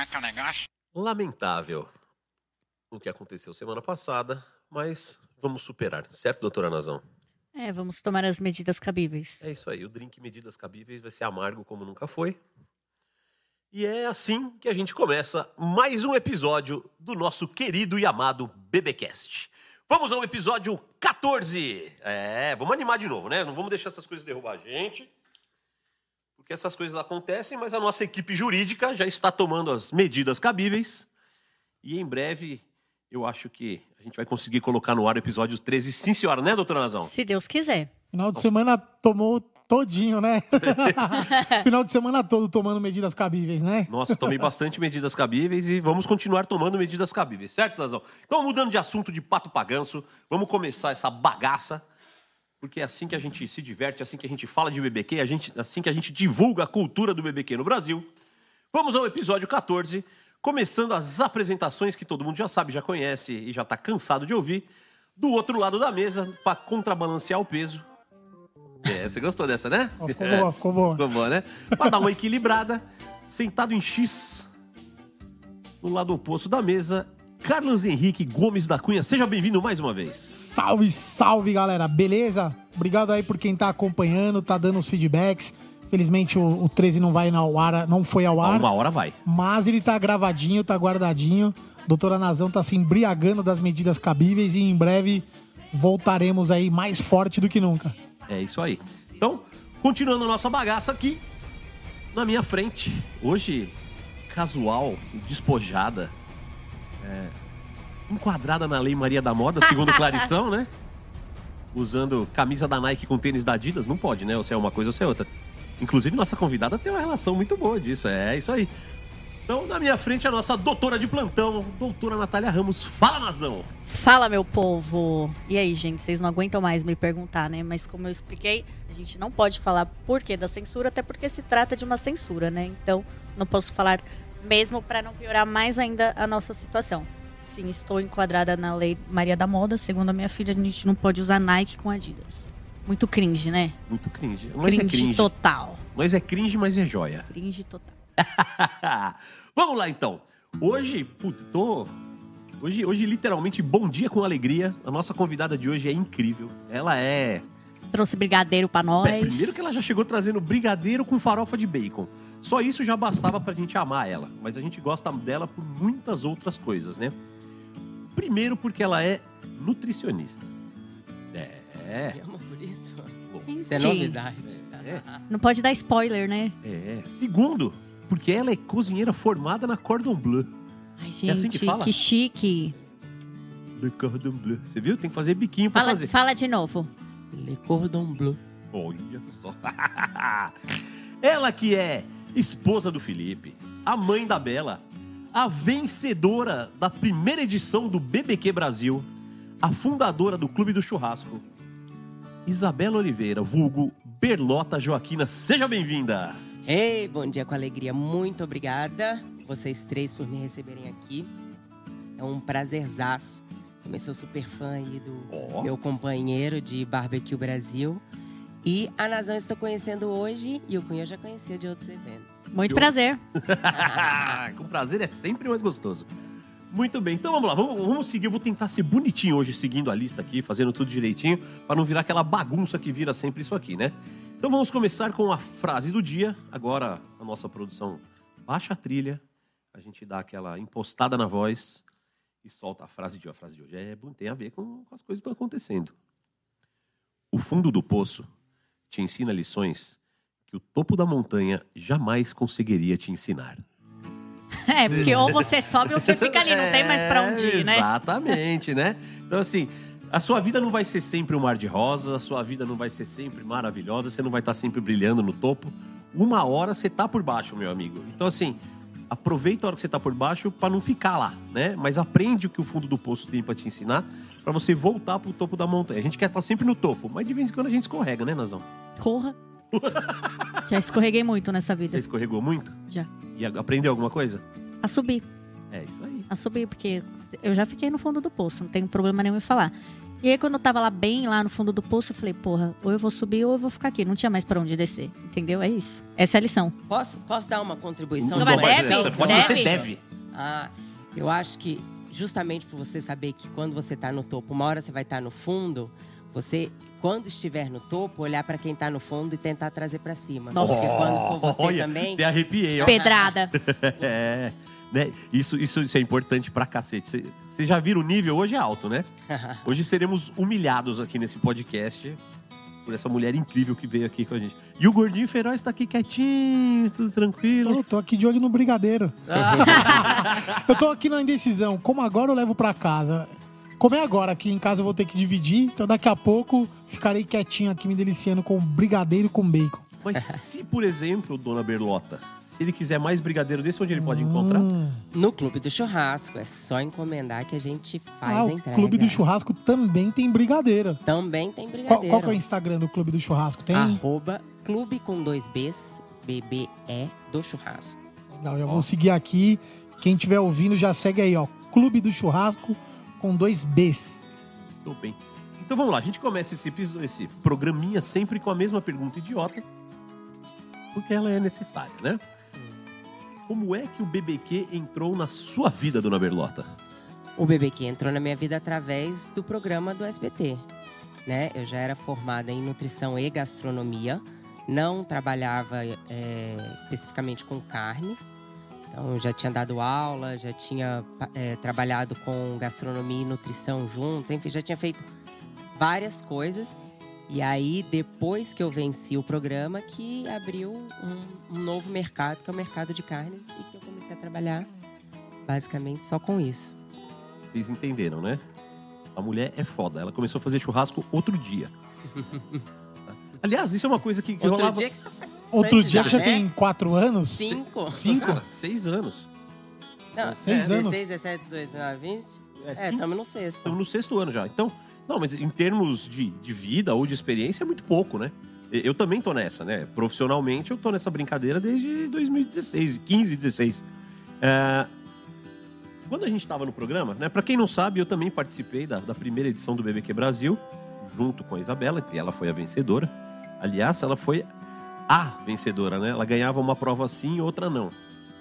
como é que é o negócio? Lamentável o que aconteceu semana passada, mas vamos superar, certo, doutora Nazão? É, vamos tomar as medidas cabíveis. É isso aí, o drink Medidas Cabíveis vai ser amargo como nunca foi. E é assim que a gente começa mais um episódio do nosso querido e amado BBcast. Vamos ao episódio 14. É, vamos animar de novo, né? Não vamos deixar essas coisas derrubar a gente. Porque essas coisas acontecem, mas a nossa equipe jurídica já está tomando as medidas cabíveis. E em breve, eu acho que a gente vai conseguir colocar no ar o episódio 13. Sim, senhora, né, doutora Nazão? Se Deus quiser. Final de semana tomou todinho, né? Final de semana todo tomando medidas cabíveis, né? Nossa, tomei bastante medidas cabíveis e vamos continuar tomando medidas cabíveis, certo, Lazão? Então, mudando de assunto de pato pra ganso, vamos começar essa bagaça, porque é assim que a gente se diverte, é assim que a gente fala de BBQ, a gente, assim que a gente divulga a cultura do BBQ no Brasil. Vamos ao episódio 14, começando as apresentações que todo mundo já sabe, já conhece e já tá cansado de ouvir. Do outro lado da mesa, para contrabalancear o peso. É, você gostou dessa, né? Ficou boa, ficou boa. Ficou boa, né? Pra dar uma equilibrada, sentado em X, no lado oposto da mesa, Carlos Henrique Gomes da Cunha. Seja bem-vindo mais uma vez. Salve, salve, galera. Beleza? Obrigado aí por quem tá acompanhando, tá dando os feedbacks. Felizmente o, o 13 não vai ao ar, não foi ao ar. Uma hora vai. Mas ele tá gravadinho, tá guardadinho. Doutora Nazão tá se embriagando das medidas cabíveis e em breve voltaremos aí mais forte do que nunca. É isso aí. Então, continuando a nossa bagaça aqui, na minha frente, hoje, casual, despojada, é, enquadrada na Lei Maria da Moda, segundo Clarição, né? Usando camisa da Nike com tênis da Adidas, não pode, né? Ou se é uma coisa ou se é outra. Inclusive, nossa convidada tem uma relação muito boa disso, é isso aí. Então, na minha frente, a nossa doutora de plantão, doutora Natália Ramos. Fala, Nazão! Fala, meu povo! E aí, gente, vocês não aguentam mais me perguntar, né? Mas como eu expliquei, a gente não pode falar por que da censura, até porque se trata de uma censura, né? Então, não posso falar mesmo para não piorar mais ainda a nossa situação. Sim, estou enquadrada na lei Maria da Moda. Segundo a minha filha, a gente não pode usar Nike com Adidas. Muito cringe, né? Muito cringe. Mas Cringe, é cringe. total. Mas é cringe, mas é joia. Cringe total. Vamos lá então. Hoje, puta, tô. Hoje, hoje, literalmente, bom dia com alegria. A nossa convidada de hoje é incrível. Ela é. Trouxe brigadeiro pra nós. Bem, primeiro que ela já chegou trazendo brigadeiro com farofa de bacon. Só isso já bastava pra gente amar ela. Mas a gente gosta dela por muitas outras coisas, né? Primeiro porque ela é nutricionista. É. Chama por isso? Gente, Isso é novidade. É. Não pode dar spoiler, né? É. Segundo, porque ela é cozinheira formada na Cordon Bleu. Ai, É assim que gente, fala? que chique. Le Cordon Bleu. Você viu? Tem que fazer biquinho pra Fala, fazer. fala de novo. Le Cordon Bleu. Olha só. Ela que é esposa do Felipe, a mãe da Bela, a vencedora da primeira edição do BBQ Brasil, a fundadora do Clube do Churrasco, Isabela Oliveira, vulgo Berlota Joaquina. Seja bem-vinda! Ei, bom dia com alegria. Muito obrigada, vocês três, por me receberem aqui. É um prazerzaço. Também sou super fã aí do Ó. meu companheiro de Barbecue Brasil. E a Nazão estou conhecendo hoje e o Cunha já conhecia de outros eventos. Muito prazer. Com prazer é sempre mais gostoso. Muito bem, então vamos lá, vamos, vamos seguir. Eu vou tentar ser bonitinho hoje, seguindo a lista aqui, fazendo tudo direitinho, para não virar aquela bagunça que vira sempre isso aqui, né? Então vamos começar com a frase do dia. Agora a nossa produção baixa a trilha, a gente dá aquela impostada na voz e solta a frase de hoje. A frase de hoje é, bom, tem a ver com, com as coisas que estão acontecendo. O fundo do poço te ensina lições que o topo da montanha jamais conseguiria te ensinar. É, porque ou você sobe ou você fica ali, não tem mais pra onde ir, né? Exatamente, né? Então, assim, a sua vida não vai ser sempre um mar de rosas, a sua vida não vai ser sempre maravilhosa, você não vai estar sempre brilhando no topo. Uma hora você tá por baixo, meu amigo. Então, assim, aproveita a hora que você tá por baixo para não ficar lá, né? Mas aprende o que o fundo do poço tem para te ensinar, para você voltar pro topo da montanha. A gente quer estar sempre no topo, mas de vez em quando a gente escorrega, né, Nazão? Corra. Já escorreguei muito nessa vida. Você escorregou muito? Já. E aprendeu alguma coisa? A subir. É isso aí. A subir, porque eu já fiquei no fundo do poço, não tenho problema nenhum em falar. E aí, quando eu tava lá bem, lá no fundo do poço, eu falei, porra, ou eu vou subir ou eu vou ficar aqui. Não tinha mais pra onde descer. Entendeu? É isso. Essa é a lição. Posso, posso dar uma contribuição? Não, Não, deve? você pode, Deve? você deve. Ah, eu acho que justamente por você saber que quando você tá no topo, uma hora você vai estar no fundo, você, quando estiver no topo, olhar pra quem tá no fundo e tentar trazer pra cima. Nossa. Porque quando for você Olha, também, até arrepiei, ó. Pedrada. É, né? Isso, isso, isso é importante pra cacete. Vocês já viram o nível? Hoje é alto, né? Hoje seremos humilhados aqui nesse podcast por essa mulher incrível que veio aqui com a gente. E o gordinho feroz tá aqui quietinho, tudo tranquilo. Eu tô aqui de olho no brigadeiro. eu tô aqui na indecisão. Como agora eu levo pra casa? Como é agora, aqui em casa eu vou ter que dividir. Então daqui a pouco ficarei quietinho aqui me deliciando com brigadeiro com bacon. Mas se, por exemplo, dona Berlota, se ele quiser mais brigadeiro desse, onde ele pode encontrar? No Clube do Churrasco, é só encomendar que a gente faz Ah, a o entrega. Clube do Churrasco também tem brigadeiro. Também tem Qual, brigadeiro. qual que é o Instagram do Clube do Churrasco? Tem? Arroba Clube com dois Bs, BBE do Churrasco. Legal, já vou seguir aqui. Quem estiver ouvindo já segue aí, ó. Clube do Churrasco com dois Bs. Tô bem. Então vamos lá, a gente começa esse, episódio, esse programinha sempre com a mesma pergunta idiota, porque ela é necessária, né? Como é que o BBQ entrou na sua vida, dona Berlota? O BBQ entrou na minha vida através do programa do SBT. Né? Eu já era formada em nutrição e gastronomia, não trabalhava é, especificamente com carne. Então, já tinha dado aula, já tinha é, trabalhado com gastronomia e nutrição juntos, enfim, já tinha feito várias coisas. E aí, depois que eu venci o programa, que abriu um, um novo mercado, que é o mercado de carnes, e que eu comecei a trabalhar basicamente só com isso. Vocês entenderam, né? A mulher é foda. Ela começou a fazer churrasco outro dia. Aliás, isso é uma coisa que, Outro rolava... dia que já faz Outro dia que já né? tem quatro anos. Cinco? Cinco? Cara, seis anos. Não, Seis é, anos. 16, 17, 18, 19, 20. É, estamos no sexto. Estamos no sexto ano já. Então, não, mas em termos de, de vida ou de experiência é muito pouco, né? Eu também tô nessa, né? Profissionalmente eu tô nessa brincadeira desde 2016, 15, 16. É, Quando a gente tava no programa, né? Pra quem não sabe, eu também participei da, da primeira edição do BBQ Brasil, junto com a Isabela, e ela foi a vencedora. Aliás, ela foi a vencedora, né? Ela ganhava uma prova sim e outra não.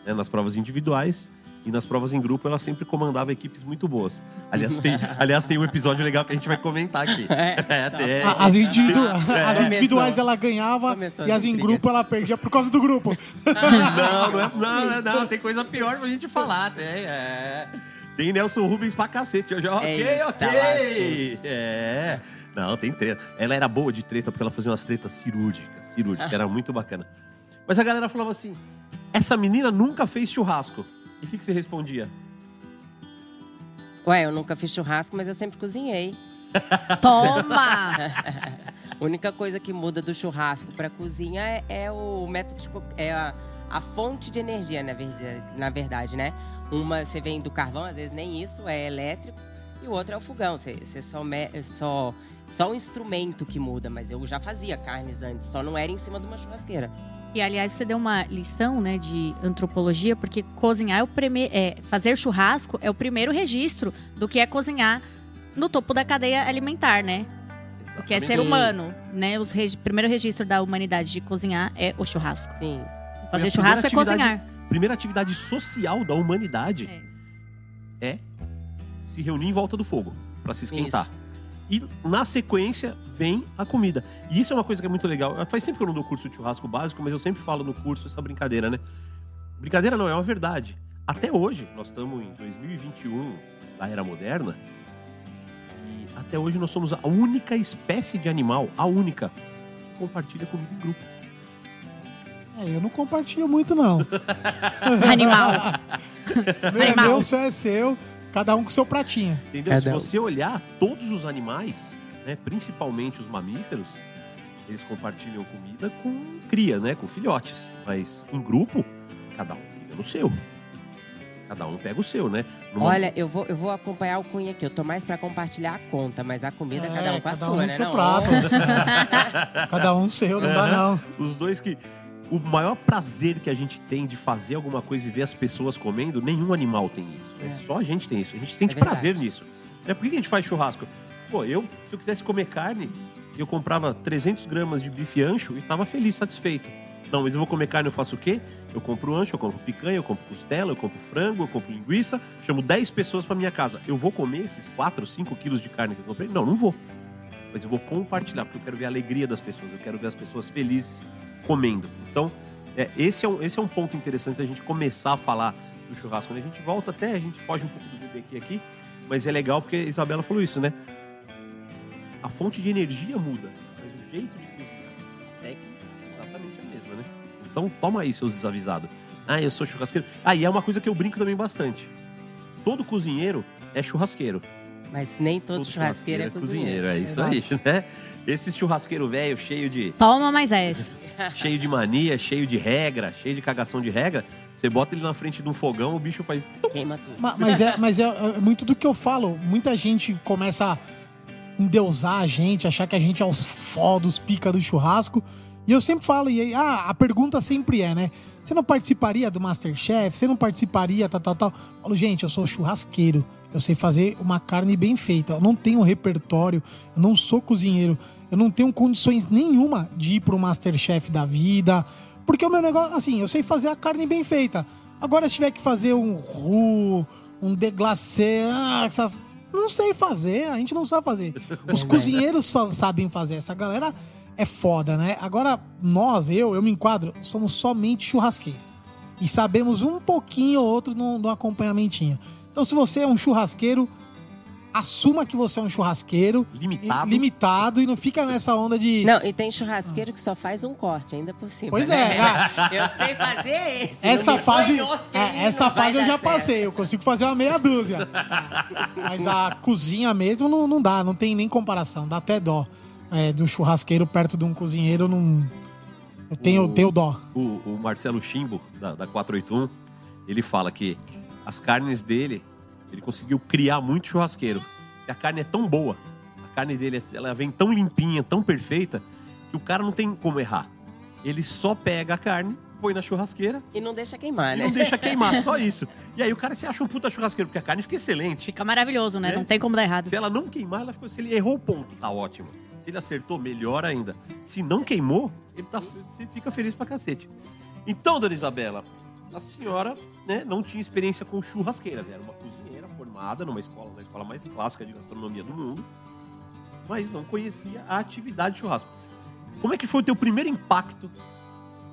né? Nas provas individuais e nas provas em grupo, ela sempre comandava equipes muito boas. Aliás, tem, aliás, tem um episódio legal que a gente vai comentar aqui. É, tem- A- As, individu- as Começou. individuais ela ganhava Começou e as as em grupo ela perdia por causa do grupo. Não, não é. Não, não, não, tem coisa pior pra gente falar, tem. É. Tem Nelson Rubens pra cacete. Eu já, ok, Eita ok. lascos. É. Não, tem treta. Ela era boa de treta porque ela fazia umas tretas cirúrgicas. Cirúrgicas, era muito bacana. Mas a galera falava assim: essa menina nunca fez churrasco. E o que, que você respondia? Ué, eu nunca fiz churrasco, mas eu sempre cozinhei. Toma! A única coisa que muda do churrasco pra cozinha é, é o método de, é a, a fonte de energia, na verdade, na verdade, né? Uma você vem do carvão, às vezes nem isso, é elétrico, e o outro é o fogão. Você, você só, me- só só o instrumento que muda, mas eu já fazia carnes antes, só não era em cima de uma churrasqueira. E aliás, você deu uma lição, né, de antropologia, porque cozinhar é o primeiro, é, fazer churrasco é o primeiro registro do que é cozinhar no topo da cadeia alimentar, né? O que é ser humano, né? O primeiro registro da humanidade de cozinhar é o churrasco. Sim. Fazer churrasco é cozinhar. Primeira atividade social da humanidade É. é se reunir em volta do fogo para se esquentar. E na sequência vem a comida. E isso é uma coisa que é muito legal. Faz sempre que eu não dou curso de churrasco básico, mas eu sempre falo no curso essa brincadeira, né? Brincadeira não, é uma verdade. Até hoje, nós estamos em 2021, da era moderna, e até hoje nós somos a única espécie de animal, a única, que compartilha comida em grupo. É, eu não compartilho muito, não. Animal. Meu, Animal. meu só é seu, cada um com seu pratinho. Entendeu? Cada Se você olhar todos os animais, né, principalmente os mamíferos, eles compartilham comida com cria, né, com filhotes. Mas em grupo, cada um pega no seu. Cada um pega o seu, né? Numa- Olha, eu vou, eu vou acompanhar o Cunha aqui. Eu tô mais pra compartilhar a conta, mas a comida É, cada um com a cada sua, um né? seu não? prato. cada um seu, não dá não. Os dois que. O maior prazer que a gente tem de fazer alguma coisa e ver as pessoas comendo, nenhum animal tem isso. É. Só a gente tem isso. A gente sente É prazer nisso. É por que a gente faz churrasco? Pô, eu, se eu quisesse comer carne, eu comprava 300 gramas de bife ancho e tava feliz, satisfeito. Não, mas eu vou comer carne, eu faço o quê? Eu compro ancho, eu compro picanha, eu compro costela, eu compro frango, eu compro linguiça, chamo 10 pessoas pra minha casa. Eu vou comer esses 4, 5 quilos de carne que eu comprei? Não, não vou. Mas eu vou compartilhar, porque eu quero ver a alegria das pessoas, eu quero ver as pessoas felizes comendo. Então, é, esse, é um, esse é um ponto interessante a gente começar a falar do churrasco. Quando a gente volta até, a gente foge um pouco do BBQ aqui, mas é legal porque a Isabela falou isso, né? A fonte de energia muda, mas o jeito de cozinhar é exatamente a mesma, né? Então toma aí, seus desavisados. Ah, eu sou churrasqueiro. Ah, e é uma coisa que eu brinco também bastante. Todo cozinheiro é churrasqueiro. Mas nem todo, churrasqueiro, é cozinheiro. É isso aí, né? Esse churrasqueiro velho, cheio de, Toma mais essa. Cheio de mania, cheio de regra, cheio de cagação de regra, você bota ele na frente de um fogão, o bicho faz. Queima tudo. Ma- Mas, é, mas é, é muito do que eu falo. Muita gente começa a endeusar a gente, achar que a gente é os fodos, pica do churrasco. E eu sempre falo, e aí, ah, a pergunta sempre é, né? Você não participaria do Masterchef? Você não participaria, tal, tal, tal? Eu falo, gente, eu sou churrasqueiro. Eu sei fazer uma carne bem feita. Eu não tenho repertório, eu não sou cozinheiro. Eu não tenho condições nenhuma de ir pro Masterchef da vida. Porque o meu negócio, assim, eu sei fazer a carne bem feita. Agora, se tiver que fazer um roux, um deglacé, ah, essas. Não sei fazer, a gente não sabe fazer. Os cozinheiros só sabem fazer. Essa galera é foda, né? Agora, nós, eu, eu me enquadro, somos somente churrasqueiros. E sabemos um pouquinho ou outro no, no acompanhamentinho. Então, se você é um churrasqueiro, assuma que você é um churrasqueiro. Limitado. e- limitado e não fica nessa onda de. Não, e tem churrasqueiro que só faz um corte, ainda por cima. Pois né? é, ah, Eu sei fazer esse. Essa fase, é, essa fase eu já certo. passei. Eu consigo fazer uma meia dúzia. Mas a cozinha mesmo não, não dá, não tem nem comparação. Dá até dó. É, do churrasqueiro perto de um cozinheiro, não. Eu tenho, O- tenho dó. O, o Marcelo Chimbo, da, da 481, ele fala que as carnes dele, ele conseguiu criar muito churrasqueiro. E a carne é tão boa, a carne dele ela vem tão limpinha, tão perfeita, que o cara não tem como errar. Ele só pega a carne, põe na churrasqueira E não deixa queimar, e né? não deixa queimar, só isso. E aí o cara se acha um puta churrasqueiro, porque a carne fica excelente. Fica maravilhoso, né? É. Não tem como dar errado. Se ela não queimar, ela ficou. Se ele errou o ponto, tá ótimo. Se ele acertou, melhor ainda. Se não queimou, ele tá, você fica feliz pra cacete. Então, dona Isabela, a senhora né, não tinha experiência com churrasqueiras. Era uma cozinheira formada numa escola, na escola mais clássica de gastronomia do mundo, mas não conhecia a atividade de churrasco. Como é que foi o teu primeiro impacto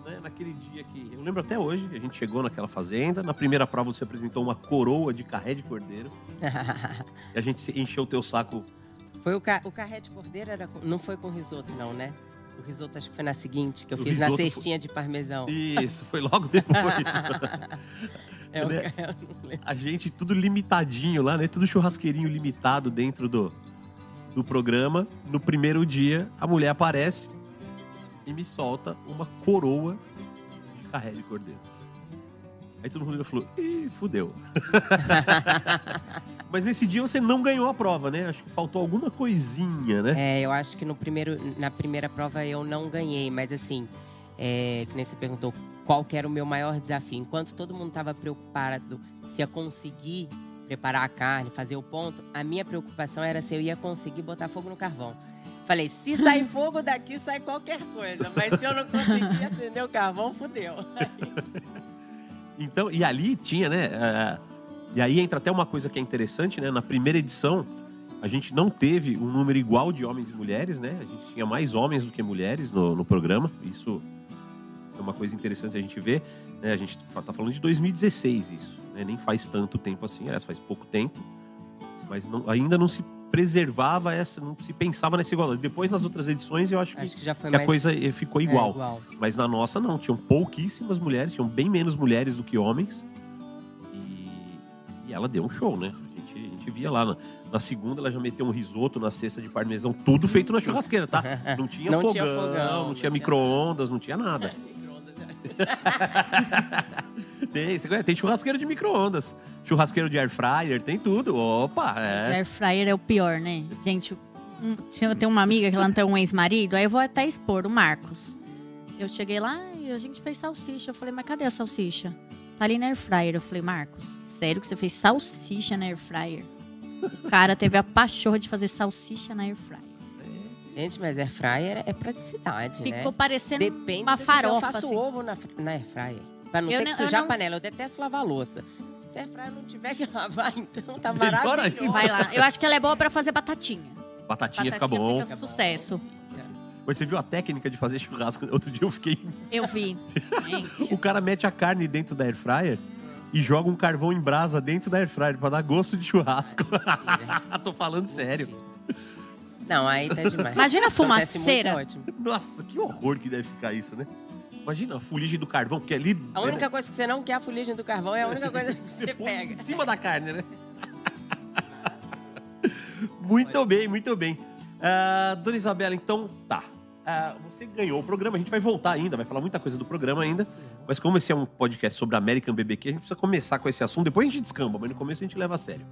né, naquele dia que. Eu lembro até hoje, a gente chegou naquela fazenda. Na primeira prova você apresentou uma coroa de carré de cordeiro. E a gente encheu o teu saco Foi o, ca... o carré de cordeiro, era não foi com risoto, não, né? O risoto acho que foi na seguinte, que eu O fiz na risoto foi- cestinha de parmesão. Isso, foi logo depois. É Né? eu lembro. a gente tudo limitadinho lá, né? Tudo churrasqueirinho limitado dentro do, do programa. No primeiro dia, a mulher aparece e me solta uma coroa de carré de cordeiro. Aí todo mundo falou, ih, fudeu. Mas nesse dia você não ganhou a prova, né? Acho que faltou alguma coisinha, né? É, eu acho que no primeiro, na primeira prova eu não ganhei, mas assim, é, que nem você perguntou qual que era o meu maior desafio. Enquanto todo mundo estava preocupado se ia conseguir preparar a carne, fazer o ponto, a minha preocupação era se eu ia conseguir botar fogo no carvão. Falei, se sair fogo daqui, sai qualquer coisa. Mas se eu não conseguir acender o carvão, fudeu. Então, e ali tinha, né? é, e aí entra até uma coisa que é interessante, né? Na primeira edição, a gente não teve um número igual de homens e mulheres, né? A gente tinha mais homens do que mulheres no, no programa. Isso é uma coisa interessante a gente ver. Né? A gente tá falando de 2016 isso, né? Nem faz tanto tempo assim, aliás, faz pouco tempo. Mas não- ainda não se preservava essa, não se pensava nessa igualdade. Depois, nas outras edições, eu acho que, Acho que já foi que a mais coisa eh, ficou é, igual. igual. Mas na nossa não, tinham pouquíssimas mulheres, tinham bem menos mulheres do que homens. E, e ela deu um show, né? A gente, a gente via lá. Na, na segunda ela já meteu um risoto, na sexta de parmesão, tudo feito na churrasqueira, tá? Não tinha Não fogão, tinha fogão, não não tinha tinha- micro-ondas, não tinha nada. Tem, tem churrasqueiro de micro-ondas, churrasqueiro de air fryer, tem tudo. Opa, é. Air fryer é o pior, né? Gente, eu tenho uma amiga que ela não tem um ex-marido, aí eu vou até expor, o Marcos. Eu cheguei lá e a gente fez salsicha. Eu falei, mas cadê a salsicha? Tá ali na air fryer. Eu falei, Marcos, sério que você fez salsicha na air fryer? O cara teve a pachorra de fazer salsicha na air fryer. Gente, mas air fryer é praticidade, Ficou né? parecendo Depende uma do que farofa, Eu faço assim. ovo na, na air fryer. Pra não Eu ter não- que sujar não- a panela. Eu detesto lavar louça. Se a air fryer não tiver que lavar, então tá maravilhoso. Vai lá. Eu acho que ela é boa pra fazer batatinha. Batatinha, fica bom. Fica sucesso. Mas você viu a técnica de fazer churrasco? Outro dia eu fiquei. Eu vi. Gente. O cara mete a carne dentro da air fryer e joga um carvão em brasa dentro da air fryer pra dar gosto de churrasco. Tô falando sério. Não, aí tá demais. Imagina a Acontece fumaceira. muito, ótimo. Nossa, que horror que deve ficar isso, né? Imagina a fuligem do carvão, porque ali. A única coisa que você não quer a fuligem do carvão é a única coisa que você põe pega. Em cima da carne, né? muito bem, muito bem. Ah, Dona Isabela, então tá. Ah, você ganhou o programa, a gente vai voltar ainda, vai falar muita coisa do programa ainda. Mas como esse é um podcast sobre American BBQ, a gente precisa começar com esse assunto. Depois a gente descamba, mas no começo a gente leva a sério.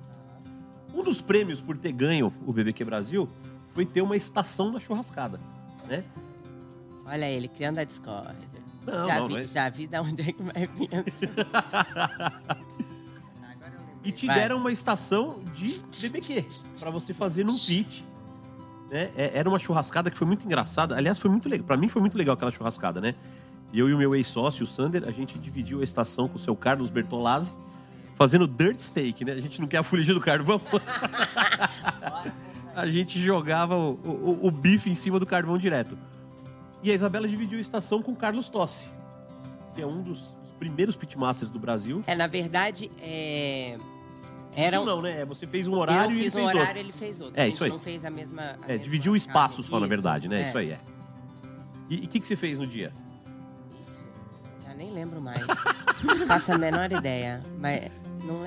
Um dos prêmios por ter ganho o BBQ Brasil foi ter uma estação na churrascada, né? Olha ele, criando a discórdia. Não, já, não, vi, mas- já vi de onde é que vai vir. E te Vai. deram uma estação de BBQ pra você fazer num pit. Né? É- Era uma churrascada que foi muito engraçada. Aliás, foi muito legal. Pra mim foi muito legal aquela churrascada, né? Eu e o meu ex-sócio, o Sander, a gente dividiu a estação com o seu Carlos Bertolazzi, fazendo dirt steak, né? A gente não quer a fuligem do carvão. a gente jogava o, o- o bife em cima do carvão direto. E a Isabela dividiu a estação com o Carlos Tossi, que é um dos, primeiros pitmasters do Brasil. É, na verdade, é... Era um... Não, né? Você fez um horário eu e ele fez um horário, outro. ele fez outro. É, a gente isso aí. não fez a mesma. a É, mesma dividiu o espaço só, na Isso, verdade, né? é. Isso aí é. E o que, que você fez no dia? Ixi, já nem lembro mais. Faço a menor ideia. Mas não?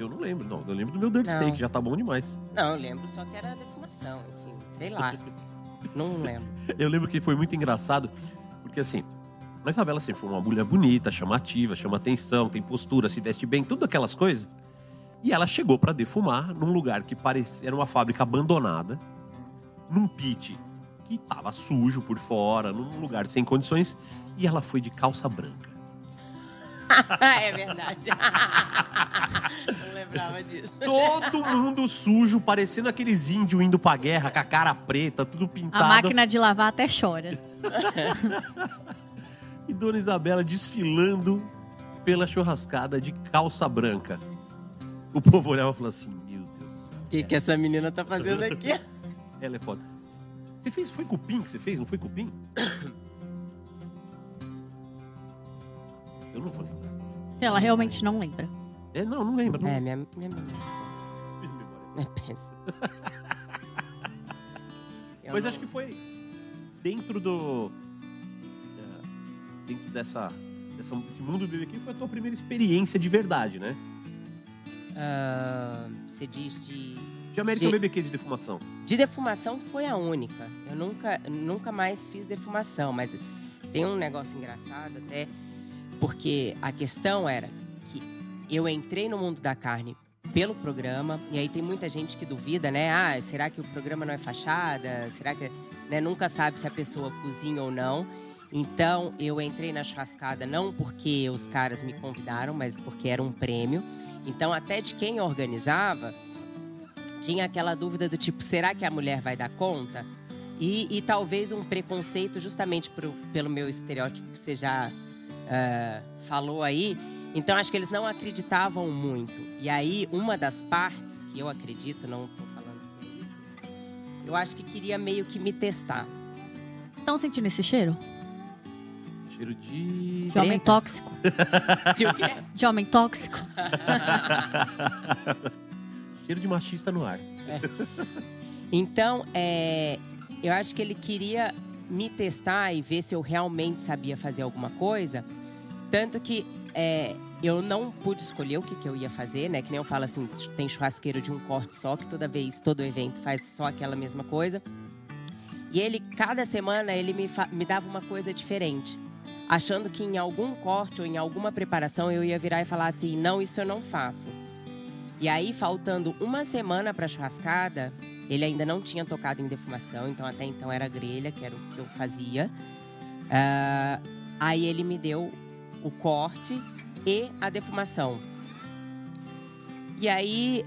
Eu não lembro, não. Eu lembro do meu dirt Não. steak, já tá bom demais. Não, eu lembro só que era defumação, enfim, sei lá. Não lembro. Eu lembro que foi muito engraçado, porque assim, a Isabela sempre foi uma mulher bonita, chamativa, chama atenção, tem postura, se veste bem, tudo aquelas coisas. E ela chegou pra defumar num lugar que parecia era uma fábrica abandonada, num pit que tava sujo por fora, num lugar sem condições, e ela foi de calça branca. é verdade. não lembrava disso. Todo mundo sujo, parecendo aqueles índios indo pra guerra com a cara preta, tudo pintado. A máquina de lavar até chora. E Dona Isabela desfilando pela churrascada de calça branca. O povo olhava e falava assim: Meu Deus do céu. O que, que essa menina tá fazendo aqui? Ela é foda. Você fez, foi cupim que você fez? Não foi cupim? Eu não vou lembrar. Ela realmente não lembra. É, não, não lembro. Não. É, minha, minha memória Memória. é péssima. Eu Mas não- acho que foi dentro do. é, Dentro dessa, dessa, desse mundo do BBQ, foi a tua primeira experiência de verdade, né? Ah, você diz de. De American De- BBQ de defumação. De defumação foi a única. Eu nunca, nunca mais fiz defumação, mas tem um negócio engraçado até, porque a questão era que eu entrei no mundo da carne pelo programa, e aí tem muita gente que duvida, né? Ah, será que o programa não é fachada? Será que. Né? Nunca sabe se a pessoa cozinha ou não. Então, eu entrei na churrascada não porque os caras me convidaram, mas porque era um prêmio. Então, até de quem organizava, tinha aquela dúvida do tipo, será que a mulher vai dar conta? E, e talvez um preconceito justamente pro- pelo meu estereótipo que você já ah, falou aí. Então acho que eles não acreditavam muito. E aí uma das partes que eu acredito, não tô falando que é isso, eu acho que queria meio que me testar. Estão sentindo esse cheiro? Cheiro de. De homem tóxico? Tipo, o quê? De homem tóxico? Cheiro de machista no ar. Então, é, eu acho que ele queria me testar e ver se eu realmente sabia fazer alguma coisa. Tanto que é, eu não pude escolher o que, que eu ia fazer, né? Que nem eu falo assim, tem churrasqueiro de um corte só, que toda vez, todo evento faz só aquela mesma coisa. E ele, cada semana, ele me, me dava uma coisa diferente. Achando que em algum corte ou em alguma preparação eu ia virar e falar assim: não, isso eu não faço. E aí, faltando uma semana para churrascada, ele ainda não tinha tocado em defumação, então até então era grelha, que era o que eu fazia. Ah, aí ele me deu o corte e a defumação. E aí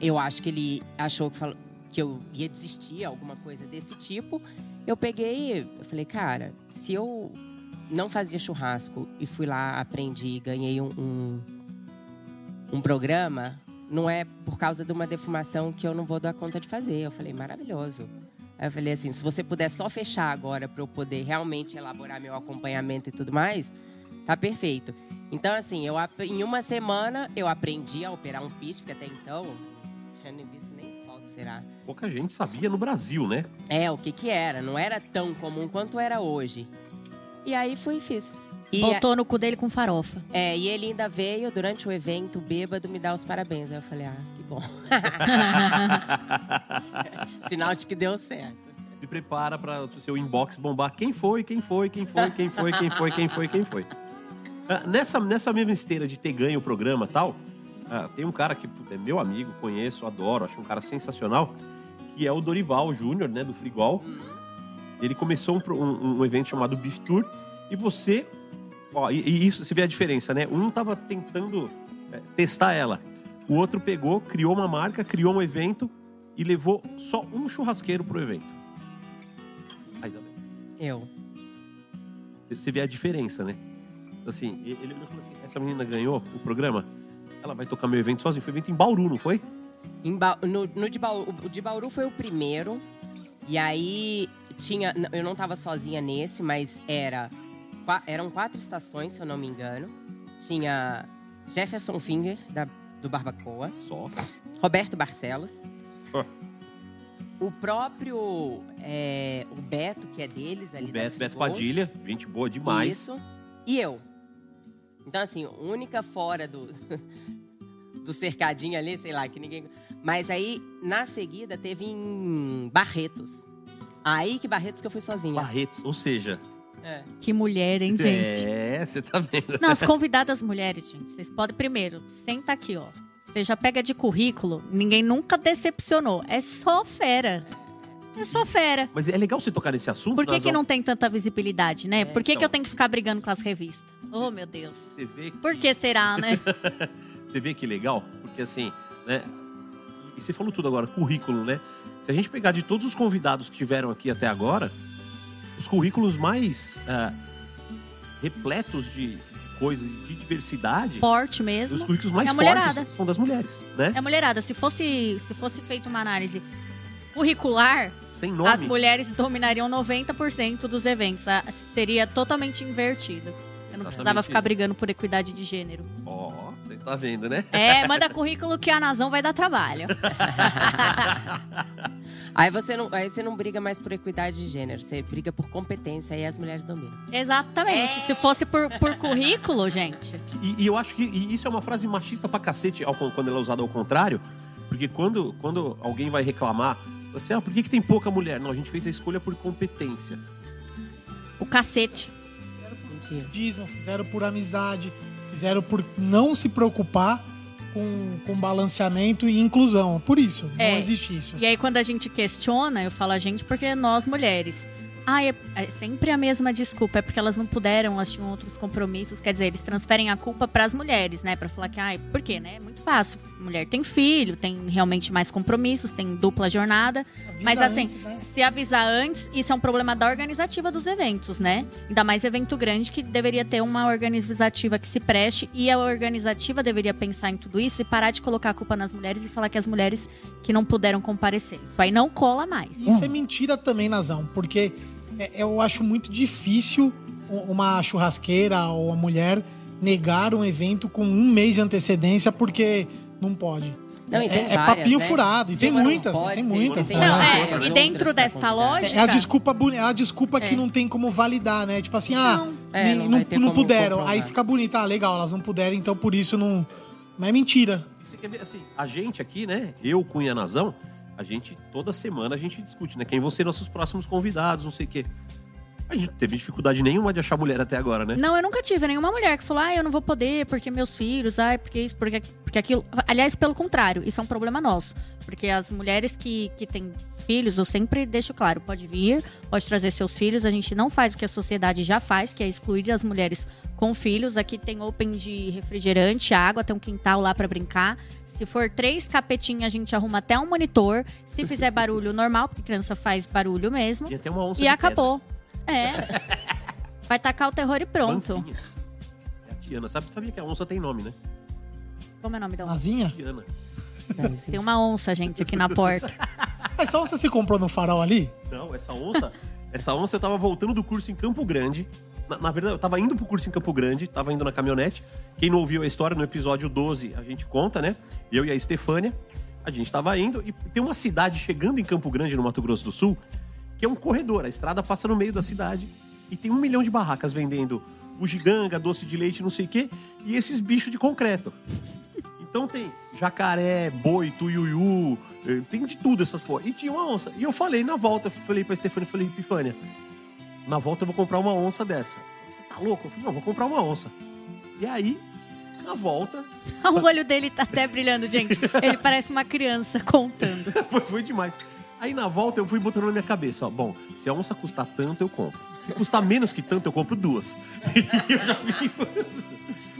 eu acho que ele achou que, falou, que eu ia desistir, alguma coisa desse tipo. Eu peguei, eu falei, cara, se eu não fazia churrasco e fui lá, aprendi, ganhei um, um, um programa, não é por causa de uma defumação que eu não vou dar conta de fazer. Eu falei, maravilhoso. Aí eu falei assim, se você puder só fechar agora para eu poder realmente elaborar meu acompanhamento e tudo mais, tá perfeito. Então, assim, eu, em uma semana eu aprendi a operar um pitch, porque até então, tinha nem visto nem foto, será? Pouca gente sabia no Brasil, né? É, o que que era. Não era tão comum quanto era hoje. E aí fui e fiz. E Botou no cu dele com farofa. É, e ele ainda veio durante o evento, bêbado, me dar os parabéns. Aí eu falei, ah, que bom. Sinal de que deu certo. Se prepara para o seu inbox bombar. Quem foi, quem foi, quem foi, quem foi, quem foi, quem foi, quem foi. Ah, nessa, nessa mesma esteira de ter ganho o programa e tal, ah, tem um cara que é meu amigo, conheço, adoro, acho um cara sensacional, que é o Dorival Júnior, né, do Frigol. Ele começou um, um, um evento chamado Beef Tour e você Ó, e, e, isso, você vê a diferença, né? Um tava tentando é, testar ela. O outro pegou, criou uma marca, criou um evento e levou só um churrasqueiro pro evento. A Isabel. Eu. Você vê a diferença, né? Assim, ele, ele falou assim: essa menina ganhou o programa, ela vai tocar meu evento sozinha. Foi evento em Bauru, não foi? Em ba... no, no de Bauru, o de Bauru foi o primeiro. E aí tinha. Eu não tava sozinha nesse, mas era eram quatro estações, se eu não me engano. Tinha Jefferson Finger, da, do Barbacoa. Só. Roberto Barcelos. O próprio é, o Beto, que é deles ali. O Beto, Beto Padilha, gente boa demais. Isso. E eu. Então, assim, única fora do, do cercadinho ali, sei lá, que ninguém. Mas aí, na seguida, teve em Barretos. Aí que Barretos que eu fui sozinha. Barretos, ou seja, é. Que mulher, hein, gente? É, você tá vendo. Não, as convidadas mulheres, gente, vocês podem primeiro, senta aqui, ó. Você já pega de currículo, ninguém nunca decepcionou. É só fera. É só fera. Mas é legal você tocar nesse assunto. Por que, que não tem tanta visibilidade, né? É, Por que, então... que eu tenho que ficar brigando com as revistas? Oh, meu Deus. Você vê que... Por que será, né? você vê que legal? Porque assim, né? E você falou tudo agora, currículo, né? Se a gente pegar de todos os convidados que tiveram aqui até agora, os currículos mais uh, repletos de coisas, de diversidade. Forte mesmo. Os currículos mais é fortes são das mulheres, né? É a mulherada. Se fosse, se fosse feita uma análise curricular, Sem nome. as mulheres dominariam 90% dos eventos. Seria totalmente invertido. Eu não Exatamente precisava ficar isso. brigando por equidade de gênero. Ó, oh, você tá vendo, né? É, manda currículo que a Nazão vai dar trabalho. Aí você não, aí você não briga mais por equidade de gênero, você briga por competência e as mulheres dominam. Exatamente. É. Se fosse por, por currículo, gente. E, e, eu acho que isso é uma frase machista pra cacete quando ela é usada ao contrário. Porque quando, quando alguém vai reclamar, assim, ah, por que, que tem pouca mulher? Não, a gente fez a escolha por competência. O cacete. Fizeram por fizeram por amizade, fizeram por não se preocupar com, com balanceamento e inclusão. Por isso, é. não existe isso. E aí, quando a gente questiona, eu falo a gente porque nós mulheres. Ah, é, é, sempre a mesma desculpa, é porque elas não puderam, elas tinham outros compromissos. Quer dizer, eles transferem a culpa para as mulheres, né? Para falar que, ah, por quê, né? É muito fácil. Mulher tem filho, tem realmente mais compromissos, tem dupla jornada. Avisa Mas assim, antes, né? se avisar antes, isso é um problema da organizativa dos eventos, né? Ainda mais evento grande que deveria ter uma organizativa que se preste e a organizativa deveria pensar em tudo isso e parar de colocar a culpa nas mulheres e falar que as mulheres que não puderam comparecer. Isso aí não cola mais. Isso é mentira também, Nazão, porque eu acho muito difícil uma churrasqueira ou uma mulher negar um evento com um mês de antecedência porque não pode. Não, é, é papinho né? furado. E tem muitas, pode, tem muitas. Tem não, é, e dentro desta lógica. É a desculpa, é a desculpa que é. não tem como validar, né? Tipo assim, ah, não, é, não, não, não puderam. Comprovar. Aí fica bonito. Ah, legal, elas não puderam, então por isso não. Mas é mentira. Você quer ver, assim, a gente aqui, né? Eu, Cunha Nazão, a gente, toda semana, a gente discute, né? Quem vão ser nossos próximos convidados, não sei o quê. A gente teve dificuldade nenhuma de achar mulher até agora, né? Não, eu nunca tive nenhuma mulher que falou, ah, eu não vou poder porque meus filhos, ai, porque isso, porque, porque aquilo. Aliás, pelo contrário, isso é um problema nosso. Porque as mulheres que, que têm filhos, eu sempre deixo claro, pode vir, pode trazer seus filhos. A gente não faz o que a sociedade já faz, que é excluir as mulheres com filhos. Aqui tem open de refrigerante, água, tem um quintal lá para brincar. Se for três capetinhas, a gente arruma até um monitor. Se fizer barulho normal, porque criança faz barulho mesmo. E até uma onça E acabou. É. Vai tacar o terror e pronto. Mansinha. É a Tiana. Sabe, sabia que a onça tem nome, né? Como é o nome da onça? Nazinha? Tiana. Tem uma onça, gente, aqui na porta. Essa onça você comprou no farol ali? Não, essa onça. essa onça eu tava voltando do curso em Campo Grande. Na, na verdade, eu tava indo pro curso em Campo Grande, tava indo na caminhonete. Quem não ouviu a história, no episódio 12, a gente conta, né? Eu e a Estefânia. A gente tava indo e tem uma cidade chegando em Campo Grande, no Mato Grosso do Sul, que é um corredor. A estrada passa no meio da cidade e tem um milhão de barracas vendendo bugiganga, doce de leite, não sei o quê, e esses bichos de concreto. Então tem jacaré, boi, tuiuiu, eh, tem de tudo essas porra. E tinha uma onça. E eu falei na volta, eu falei pra Stefania, falei, Epifânia, na volta eu vou comprar uma onça dessa. Você tá louco? Eu falei, não, vou comprar uma onça. E aí, na volta, O olho dele tá até brilhando, gente. Ele parece uma criança contando. foi, foi demais. Aí na volta eu fui botando na minha cabeça, ó, bom, se a onça custar tanto, eu compro. Se custar menos que tanto, eu compro duas. E eu já vim.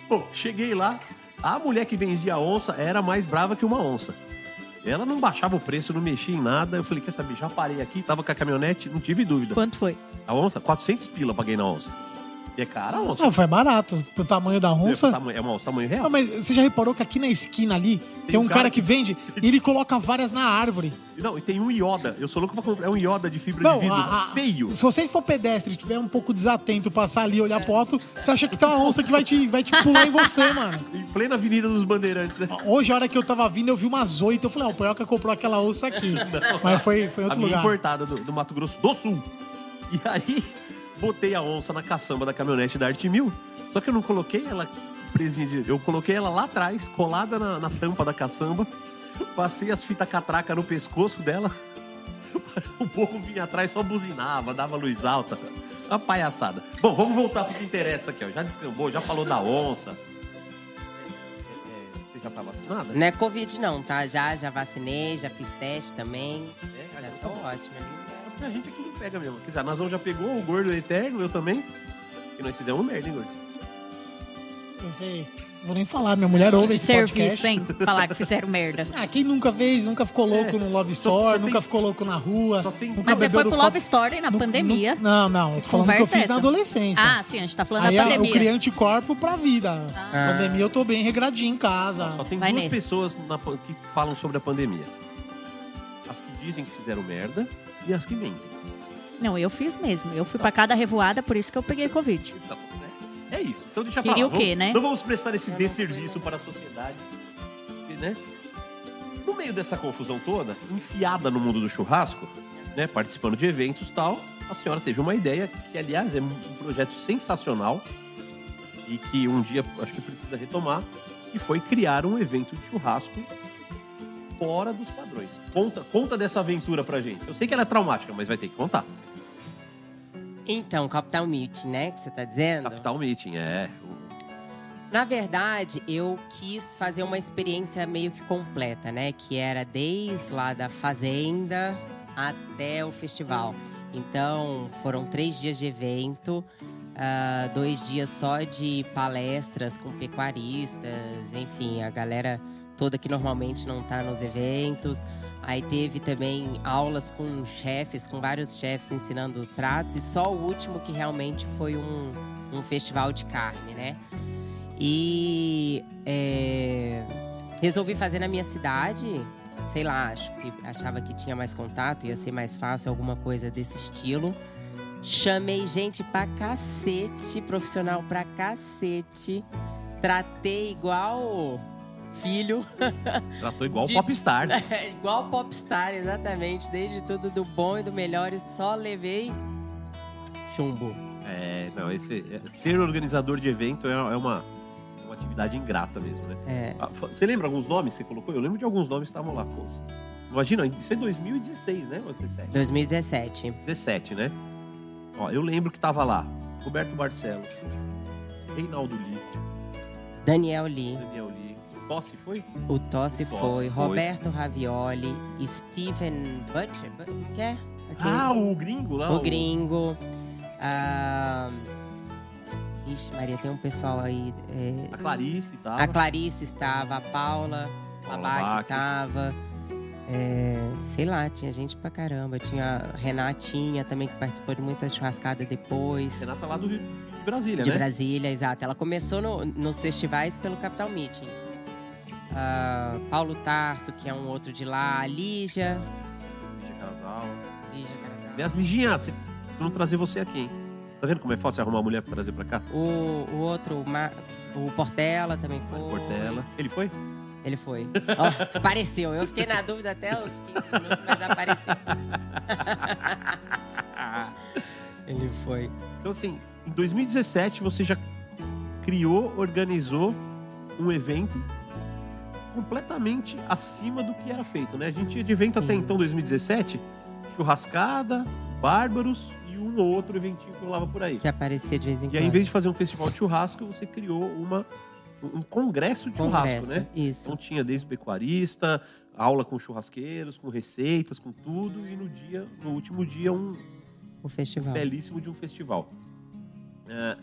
Bom, cheguei lá, a mulher que vendia a onça era mais brava que uma onça. Ela não baixava o preço, não mexia em nada. Eu falei, quer saber, já parei aqui, tava com a caminhonete, não tive dúvida. Quanto foi? A onça, 400 pila paguei na onça. E é cara a onça. Não, foi barato. Pro tamanho da É, onça. tamanho- é uma onça tamanho real. Não, mas você já reparou que aqui na esquina ali tem, um cara, que vende e ele coloca várias na árvore. Não, e tem um Yoda. Eu sou louco pra comprar. É um Yoda de fibra Não, de vidro. a- a- feio. Se você for pedestre e tiver um pouco desatento, passar ali e olhar pro alto, você acha que tem uma onça que vai te, vai te pular em você, mano. Em plena Avenida dos Bandeirantes, né? Hoje, a hora que eu tava vindo, eu vi umas oito. Eu falei, ó, o Poioca comprou aquela onça aqui. Mas foi, foi a outro minha lugar. importada do, do Mato Grosso do Sul. E aí, botei a onça na caçamba da caminhonete da Arte Mil. Só que eu não coloquei ela presinha de... Eu coloquei ela lá atrás, colada na, na tampa da caçamba. Passei as fitas catraca no pescoço dela. O povo vinha atrás, só buzinava, dava luz alta. Uma palhaçada. Bom, vamos voltar pro que interessa aqui, ó. Já descambou, já falou da onça. É, é, você já tá vacinada? Não é Covid, não, tá? Já, já vacinei, já fiz teste também. É, Já então tô tá ótima. linda. A gente aqui não pega mesmo. Quer dizer, a Nazão já pegou, o gordo eterno, eu também. E nós fizemos merda, hein, gordo? Pensei, vou nem falar, minha mulher ouve esse serviço, podcast. hein? Falar que fizeram merda. Ah, quem nunca fez, nunca ficou louco É. no Love Store, só tem- nunca ficou louco na rua. Só tem- nunca Mas você foi pro Love Story na Nu- pandemia. nu- Não, não, eu tô falando que eu Conversa fiz na essa. adolescência. Ah, sim, a gente tá falando Aí da pandemia. eu criei anticorpo pra vida. Ah. Pandemia eu tô bem regradinho em casa. Só tem Vai duas nesse. pessoas na que falam sobre a pandemia. As que dizem que fizeram merda e as que mentem. Não, eu fiz mesmo. Eu fui pra cada revoada, por isso que eu peguei Covid. Então, né? É isso. Então deixa Queria pra lá. o quê, Vamos- né? Não vamos prestar esse desserviço para a sociedade. Né? No meio dessa confusão toda, enfiada no mundo do churrasco, né, participando de eventos e tal, a senhora teve uma ideia que, aliás, é um projeto sensacional e que um dia acho que precisa retomar, que foi criar um evento de churrasco fora dos padrões. Conta, conta dessa aventura pra gente. Eu sei que ela é traumática, mas vai ter que contar. Então, Capital Meeting, né? Que você tá dizendo? Capital Meeting, é. Na verdade, eu quis fazer uma experiência meio que completa, né? Que era desde lá da fazenda até o festival. Então, foram três dias de evento, ah, dois dias só de palestras com pecuaristas, enfim, a galera toda que normalmente não tá nos eventos. Aí teve também aulas com chefes, com vários chefes ensinando pratos, e só o último que realmente foi um, um festival de carne, né? E é, resolvi fazer na minha cidade. Sei lá, acho que achava que tinha mais contato, ia ser mais fácil, alguma coisa desse estilo. Chamei gente pra cacete, profissional pra cacete. Tratei igual filho, Tratou igual De- popstar. igual popstar, exatamente. Desde tudo do bom e do melhor, e só levei chumbo. É, não, esse, é, ser organizador de evento é, é uma, é uma atividade ingrata mesmo, né? É. Ah, Você lembra alguns nomes que você colocou? Eu lembro de alguns nomes que estavam lá. Pô, Imagina, isso é 2016, né? Ou 17? 2017. 17, né? Ó, eu lembro que tava lá Roberto Barcelos, Reinaldo Lee, Daniel Lee, Daniel Lee. Tossi foi? o Tossi foi, foi. Roberto Ravioli, Steven Butcher, que é? Ah, o gringo lá. o gringo. Ah, Ixi, Maria, tem um pessoal aí. é, A Clarice tá? e tal. A Clarice estava, a Paula, a Paula Bach. estava. É, sei lá, tinha gente pra caramba. Tinha a Renatinha também, que participou de muitas churrascadas depois. Renata lá do Rio de Brasília, De né? Brasília, exato. Ela começou no- nos festivais pelo Capital Meeting. Ah, Paulo Tarso, que é um outro de lá. A Lígia. Lígia Casal. Lígia Carazal. Aliás, Liginha, se, não trazer você aqui, hein? Tá vendo como é fácil arrumar mulher pra trazer pra cá? O, o outro, o, Ma- o Portela também foi. Portela. Ele foi? Ele foi. Ó, apareceu. Eu fiquei na dúvida até os 15 minutos, mas apareceu. Ele foi. Então, assim, em 2017 você já criou, organizou um evento completamente acima do que era feito, né? A gente Sim. até então, 2017, churrascada, bárbaros e um ou outro eventinho que rolava por aí. Que aparecia de vez em E quando. aí, em vez de fazer um festival de churrasco, você criou uma, um congresso de churrasco, Congresso, né? Isso. Então tinha desde pecuarista, aula com churrasqueiros, com receitas, com tudo, e no dia, no último dia, um O festival. belíssimo de um festival. É,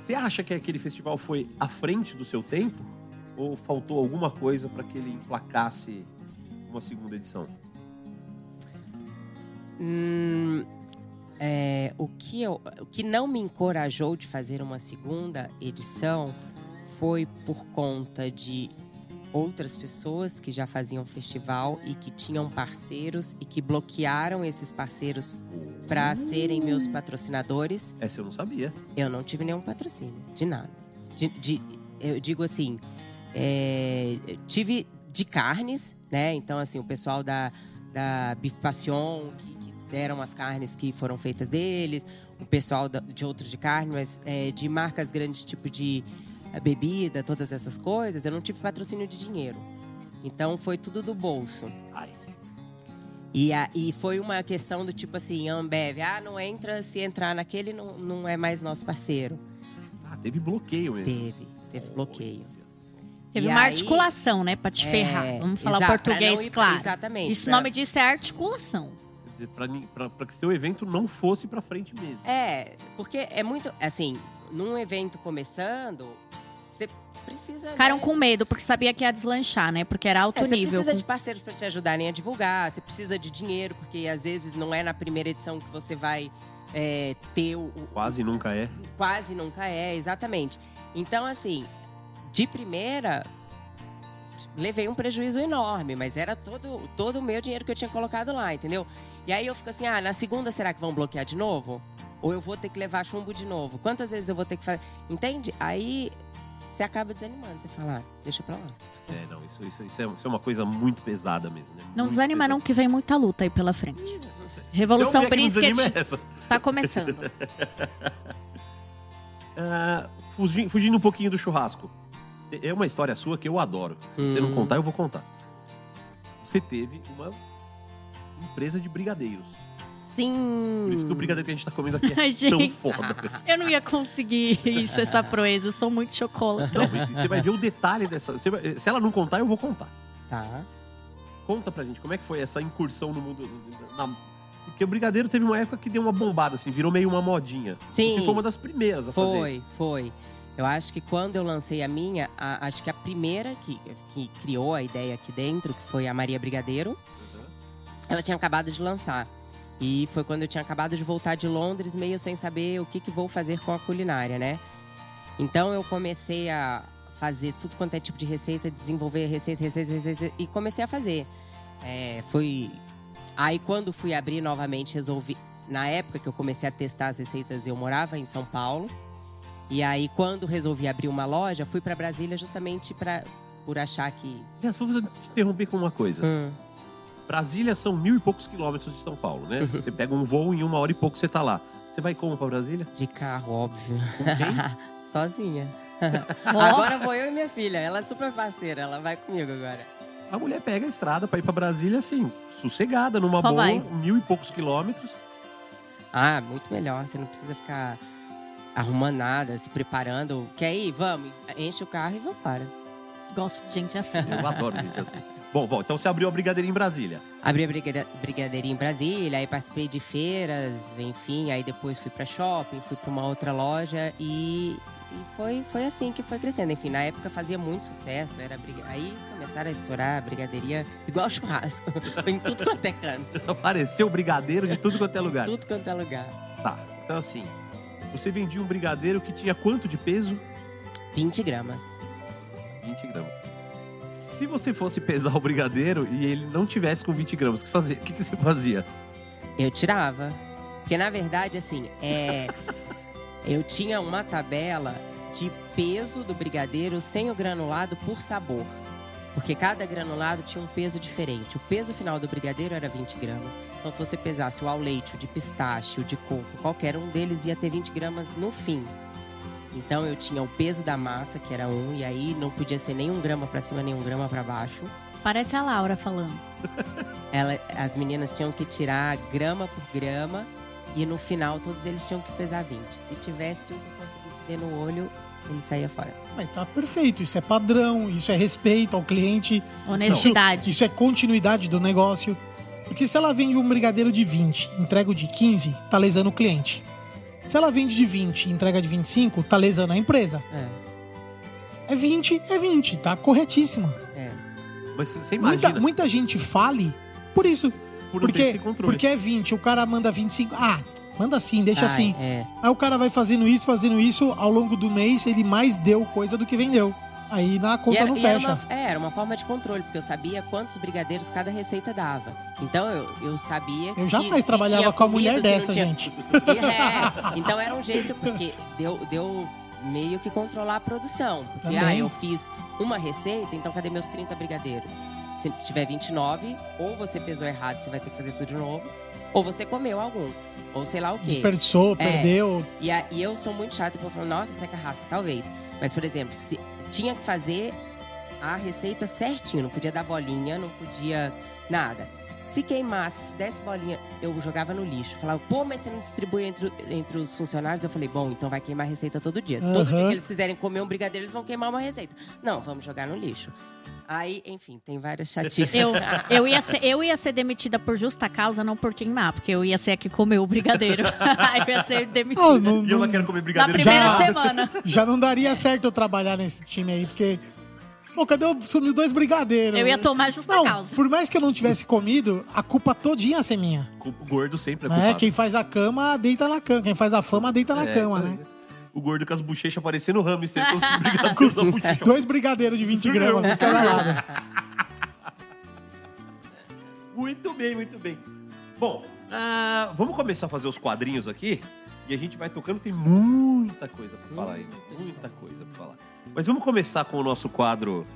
Você acha que aquele festival foi à frente do seu tempo? Ou faltou alguma coisa para que ele emplacasse uma segunda edição? Hum, é, o, que eu- o que não me encorajou de fazer uma segunda edição foi por conta de outras pessoas que já faziam festival e que tinham parceiros e que bloquearam esses parceiros para serem meus patrocinadores. Essa eu não sabia. Eu não tive nenhum patrocínio, de nada. De, de- eu digo assim, é, tive de carnes, né? Então, assim, o pessoal da, da Bife Passion, que, que deram as carnes que foram feitas deles, o pessoal da- de outros de carne, mas é, de marcas grandes, tipo de eh, bebida, todas essas coisas, eu não tive patrocínio de dinheiro. Então, foi tudo do bolso. Ai. E, a- e foi uma questão do tipo assim, Ambev, ah, não entra, se entrar naquele, não, não é mais nosso parceiro. Ah, teve bloqueio mesmo. Teve, teve bloqueio. Teve E uma aí- articulação, né? Pra te É, ferrar. Vamos falar exato, o português, ir- claro. Exatamente. Isso, o pra- nome disso é articulação. Quer dizer, pra, nin- pra- pra que seu evento não fosse pra frente mesmo. É, porque é muito, assim, num evento começando, você precisa... Ficaram né? com medo, porque sabia que ia deslanchar, né? Porque era alto É, você nível. precisa com- de parceiros para te ajudarem a divulgar, você precisa de dinheiro, porque às vezes não é na primeira edição que você vai é, ter o, o- Quase nunca é. Quase nunca é, exatamente. Então, assim, de primeira, levei um prejuízo enorme, mas era todo, todo o meu dinheiro que eu tinha colocado lá, entendeu? E aí eu fico assim, ah, na segunda será que vão bloquear de novo? Ou eu vou ter que levar chumbo de novo? Quantas vezes eu vou ter que fazer? Entende? Aí você acaba desanimando, você fala, ah, deixa pra lá. É, não, isso, isso, isso, é, isso é uma coisa muito pesada mesmo, né? Não Muito desanima pesada. não, que vem muita luta aí pela frente. Revolução Então, Brisket é essa. tá começando. Ah, fugi- fugindo um pouquinho do churrasco. É uma história sua que eu adoro. Se você não Hum. contar, eu vou contar. Você teve uma empresa de brigadeiros. Sim! Por isso que o brigadeiro que a gente tá comendo aqui é Ai, tão gente. foda. Eu não ia conseguir isso, essa proeza. Eu sou muito chocolate. Não, você vai ver o detalhe dessa. vai- se ela não contar, eu vou contar. Tá. Conta pra gente como é que foi essa incursão no mundo. na- Porque o brigadeiro teve uma época que deu uma bombada, assim, virou meio uma modinha. Sim. Você foi uma das primeiras a fazer. Foi, foi. Eu acho que quando eu lancei a minha, a- acho que a primeira que, que criou a ideia aqui dentro, que foi a Maria Brigadeiro, Uhum. ela tinha acabado de lançar. E foi quando eu tinha acabado de voltar de Londres, meio sem saber o que, que vou fazer com a culinária, né? Então eu comecei a fazer tudo quanto é tipo de receita, desenvolver receita, receita, receita, e comecei a fazer. É, foi. Aí quando fui abrir novamente, resolvi. Na época que eu comecei a testar as receitas, eu morava em São Paulo. E aí, quando resolvi abrir uma loja, fui para Brasília justamente pra, por achar que. Aliás, vou te interromper com uma coisa. Hum, Brasília são mil e poucos quilômetros de São Paulo, né? Você pega um voo em uma hora e pouco você tá lá. Você vai como pra Brasília? de carro, óbvio. Com quem? Sozinha. Agora vou eu e minha filha. Ela é super parceira, ela vai comigo agora. A mulher pega a estrada pra ir pra Brasília, assim, sossegada, numa Só boa, vai. mil e poucos quilômetros. Ah, muito melhor. Você não precisa ficar arrumando nada, se preparando. Quer ir? Vamos. Enche o carro e vamos para. Gosto de gente assim. Eu adoro gente assim. Bom, bom, então você abriu a brigadeirinha em Brasília. Abri a brigade- brigadeirinha em Brasília, aí participei de feiras, enfim. Aí depois fui pra shopping, fui pra uma outra loja e, e foi, foi assim que foi crescendo. Enfim, na época fazia muito sucesso. Era briga... Aí começaram a estourar a brigadeiria igual churrasco. em tudo quanto é canto. Apareceu brigadeiro de tudo quanto é lugar. Tudo quanto é lugar. Tá, então assim, você vendia um brigadeiro que tinha quanto de peso? 20 gramas. 20 gramas. Se você fosse pesar o brigadeiro e ele não tivesse com 20 gramas, o que, fazia? o que, que você fazia? Eu tirava. Porque, na verdade, assim, é... eu tinha uma tabela de peso do brigadeiro sem o granulado por sabor. Porque cada granulado tinha um peso diferente. O peso final do brigadeiro era 20 gramas. Então, se você pesasse o ao leite, o de pistache, o de coco, qualquer um deles ia ter 20 gramas no fim. Então, eu tinha o peso da massa, que era um, e aí não podia ser nem um grama pra cima, nem um grama pra baixo. Parece a Laura falando. Ela, as meninas tinham que tirar grama por grama e no final todos eles tinham que pesar 20. Se tivesse um que conseguisse ver no olho, ele saía fora. Mas tá perfeito. Isso é padrão, isso é respeito ao cliente. Honestidade. Isso é continuidade do negócio. Porque se ela vende um brigadeiro de 20, entrega o de 15, tá lesando o cliente. Se ela vende de 20 e entrega de 25, tá lesando a empresa. É, É 20, é 20, tá corretíssima. é. Mas você imagina, Muita, muita gente fale por isso. por Porque, esse controle. porque é 20, o cara manda 25. Ah, manda assim, deixa Ai, assim. É. Aí o cara vai fazendo isso, fazendo isso, ao longo do mês ele mais deu coisa do que vendeu. Aí na conta era, não e era fecha. uma, é, era uma forma de controle, porque eu sabia quantos brigadeiros cada receita dava. Então eu, eu sabia Eu jamais trabalhava com a mulher dessa, tinha- gente. É, então era um jeito, porque deu, deu meio que controlar a produção. Porque, Também. ah, eu fiz uma receita, então cadê meus 30 brigadeiros? Se tiver 29, ou você pesou errado, você vai ter que fazer tudo de novo, ou você comeu algum, ou sei lá o quê. Desperdiçou, É. perdeu. E, a- e eu sou muito chata, e vou falar, nossa, seca rasca, talvez. Mas, por exemplo, se, tinha que fazer a receita certinho, não podia dar bolinha, não podia nada. Se queimasse, se desse bolinha, eu jogava no lixo. Falava, pô, mas você não distribui entre, entre os funcionários? Eu falei, bom, então vai queimar a receita todo dia. Todo dia que eles quiserem comer um brigadeiro, eles vão queimar uma receita. Não, vamos jogar no lixo. Aí, enfim, tem várias chatices. Eu, eu, ia ser, eu ia ser demitida por justa causa, não por queimar, porque eu ia ser a que comeu o brigadeiro. Aí eu ia ser demitida. Ah, não- E eu não não- quero comer Na brigadeiro primeira gelado. semana. já não daria certo eu trabalhar nesse time aí, porque. Pô, cadê os dois brigadeiros? Eu ia tomar justa Não, causa. por mais que eu não tivesse comido, a culpa todinha ia ser minha. O gordo sempre é Né? culpado. Quem faz a cama, deita na cama. Quem faz a fama, deita na É, cama, né? O gordo com as bochechas parecendo hamster, com os brigadeiros na bochecha. Dois brigadeiros de 20 gramas de cada lado. Muito bem, muito bem. Bom, ah, vamos começar a fazer os quadrinhos aqui. E a gente vai tocando, tem muita coisa pra falar aí. Muita coisa pra falar. Mas vamos começar com o nosso quadro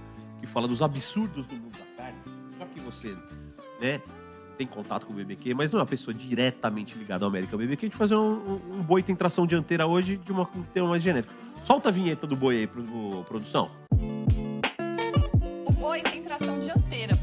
que fala dos absurdos do mundo da carne. Só que você, né, tem contato com o BBQ, mas não é uma pessoa diretamente ligada ao América BBQ. A gente vai fazer um, um, um boi tem tração dianteira hoje de uma, um tema mais genérico. Solta a vinheta do boi aí, pro, pro- produção. O boi tem tração dianteira.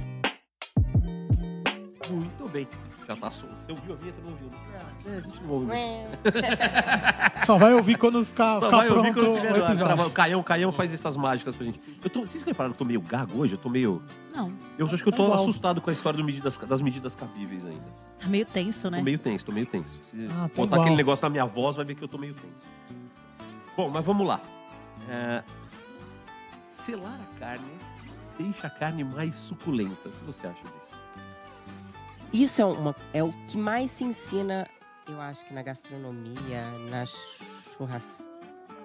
Muito bem. Já tá solto. Você ouviu a vinheta ou não ouviu? É, a gente não ouve muito. Só vai ouvir quando ficar, Só ficar vai ouvir pronto quando tiver o episódio. O Caião, o Caião faz essas mágicas pra gente. Eu tô, vocês repararam que eu tô meio gago hoje? Eu tô meio. Não, Eu acho que eu tô Tá igual. assustado com a história do medidas- das medidas cabíveis ainda. tá meio tenso, né? Tô meio tenso, tô meio tenso. Se Ah, tá botar igual. aquele negócio na minha voz, vai ver que eu tô meio tenso. Bom, mas vamos lá. É, Selar a carne deixa a carne mais suculenta. O que você acha? Isso é, uma, é o que mais se ensina, eu acho que na gastronomia, na churras,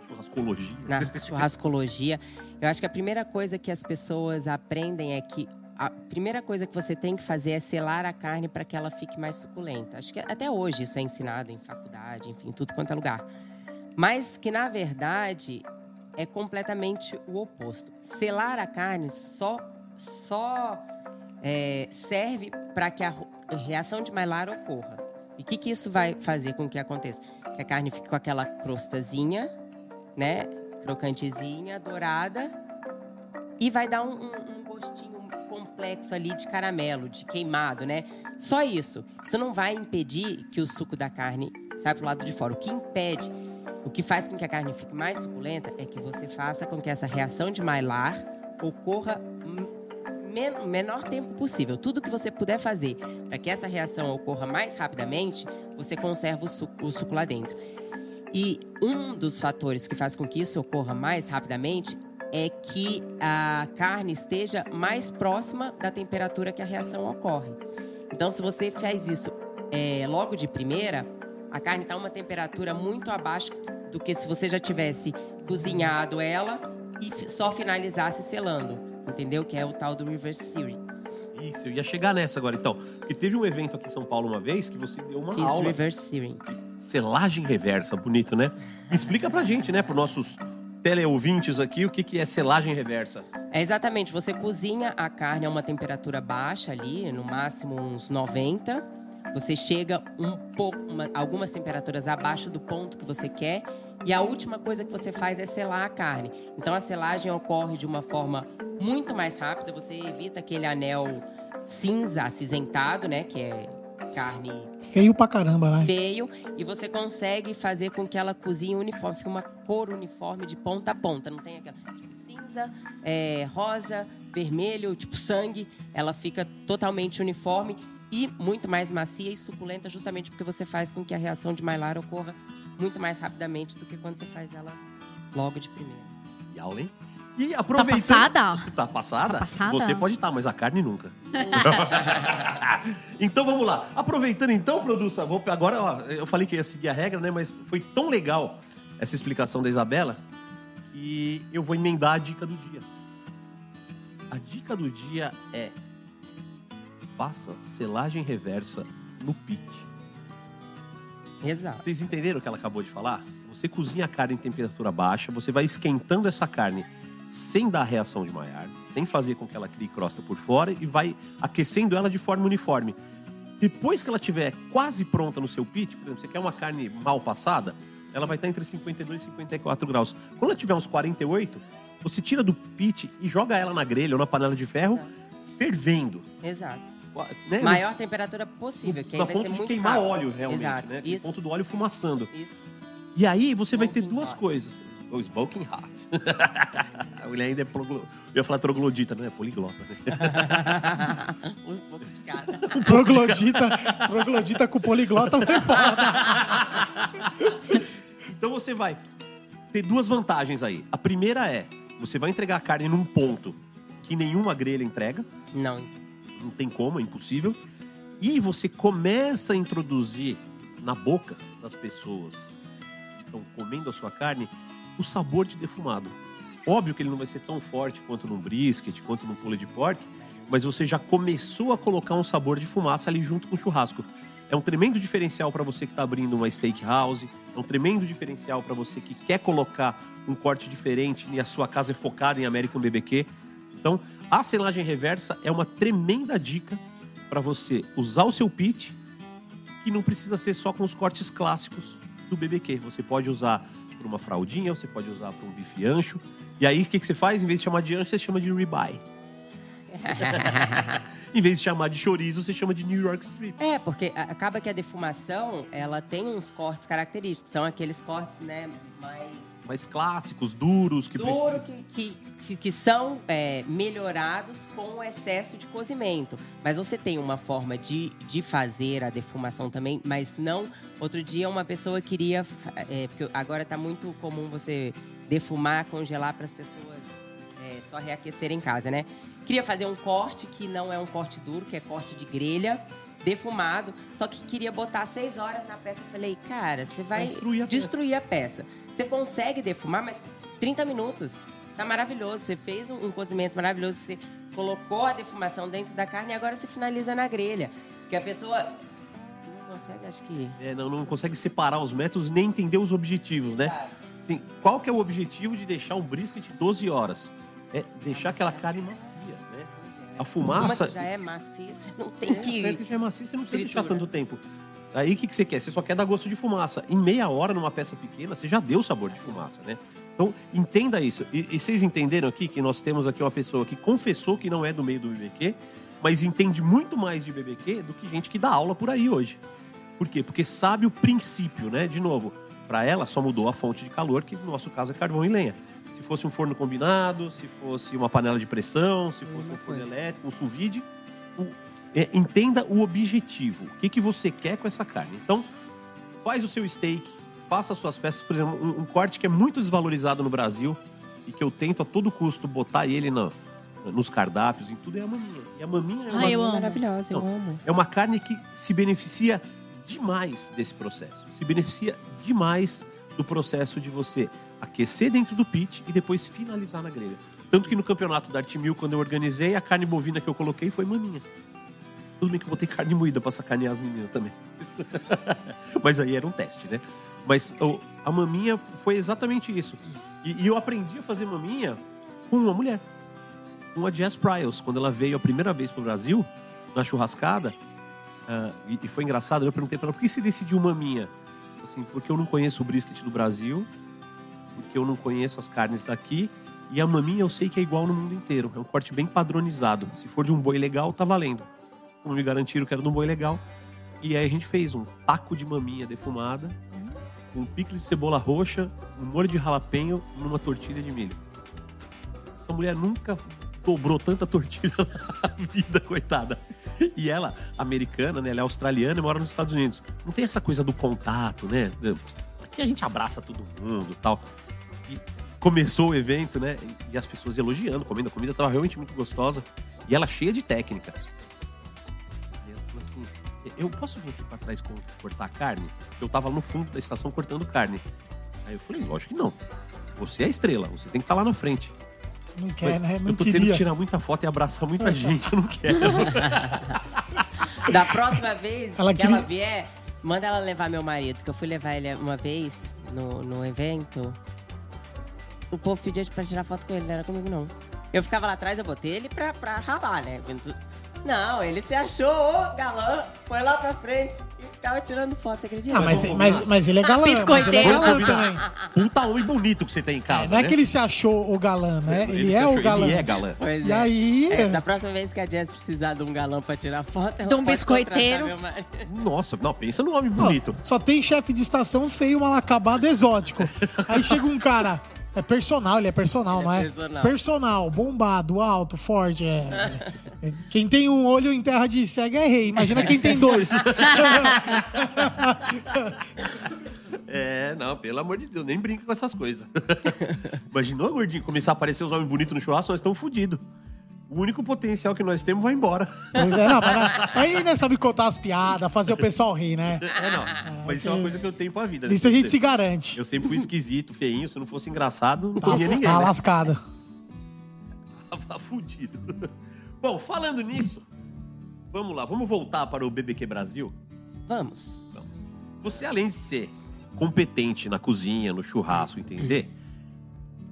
Churrascologia. na churrascologia. Eu acho que a primeira coisa que as pessoas aprendem é que a primeira coisa que você tem que fazer é selar a carne para que ela fique mais suculenta. Acho que até hoje isso é ensinado em faculdade, enfim, em tudo quanto é lugar. Mas que na verdade é completamente o oposto. Selar a carne só só é, serve para que a reação de Maillard ocorra. E o que, que isso vai fazer com que aconteça? Que a carne fique com aquela crostazinha, né? Crocantezinha, dourada. E vai dar um, um- um gostinho complexo ali de caramelo, de queimado, né? Só isso. Isso não vai impedir que o suco da carne sai pro lado de fora. O que impede, o que faz com que a carne fique mais suculenta é que você faça com que essa reação de Maillard ocorra men menor tempo possível. Tudo que você puder fazer para que essa reação ocorra mais rapidamente, você conserva o suco, o suco lá dentro. E um dos fatores que faz com que isso ocorra mais rapidamente é que a carne esteja mais próxima da temperatura que a reação ocorre. Então, se você faz isso é, logo de primeira, a carne está a uma temperatura muito abaixo do que se você já tivesse cozinhado ela e só finalizasse selando, entendeu? Que é o tal do reverse searing. Isso, eu ia chegar nessa agora, então. Porque teve um evento aqui em São Paulo uma vez que você deu uma Fiz aula. reverse searing. Selagem reversa, bonito, né? Explica pra gente, né, pros nossos teleouvintes aqui, o que, que é selagem reversa. É exatamente, você cozinha a carne a uma temperatura baixa ali, no máximo uns 90. Você chega um pouco, uma- algumas temperaturas abaixo do ponto que você quer. E a última coisa que você faz é selar a carne. Então a selagem ocorre de uma forma muito mais rápida. Você evita aquele anel cinza, acinzentado, né? Que é carne Feio pra caramba, né? feio e você consegue fazer com que ela cozinhe uniforme, fique uma cor uniforme de ponta a ponta, não tem aquela tipo cinza, é, rosa, vermelho, tipo sangue, ela fica totalmente uniforme e muito mais macia e suculenta, justamente porque você faz com que a reação de Maillard ocorra muito mais rapidamente do que quando você faz ela logo de primeira. E Aulen? E aproveitando... passada? Tá passada? Tá passada? Você pode estar, mas a carne nunca. então vamos lá. Aproveitando então, produção, vou agora ó, eu falei que ia seguir a regra, né? Mas foi tão legal essa explicação da Isabela que eu vou emendar a dica do dia. A dica do dia é faça selagem reversa no pit. Exato. Vocês entenderam o que ela acabou de falar? Você cozinha a carne em temperatura baixa, você vai esquentando essa carne sem dar reação de Maillard, sem fazer com que ela crie crosta por fora e vai aquecendo ela de forma uniforme. Depois que ela estiver quase pronta no seu pit, por exemplo, você quer uma carne mal passada, ela vai estar entre 52 e 54 graus. Quando ela tiver uns 48, você tira do pit e joga ela na grelha ou na panela de ferro, fervendo. Exato. Né? Maior temperatura possível, que aí vai ponto ser de muito queimar rápido. óleo, realmente, Exato. né? Isso. ponto do óleo fumaçando. Isso. E aí você vai ter Smoking duas hot. coisas. O smoking hot. a mulher ainda é proglo... Eu ia falar troglodita, não é poliglota. Né? um pouco de cada. O proglodita, proglodita com poliglota foi foda. Então você vai ter duas vantagens aí. A primeira é, você vai entregar a carne num ponto que nenhuma grelha entrega. Não, Não tem como, é impossível. E você começa a introduzir na boca das pessoas que estão comendo a sua carne o sabor de defumado. Óbvio que ele não vai ser tão forte quanto num brisket, quanto num pulled pork, mas você já começou a colocar um sabor de fumaça ali junto com o churrasco. É um tremendo diferencial para você que está abrindo uma steakhouse, é um tremendo diferencial para você que quer colocar um corte diferente e a sua casa é focada em American BBQ. Então, a selagem reversa é uma tremenda dica para você usar o seu pit, que não precisa ser só com os cortes clássicos do BBQ. Você pode usar para uma fraldinha, você pode usar para um bife ancho. E aí, o que, que você faz? Em vez de chamar de ancho, você chama de ribeye. em vez de chamar de chorizo, você chama de New York Strip. É, porque acaba que a defumação, ela tem uns cortes característicos. São aqueles cortes, né, mais Mais clássicos, duros, que duro, que, que, que- são é, melhorados com o excesso de cozimento. Mas você tem uma forma de, de fazer a defumação também, mas não... Outro dia uma pessoa queria... é, porque agora está muito comum você defumar, congelar para as pessoas é, só reaquecer em casa, né? Queria fazer um corte que não é um corte duro, que é corte de grelha, defumado, só que queria botar seis horas na peça. Eu falei, cara, você vai destruir a peça. destruir a peça. Você consegue defumar, mas 30 minutos. Tá maravilhoso. Você fez um, um cozimento maravilhoso, você colocou a defumação dentro da carne e agora você finaliza na grelha. Porque a pessoa não consegue, acho que. É, não, não consegue separar os métodos nem entender os objetivos, né? Sabe? Assim, qual que é o objetivo de deixar um brisket 12 horas? É deixar aquela carne macia, né? A Uma fumaça... que já é macia, você não tem É, que. é que já é macia, você não precisa deixar tanto tempo. Aí o que, que você quer? Você só quer dar gosto de fumaça. Em meia hora, numa peça pequena, você já deu o sabor de fumaça, né? Então, entenda isso. E, e vocês entenderam aqui que nós temos aqui uma pessoa que confessou que não é do meio do BBQ, mas entende muito mais de BBQ do que gente que dá aula por aí hoje. Por quê? Porque sabe o princípio, né? De novo, para ela só mudou a fonte de calor, que no nosso caso é carvão e lenha. Se fosse um forno combinado, se fosse uma panela de pressão, se fosse um forno elétrico, um sous vide, o- é, entenda o objetivo. O que, que você quer com essa carne. Então, faz o seu steak, faça suas peças. Por exemplo, um, um corte que é muito desvalorizado no Brasil e que eu tento a todo custo botar ele na- nos cardápios, em tudo, é a maminha. E a maminha é uma, Ai, eu amo. Maravilhosa, eu Não. amo. é uma carne que se beneficia demais desse processo. Se beneficia demais do processo de você aquecer dentro do pit e depois finalizar na grelha. Tanto que no campeonato da Arte Mil, quando eu organizei, a carne bovina que eu coloquei foi maminha. Tudo bem que eu botei carne moída pra sacanear as meninas também. Mas aí era um teste, né? Mas a maminha foi exatamente isso. E, e eu aprendi a fazer maminha com uma mulher. Com a Jess Pryles. Quando ela veio a primeira vez pro Brasil, na churrascada, ah, e, e foi engraçado, eu perguntei pra ela, por que você decidiu maminha? Assim, porque eu não conheço o brisket do Brasil, porque eu não conheço as carnes daqui, e a maminha eu sei que é igual no mundo inteiro. É um corte bem padronizado. Se for de um boi legal, tá valendo. Não me garantiram que era de um boi legal. E aí a gente fez um taco de maminha defumada, com picles de cebola roxa, um molho de jalapeño numa tortilha de milho. Essa mulher nunca dobrou tanta tortilha na vida, coitada. E ela, americana, né? Ela é australiana e mora nos Estados Unidos. Não tem essa coisa do contato, né? Aqui a gente abraça todo mundo e tal. E começou o evento, né? E as pessoas elogiando, comendo. A comida tava realmente muito gostosa. E ela cheia de técnica. Eu posso vir aqui pra trás cortar carne? Eu tava no fundo da estação cortando carne. Aí eu falei, lógico que não. Você é a estrela, você tem que estar lá na frente. Não quer, Mas né? Não eu tô tendo queria. que tirar muita foto e abraçar muita gente, eu não quero. Da próxima vez Ela que ela queria- vier, manda ela levar meu marido, que eu fui levar ele uma vez no, no evento. O povo pedia pra tirar foto com ele, não era comigo não. Eu ficava lá atrás, eu botei ele pra, pra ralar, né? Não, ele se achou o galã, foi lá pra frente e ficava tirando foto, você acredita? Ah, mas, mas, mas ele é galã. Mas ele é Biscoiteiro. galã também. Puta homem bonito que você tem em casa, Não é né? que ele se achou o galã, né? Ele, se é achou- o galã. Ele é galã. Pois E é. aí. É, da próxima vez que a Jess precisar de um galã pra tirar foto, ela De um pode biscoiteiro. contratar meu marido. Nossa, não, pensa no homem ó, bonito. só tem chefe de estação feio, mal acabado, exótico. Aí chega um cara. É personal, ele é personal, Ele é não é? personal. Personal, bombado, alto, forte. é. É, Quem tem um olho em terra de cego é rei. Imagina quem tem dois. É, não, pelo amor de Deus, nem brinca com essas coisas. Imaginou, gordinho, começar a aparecer os homens bonitos no churrasco, nós estamos fodidos. O único potencial que nós temos vai embora. Pois é, não, mas não- aí né, sabe contar as piadas, fazer o pessoal rir, né? É, não. Mas isso é uma coisa que eu tenho pra vida. né? Isso a gente Eu se garante. Eu sempre fui esquisito, feinho. Se não fosse engraçado, não Tá, ninguém. tá né? lascada. Tava fudido. Bom, falando nisso, vamos lá, vamos voltar para o BBQ Brasil? Vamos. Vamos. Você, além de ser competente na cozinha, no churrasco, entender,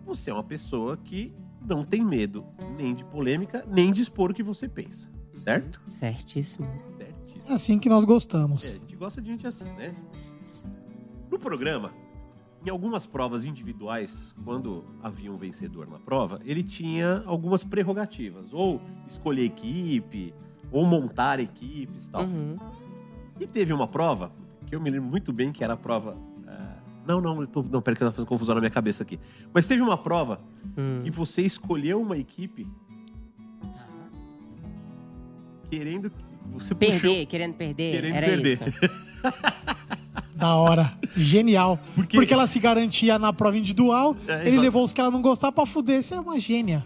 você é uma pessoa que não tem medo nem de polêmica, nem de expor o que você pensa. Certo? Certíssimo. Certíssimo. É assim que nós É, a gostamos. gente gosta de gente assim, né? No programa, em algumas provas individuais, quando havia um vencedor na prova, ele tinha algumas prerrogativas. Ou escolher equipe, ou montar equipes e tal. Uhum. E teve uma prova, que eu me lembro muito bem que era a prova. Não, não, eu tô, não, pera que eu tô fazendo confusão na minha cabeça aqui. Mas teve uma prova Hum. e você escolheu uma equipe querendo. Você puxou. Perder, querendo perder, Querendo era perder. isso. Da hora. Genial. Porque- Porque ela se garantia na prova individual, É, ele levou os que ela não gostava pra fuder. Você é uma gênia.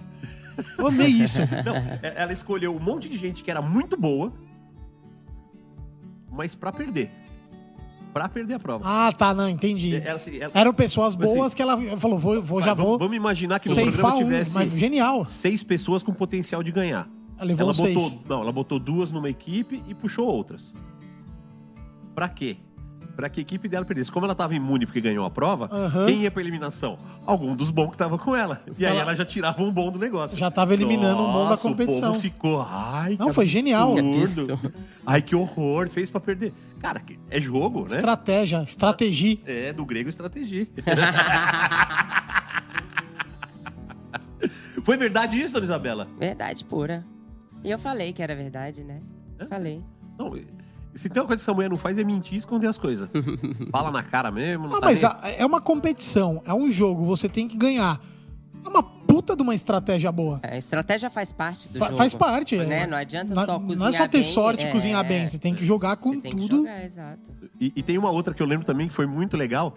Eu amei isso. Não, é- ela escolheu um monte de gente que era muito boa, mas pra perder. Pra perder a prova. Ah, tá, não, entendi. Ela, assim, ela- Eram pessoas Assim, boas que ela falou, vou, vou já vou Vamos imaginar que no programa tivesse genial. seis pessoas com potencial de ganhar. Ela levou ela botou, seis. Não, ela botou duas numa equipe e puxou outras. Pra quê? Pra que a equipe dela perdesse. Como ela tava imune porque ganhou a prova, Aham. quem ia pra eliminação? Algum dos bons que tava com ela. E aí Ela- ela já tirava um bom do negócio. Já tava eliminando um bom da Nossa, competição. O povo ficou. Ai, Não, que foi genial. absurdo. Que Ai, que horror. Fez pra perder. Cara, que- é jogo, né? Estratégia, estratégia. É, do grego estratégia. Foi verdade isso, dona Isabela? Verdade pura. E eu falei que era verdade, né? Hã? Falei. Não, Se tem uma coisa que essa mulher não faz é mentir e esconder as coisas. Fala na cara mesmo. Não Ah, tá mas nem- a- é uma competição, é um jogo, você tem que ganhar. É uma puta de uma estratégia boa. A estratégia faz parte do Fa- jogo. faz parte. Né? é. Não adianta Não- só cozinhar Não é só ter bem, sorte e é, cozinhar bem, você tem que jogar com Você tem que tudo. jogar, exato. E, e tem uma outra que eu lembro também que foi muito legal.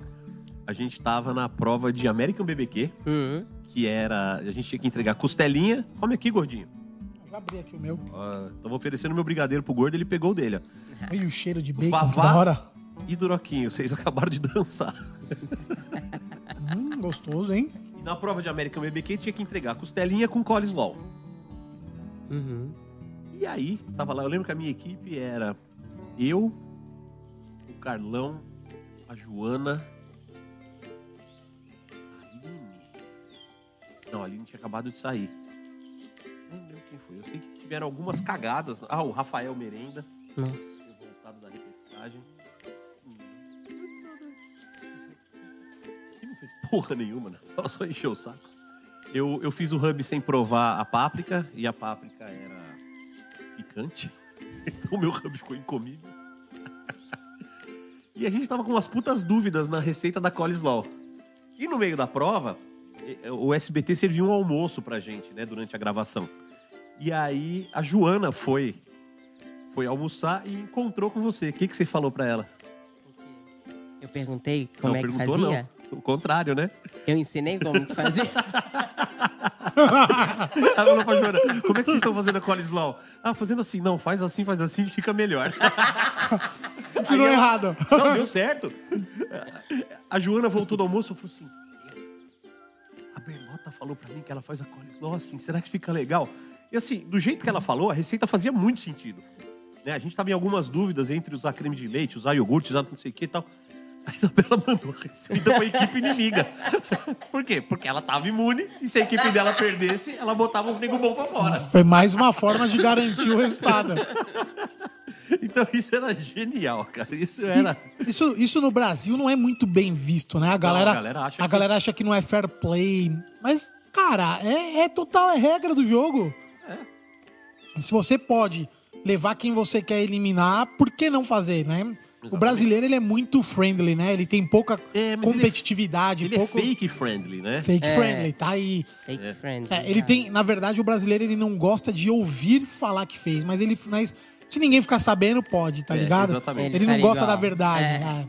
A gente tava na prova de American BBQ, Uhum. que era. A gente tinha que entregar costelinha. Come aqui, gordinho. Já abri aqui o meu. Ó, Tava oferecendo meu brigadeiro pro gordo, ele pegou o dele, ó. Olha o cheiro de bacon, que Vavá. da hora. E Duroquinho, vocês acabaram de dançar. Hum, gostoso, hein? E na prova de American BBQ tinha que entregar costelinha com coleslaw. Uhum. E aí, tava lá, eu lembro que a minha equipe era eu, o Carlão, a Joana, a Aline. Não, a Aline tinha acabado de sair. Sei que tiveram algumas cagadas. Ah, o Rafael Merenda, Nossa. voltado da repescagem. Que não fez porra nenhuma, né? Ela só encheu o saco. Eu, eu fiz o hub sem provar a páprica, e a páprica era picante. Então o meu hub ficou incomível. E a gente tava com umas putas dúvidas na receita da coleslaw. E no meio da prova, o SBT serviu um almoço pra gente, né, durante a gravação. E aí a Joana foi foi almoçar e encontrou com você. O que, que você falou pra ela? Eu perguntei como não é que perguntou, fazia. não. O contrário, né? Eu ensinei como que fazia. Ela falou pra Joana, como é que vocês estão fazendo a coleslaw? Ah, fazendo assim. Não, faz assim, faz assim, fica melhor. Ensinou errado. Não, deu certo. A Joana voltou do almoço e falou assim: A Berlota falou pra mim que ela faz a coleslaw assim, será que fica legal? E assim, do jeito que ela falou, a receita fazia muito sentido. Né? A gente tava em algumas dúvidas entre usar creme de leite, usar iogurte, usar não sei o que e tal. A Isabela mandou a receita pra equipe inimiga. Por quê? Porque ela tava imune e se a equipe dela perdesse, ela botava os nego bom pra fora. Foi mais uma forma de garantir o resultado. Então isso era genial, cara. Isso era. E Isso, isso no Brasil não é muito bem visto, né? A galera, a galera acha a que- galera acha que não é fair play. Mas, cara, é, é total, é regra do jogo. Se você pode levar quem você quer eliminar, por que não fazer, né? O brasileiro, ele é muito friendly, né? Ele tem pouca É, mas ele é- competitividade, Ele pouco... é fake friendly, né? fake É. friendly, tá aí. Fake friend. É, ele tem, na verdade, o brasileiro ele não gosta de ouvir falar que fez, mas ele, mas se ninguém ficar sabendo, pode, tá É, ligado? exatamente. Ele, não Ele gosta faria da igual. verdade, É. né?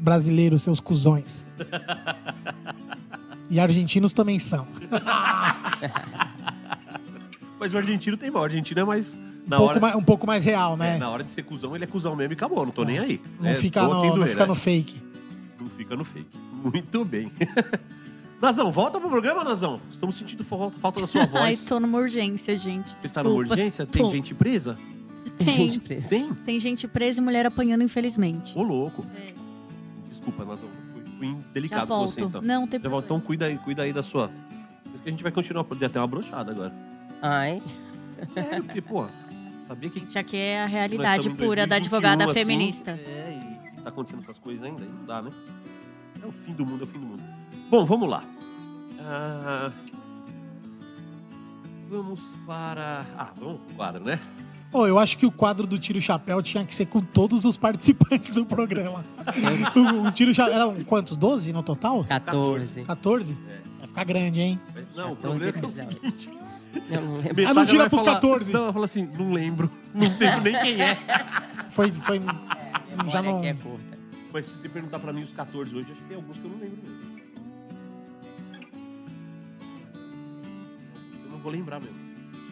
Brasileiros, seus cuzões. e argentinos também são. Mas o argentino tem mal. O argentino é mais. Um Na pouco, hora, mais, um pouco mais real, é, né? na hora de ser cuzão, ele é cuzão mesmo e acabou. Não tô nem aí. não, É, fica no, quem não doer, fica né? no fake. Não fica no fake. Muito bem. Nazão, volta pro programa, Nazão. Estamos sentindo falta, falta da sua Ai, voz. tô numa urgência, gente. Você tá numa Desculpa. urgência? Tem Tô. gente presa? Tem. Gente presa. Tem? Tem gente presa e mulher apanhando, infelizmente. Ô, louco. É. Desculpa, Nazão. Fui, indelicado com volto. você, então. Não, tem Já volta, então cuida aí, cuida aí da sua... A gente vai continuar, poder até uma brochada agora. Ai, Sério, porque, pô, sabia que Gente, aqui é a realidade pura da 2021, advogada assim, feminista. É, e tá acontecendo essas coisas ainda, não dá, né? É o fim do mundo, é o fim do mundo. Bom, vamos lá. Ah, vamos para. Ah, vamos pro quadro, né? Pô, eu acho que o quadro do Tiro Chapéu tinha que ser com todos os participantes do programa. o, o Tiro Chapéu. Eram quantos? 12 no total? 14. 14? Vai ficar grande, hein? Não, o 14 problema é o seguinte. Eu não lembro. metade tira ela vai pros falar- 14. Não, ela fala assim, não lembro. Não lembro nem quem é. Foi. foi já Olha não. que é curta. Mas se você perguntar pra mim os 14 hoje, acho que tem alguns que eu não lembro mesmo. Eu não vou lembrar mesmo.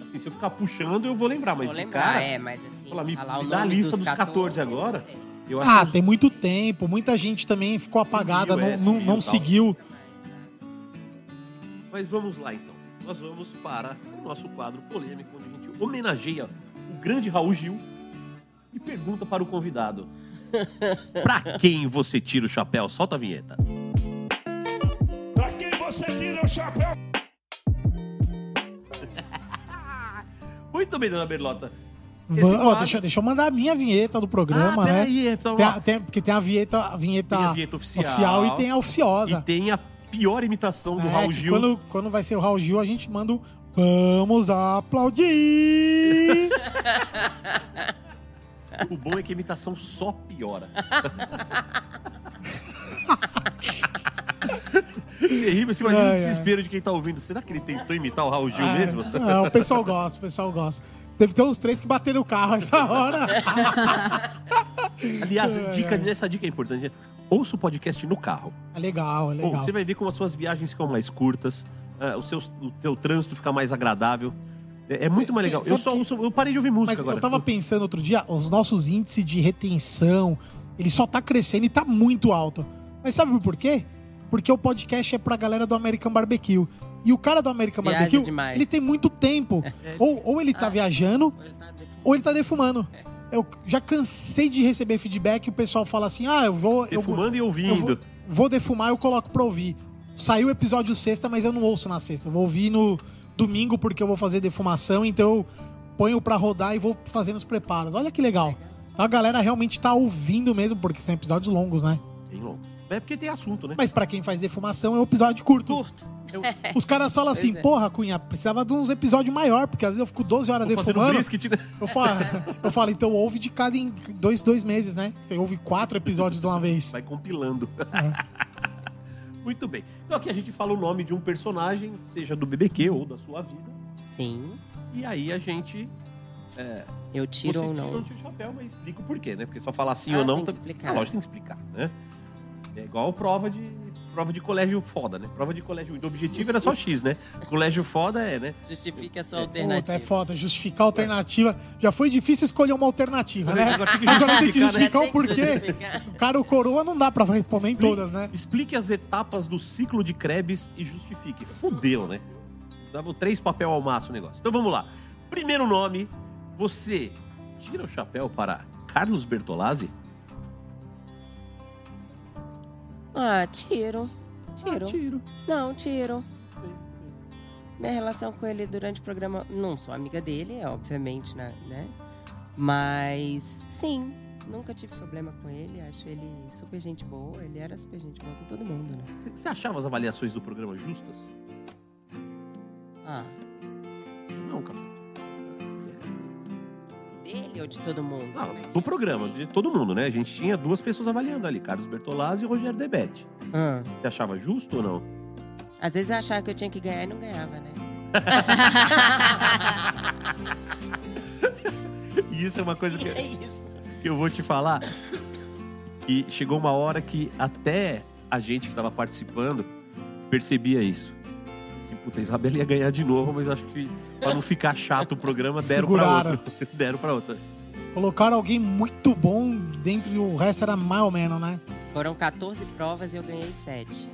Assim, se eu ficar puxando, eu vou lembrar, mas Vou lembrar, cara... é, mas assim, Fala, me, falar o dá a nome lista dos dos 14 agora. eu não sei. Eu acho Ah, que tem muito tempo. Muita gente também ficou apagada, Sumiu, é, não, não, sumiu, não tal. seguiu. Mas vamos lá então. Nós vamos para o nosso quadro polêmico, onde a gente homenageia o grande Raul Gil e pergunta para o convidado: Pra quem você tira o chapéu? Solta a vinheta. Pra quem você tira o chapéu? Muito bem, dona Berlota. Va- Esse ó, quadro- deixa, deixa eu mandar a minha vinheta do programa, Ah, né? peraí, então, Tem a- tem- porque tem a vinheta, a vinheta, Tem a vinheta oficial. e tem a E oficiosa. tem a pior imitação do É, Raul Gil. Quando, quando vai ser o Raul Gil, a gente manda o Vamos aplaudir! O bom é que a imitação só piora. Você ri, mas você imagina o Ai, ai. desespero de quem tá ouvindo. Será que ele tentou imitar o Raul Gil Ah, mesmo? é, o pessoal gosta, o pessoal gosta. Deve ter uns três que bateram o carro essa hora. Aliás, dica, essa dica é importante. Ouça o podcast no carro. É legal, é legal. você vai ver como as suas viagens ficam mais curtas, ah, o, seu, o teu trânsito fica mais agradável. É, é muito Cê- mais cê legal. Eu sabe só que- eu parei de ouvir música Mas agora. eu tava pensando outro dia, os nossos índices de retenção, ele só tá crescendo e tá muito alto. Mas sabe por quê? Porque o podcast é pra galera do American Barbecue. E o cara do American Viaja Barbecue, demais. ele tem muito tempo. Ou, ou ele tá viajando, Ele tá defumando. ou ele tá defumando. Eu já cansei de receber feedback e o pessoal fala assim: ah, eu vou. Eu, Defumando e eu ouvindo. vou, vou defumar, eu coloco pra ouvir. Saiu o episódio sexta, mas eu não ouço na sexta. Eu vou ouvir no domingo porque eu vou fazer defumação, então eu ponho pra rodar e vou fazendo os preparos. Olha que legal. A galera realmente tá ouvindo mesmo, porque são episódios longos, né? Bem longo. É porque tem assunto, né? Mas pra quem faz defumação é um episódio curto. Curto. Eu, Os caras falam assim, é. porra, Cunha, precisava de uns episódios maior, porque às vezes eu fico 12 horas vou um defumando. brisket, né? Eu falo, eu falo, então ouve de cada em dois, dois meses, né? Você ouve quatro episódios de uma vez. Vai compilando. É. Muito bem. Então aqui a gente fala o nome de um personagem, seja do BBQ ou da sua vida. Sim. E aí a gente. Eu tiro você ou tira não. tira o chapéu, mas explica o porquê, né? Porque só falar sim Ah, ou não. tem que tá- explicar. Ah, lógico, tem que explicar, né? É igual prova de. Prova de colégio foda, né? Prova de colégio. O objetivo era só X, né? Colégio foda é, né? Justifique a sua Puta, alternativa. é foda, justificar a alternativa. Já foi difícil escolher uma alternativa, né? Agora tem que Agora tem que justificar, né? o porquê. justificar. O cara, o coroa, não dá pra responder em todas, né? Explique as etapas do ciclo de Krebs e justifique. Fudeu, né? Dava três papel ao maço o negócio. Então vamos lá. Primeiro nome, você tira o chapéu para Carlos Bertolazzi? Ah, tiro. Tiro. Ah, tiro. Não, tiro. Minha relação com ele durante o programa. Não sou amiga dele, é, obviamente, né? né? Mas sim, nunca tive problema com ele. Acho ele super gente boa. Ele era super gente boa com todo mundo, né? Você- Você achava as avaliações do programa justas? Ah, Não, cara. Dele ou de todo mundo? Que do programa, de todo mundo, né? A gente tinha duas pessoas avaliando ali, Carlos Bertolazzi e Rogério Debete. Ah, Você achava justo ou não? às vezes eu achava que eu tinha que ganhar e não ganhava, né? E isso é uma coisa que, É isso. que eu vou te falar. E chegou uma hora que até a gente que tava participando percebia isso. Assim, puta, a Isabela ia ganhar de novo, mas acho que pra não ficar chato o programa, deram pra Seguraram. outra. deram pra outra. Colocaram alguém muito bom dentro e o resto era mais ou menos, né? Foram 14 provas e eu ganhei 7.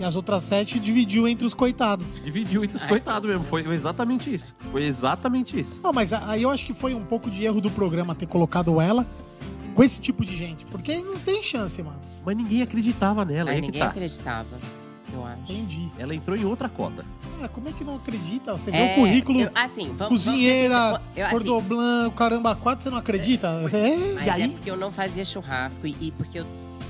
E as outras sete dividiu entre os coitados. Dividiu entre os coitados mesmo. Foi exatamente isso. Foi exatamente isso. Não, mas aí eu acho que foi um pouco de erro do programa ter colocado ela com esse tipo de gente. Porque não tem chance, mano. Mas ninguém acreditava nela. Que ninguém tá. acreditava, eu acho. Entendi. Ela entrou em outra cota. Cara, como é que não acredita? Você vê É, o currículo, eu- assim, vamos, cozinheira, eu- assim, caramba, quatro, você não acredita? Você é... Mas E aí? é porque eu não fazia churrasco e, e porque eu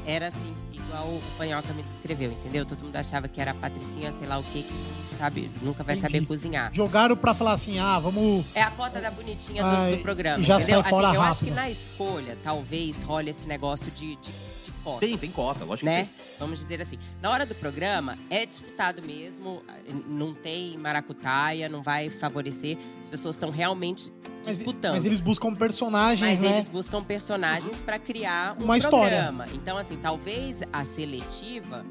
era assim, igual o Panhoca me descreveu, entendeu? Todo mundo achava que era a Patricinha, sei lá o que, que sabe, nunca vai Entendi. saber cozinhar. Jogaram pra falar assim, ah, vamos... É a cota da bonitinha do, Ai, do programa, e já entendeu? sai fora assim, eu acho rápido. que na escolha, talvez, role esse negócio de, de, de cotas. Tem, tem cota, lógico Né? que Vamos dizer assim. Na hora do programa, é disputado mesmo, não tem maracutaia, não vai favorecer. As pessoas estão realmente Mas, disputando. mas eles buscam personagens, Mas né? eles buscam personagens pra criar um Uma história. programa. Então, assim, talvez a seletiva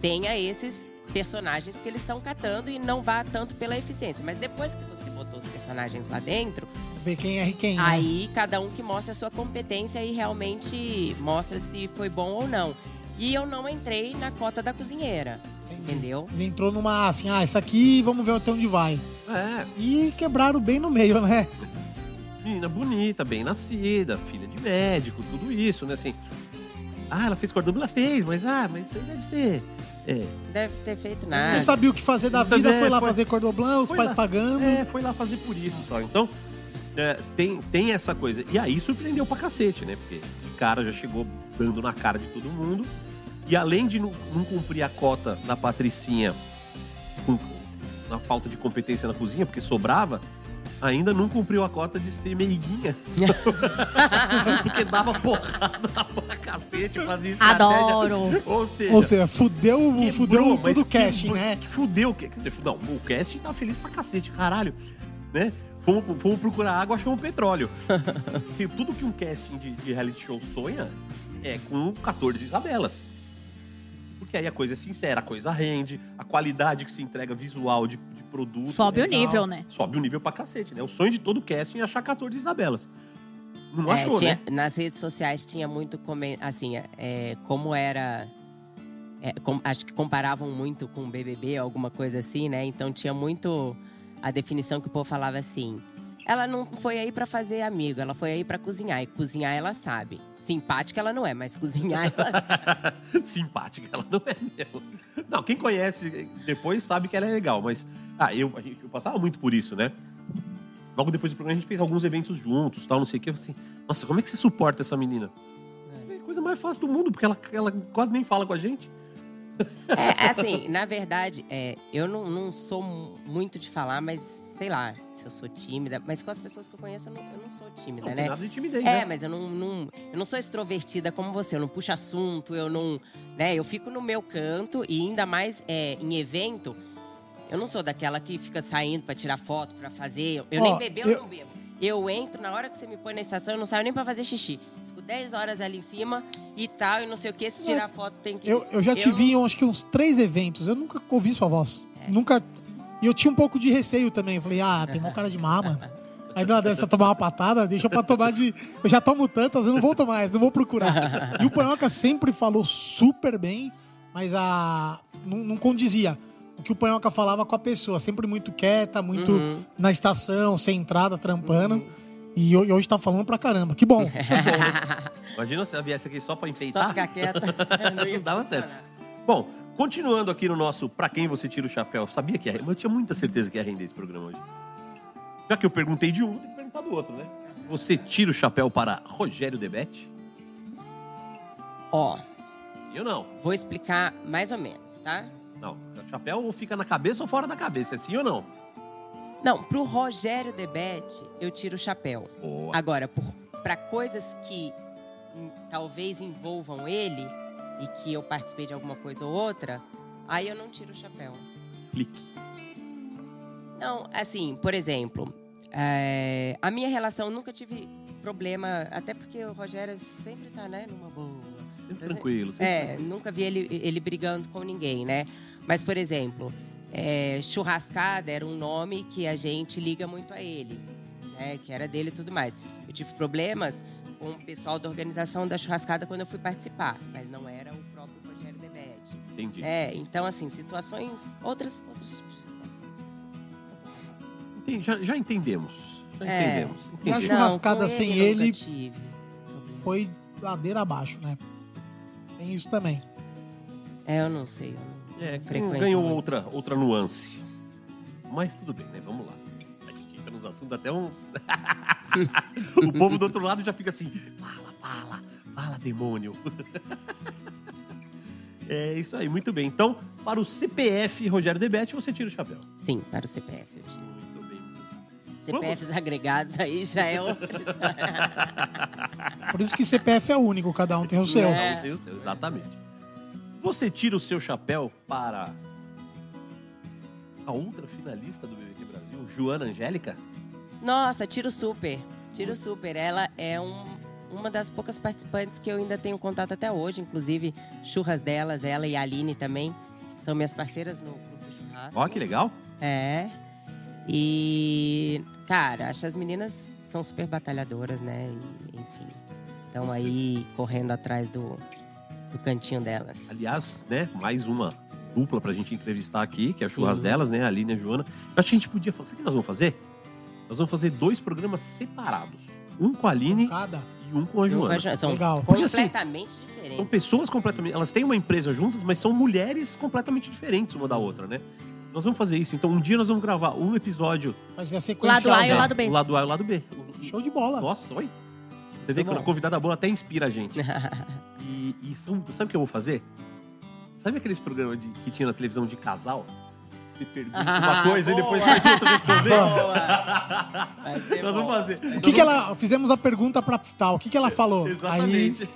tenha esses personagens que eles estão catando e não vá tanto pela eficiência. Mas depois que você botou os personagens lá dentro, Ver quem é quem, né? aí cada um que mostra a sua competência e realmente mostra se foi bom ou não. E eu não entrei na cota da cozinheira, entendeu? Ele entrou numa, assim, ah, isso aqui, vamos ver até onde vai. É, E quebraram bem no meio, né? menina bonita, bem nascida, filha de médico, tudo isso, né? Assim. Ah, ela fez cordão, ela fez, mas ah, mas isso aí deve ser. É, Deve ter feito Não nada. sabia o que fazer da Não vida, foi lá foi- fazer cordon blanc, os pais lá. pagando. é, foi lá fazer por isso só. Então, é, tem, tem essa coisa. E aí surpreendeu pra cacete, né? Porque de cara já chegou dando na cara de todo mundo. E além de não, não cumprir a cota da Patricinha com, na falta de competência na cozinha, porque sobrava, ainda não cumpriu a cota de ser meiguinha. Porque dava porrada pra cacete, fazia estratégia. Adoro. Ou seja, Ou seja, fudeu, quebrou, fudeu todo o casting, né? Que fudeu. Que, quer dizer, não, o casting tá feliz pra cacete, caralho. Né? Fomos, fomos procurar água, achamos petróleo. Porque tudo que um casting de, de reality show sonha é com 14 Isabelas. Porque aí a coisa é sincera, a coisa rende, a qualidade que se entrega visual de, de produto. Sobe o legal. nível, né? Sobe o nível pra cacete, né? O sonho de todo casting é achar 14 Isabelas. Não É, achou, tinha- né? Nas redes sociais tinha muito, assim, é, como era... é, com- acho que comparavam muito com o BBB, alguma coisa assim, né? Então tinha muito a definição que o povo falava assim... Ela não foi aí pra fazer amigo, ela foi aí pra cozinhar. E cozinhar ela sabe. Simpática ela não é, mas cozinhar ela sabe. Simpática, ela não é mesmo. Não, quem conhece depois sabe que ela é legal, mas. Ah, eu, a gente, eu passava muito por isso, né? Logo depois do programa, a gente fez alguns eventos juntos, tal, não sei o que. Eu falei assim, nossa, como é que você suporta essa menina? É a coisa mais fácil do mundo, porque ela, ela quase nem fala com a gente. É, assim, na verdade, é, eu não, não sou mu- muito de falar, mas sei lá, se eu sou tímida. Mas com as pessoas que eu conheço, eu não, eu não sou tímida, Não né? tem nada de timidez, É, né? mas eu não, não- eu não sou extrovertida como você, eu não puxo assunto, eu não. Né, eu fico no meu canto e ainda mais é, em evento, eu não sou daquela que fica saindo pra tirar foto, pra fazer. Eu Ó, nem beber, eu, eu- não bebo. Eu entro, na hora que você me põe na estação, eu não saio nem pra fazer xixi. Fico 10 horas ali em cima e tal, e não sei o que. Se tirar foto, tem que. Eu, eu já te vi acho que uns três eventos. Eu nunca ouvi sua voz. É. Nunca. E eu tinha um pouco de receio também. Eu falei, ah, tem uma cara de má, mano. Aí numa dessa tomar uma patada, deixa pra tomar de. Eu já tomo tantas, eu não vou tomar mais, não vou procurar. E o Panhoca sempre falou super bem, mas a. Não, não condizia. O que o Panhoca falava com a pessoa, sempre muito quieta, muito Uhum. na estação, sem entrada, trampando. Ho- e hoje tá falando pra caramba. Que bom. Imagina se ela viesse aqui só pra Só enfeitar. ficar quieta. Não ia Não dava certo. Bom, continuando aqui no nosso Pra Quem Você Tira o Chapéu. Eu sabia que ia render, mas eu tinha muita certeza que ia render esse programa hoje. Já que eu perguntei de um, tem que perguntar do outro, né? Você tira o chapéu para Rogério Debete? Ó, Eu não. vou explicar mais ou menos, tá? Não, o chapéu ou fica na cabeça ou fora da cabeça, é sim ou não? Não, pro Rogério Debete, eu tiro o chapéu. Boa. Agora, por, pra coisas que hum, talvez envolvam ele e que eu participei de alguma coisa ou outra, aí eu não tiro o chapéu. Clique. Não, assim, por exemplo, é, a minha relação nunca tive problema, até porque o Rogério sempre tá, né, numa boa. Sempre tranquilo. Sempre É, nunca vi ele, ele brigando com ninguém, né? Mas, por exemplo, é, churrascada era um nome que a gente liga muito a ele, né? Que era dele e tudo mais. Eu tive problemas com o pessoal da organização da churrascada quando eu fui participar, mas não era o próprio Rogério Debete. Entendi. É, então, assim, situações. Outras, outras tipos de situações. Entendi, Já, já entendemos. Já É. entendemos. E a churrascada com sem ele tive problema. Foi ladeira abaixo, né? Tem isso também. É, eu não sei. Eu não É, ganhou muito. outra, outra nuance. Mas tudo bem, né? Vamos lá. A gente fica nos assuntos até uns. o povo do outro lado já fica assim: fala, fala, fala, demônio. é isso aí, muito bem. Então, para o CPF Rogério Debete, você tira o chapéu. Sim, para o CPF eu tiro. Muito bem. CPFs agregados aí já é outra. Por isso que CPF é único, cada um tem o seu. É. Não, tem o seu, exatamente. Você tira o seu chapéu para a outra finalista do BBQ Brasil, Joana Angélica? Nossa, tiro super. Tiro super. Ela é um, uma das poucas participantes que eu ainda tenho contato até hoje. Inclusive, churras delas, ela e a Aline também. São minhas parceiras no Clube do Churrasco. Ó, que legal. É. E, cara, acho que as meninas são super batalhadoras, né? E, enfim, estão aí correndo atrás do, do cantinho delas. Aliás, né, mais uma dupla pra gente entrevistar aqui, que é a churras Sim. delas, né, a Aline e a Joana. Eu acho que a gente podia fazer. Sabe o que nós vamos fazer? Nós vamos fazer dois programas separados. Um com a Aline Cada. e um com a Joana. São Legal. Porque, assim, completamente São diferentes. pessoas completamente. Elas têm uma empresa juntas, mas são mulheres completamente diferentes uma da outra, né? Nós vamos fazer isso. Então, um dia nós vamos gravar um episódio. Fazer a sequência. Lado A e o né, lado B. O lado A e o lado B. Show de bola. Nossa, oi. Você vê Tá que bom. a convidada boa até inspira a gente. E, e são- sabe o que eu vou fazer? Sabe aqueles programas de- que tinha na televisão de casal? Você pergunta uma coisa e depois faz outra responder. Boa. Vai ser Nós bom. vamos fazer. O que, que ela. Fizemos a pergunta pra tal. O que, que ela falou? Exatamente.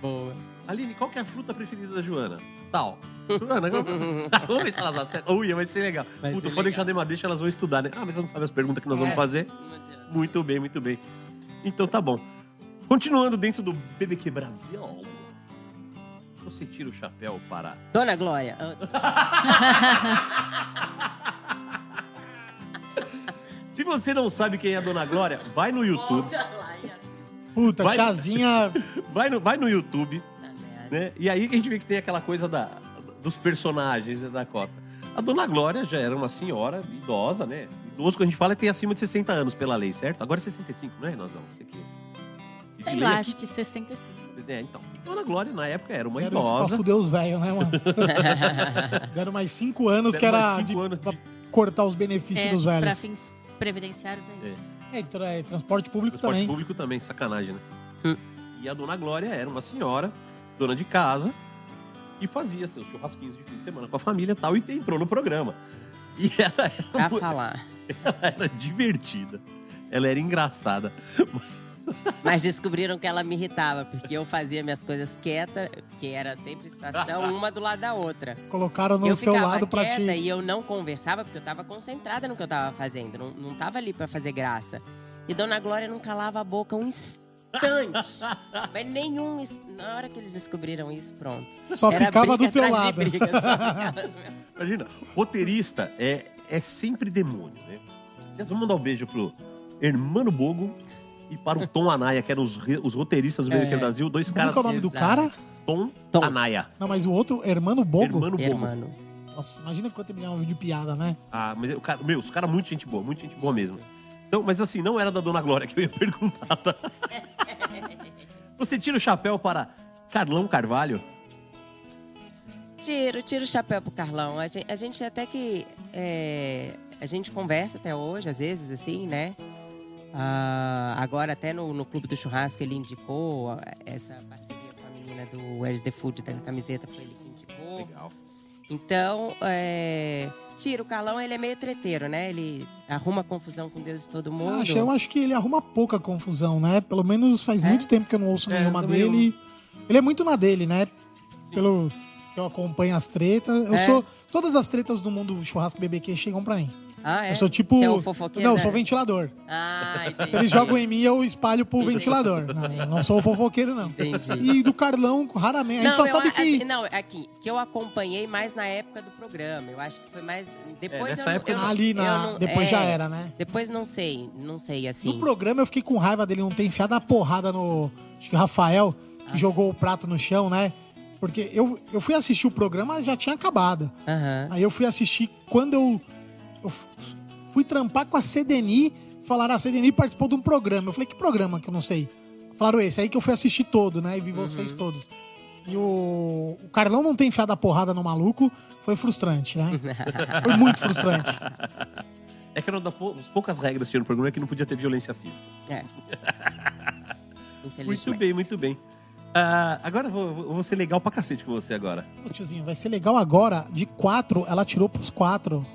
Boa. Aline, qual que é a fruta preferida da Joana? Tal. Joana, vamos ver se elas acertam. Ui, vai ser legal. Vai Puta, foda que já dei uma deixa, elas vão estudar, né? Ah, mas ela não sabe as perguntas que nós vamos É. fazer. Não adianta. Muito bem, muito bem. Então tá bom. Continuando dentro do BBQ Brasil, você tira o chapéu para. Dona Glória. Se você não sabe quem é a Dona Glória, vai no YouTube. Volta lá e assiste. Puta, Vai- tiazinha. Vai no, vai no YouTube, Tá né? E aí que a gente vê que tem aquela coisa da, dos personagens né, da cota. A Dona Glória já era uma senhora idosa, né? Idoso, quando a gente fala, é tem acima de 60 anos pela lei, certo? Agora é 65, não é, Renazão? Você que... Sei lá, aqui- acho que 65. É, então. Dona Glória, na época, era uma Era isso pra idosa. fuder os velhos, né, mano? Deram mais cinco anos que Deram era mais cinco de- anos pra de- cortar os benefícios É, dos pra velhos. fins previdenciários aí. É. É, tra- é, transporte público Transporte também. público também, sacanagem, né? Hum. E a Dona Glória era uma senhora, dona de casa, que fazia seus churrasquinhos de fim de semana com a família e tal, e entrou no programa. E ela Pra era, falar. ela era divertida. Ela era engraçada. Mas descobriram que ela me irritava, porque eu fazia minhas coisas quieta, que era sempre estação, uma do lado da outra. Colocaram no eu seu lado pra te. e eu não conversava, porque eu tava concentrada no que eu tava fazendo. Não, não tava ali pra fazer graça. E Dona Glória não calava a boca um instante. Mas nenhum. Na hora que eles descobriram isso, pronto. Só Era ficava briga do teu lado. briga, só ficava do meu- Imagina, roteirista é, é sempre demônio, né? Vamos mandar um beijo pro Hermano Bogo e para o Tom Anaya, que eram os, os roteiristas do É. Brasil, dois Como caras. que é o nome do cara? Tom, Tom. Anaya. Não, mas o outro, Hermano Bogo. Hermano Bogo. Hermano. Nossa, imagina quanto ele é um vídeo de piada, né? Ah, mas o cara, meu, os caras muito gente boa, muito gente boa mesmo. Então, mas assim, não era da Dona Glória que eu ia perguntar, tá? Você tira o chapéu para Carlão Carvalho? Tiro, tiro o chapéu pro Carlão. A gente, a gente até que. é, a gente conversa até hoje, às vezes, assim, né? Ah, agora, até no, no Clube do Churrasco, ele indicou ah, essa parceria com a menina do Where's the Food da camiseta, foi ele que indicou. Legal. Então, é, tiro o Carlão, ele é meio treteiro, né? Ele arruma confusão com Deus e todo mundo. Acho, eu acho que ele arruma pouca confusão, né? Pelo menos faz É? muito tempo que eu não ouço É, nenhuma dele. Ele é muito na dele, né? Pelo que eu acompanho as tretas. Eu É? sou. Todas as tretas do mundo churrasco BBQ chegam pra mim. Ah, é? Eu sou tipo. Você é o fofoqueiro? Não, eu né? sou ventilador. Ah, entendi. Eles jogam em mim eu espalho pro ventilador. Não, eu não sou fofoqueiro, não. Entendi. E do Carlão, raramente. A gente só eu sabe que. assim, não, aqui, que eu acompanhei mais na época do programa. Eu acho que foi mais. Depois nessa eu, não- época eu, não. não- Ali eu na. não- Depois é, já era, né? Depois não sei, não sei, assim. No programa eu fiquei com raiva dele não ter enfiado a porrada no. Acho que o Rafael, que jogou o prato no chão, né? Porque eu, eu fui assistir o programa, já tinha acabado. Aham. Aí eu fui assistir quando eu, eu fui trampar com a CDNI. Falaram, a CDNI participou de um programa. Eu falei, que programa que eu não sei? Falaram esse, aí que eu fui assistir todo, né? E vi vocês todos. E o, o Carlão não ter enfiado a porrada no maluco foi frustrante, né? Foi muito frustrante. É que era uma das pou- das poucas regras que tinha no programa é que não podia ter violência física. É. Muito bem, muito bem. Ah, agora eu vou, vou ser legal pra cacete com você agora. Ô, tiozinho, vai ser legal agora. De quatro, ela tirou pros quatro.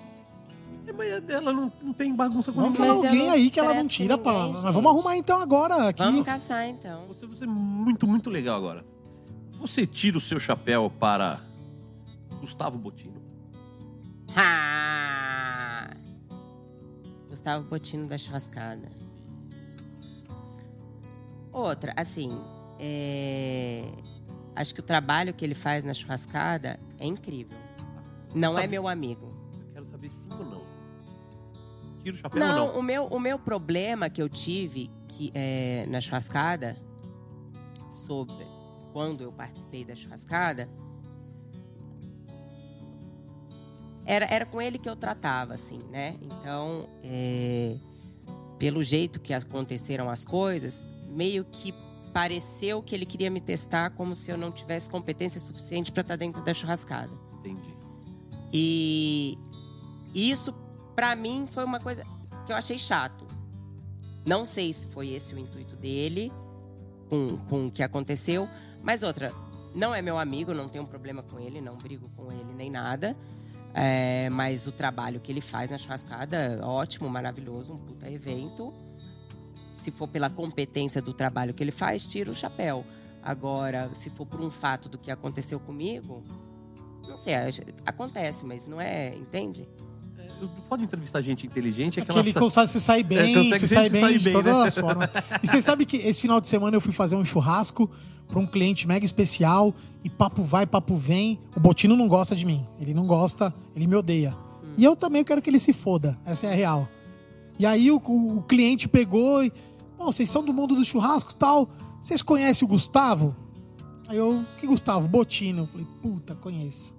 É, Mas ela não, não tem bagunça com Vamos ninguém. eu alguém aí que ela não tira, pá. ninguém, Mas vamos arrumar então agora aqui. Vamos caçar, então. Você vai ser muito, muito legal agora. Você tira o seu chapéu para Gustavo Botino. Ha! Gustavo Botino da churrascada. Outra, assim, é, acho que o trabalho que ele faz na churrascada é incrível. Não é meu amigo. Eu quero saber sim ou não. Tira o chapéu ou Não, não? o meu, o meu problema que eu tive que, é, na churrascada, sobre quando eu participei da churrascada, era, era com ele que eu tratava, assim, né? Então, é, pelo jeito que aconteceram as coisas, meio que pareceu que ele queria me testar como se eu não tivesse competência suficiente para estar dentro da churrascada. Entendi. E isso, pra mim, foi uma coisa que eu achei chato. Não sei se foi esse o intuito dele com, com o que aconteceu. Mas outra, não é meu amigo, não tenho problema com ele, não brigo com ele nem nada. É, mas o trabalho que ele faz na churrascada, ótimo, maravilhoso, um puta evento. Se for pela competência do trabalho que ele faz, tira o chapéu. Agora, se for por um fato do que aconteceu comigo, não sei, acontece, mas não é, entende? Foda entrevistar gente inteligente é que Aquele ela... que consegue se sair bem, É, se bem de bem, todas né? as formas. E você sabe que esse final de semana eu fui fazer um churrasco para um cliente mega especial e papo vai, papo vem. O Botino não gosta de mim. Ele não gosta, ele me odeia. E eu também quero que ele se foda. Essa é a real. E aí o, o- cliente pegou e. Pô, vocês são do mundo do churrasco e tal. Vocês conhecem o Gustavo? Aí eu, que Gustavo? Botino. Eu falei, puta, conheço.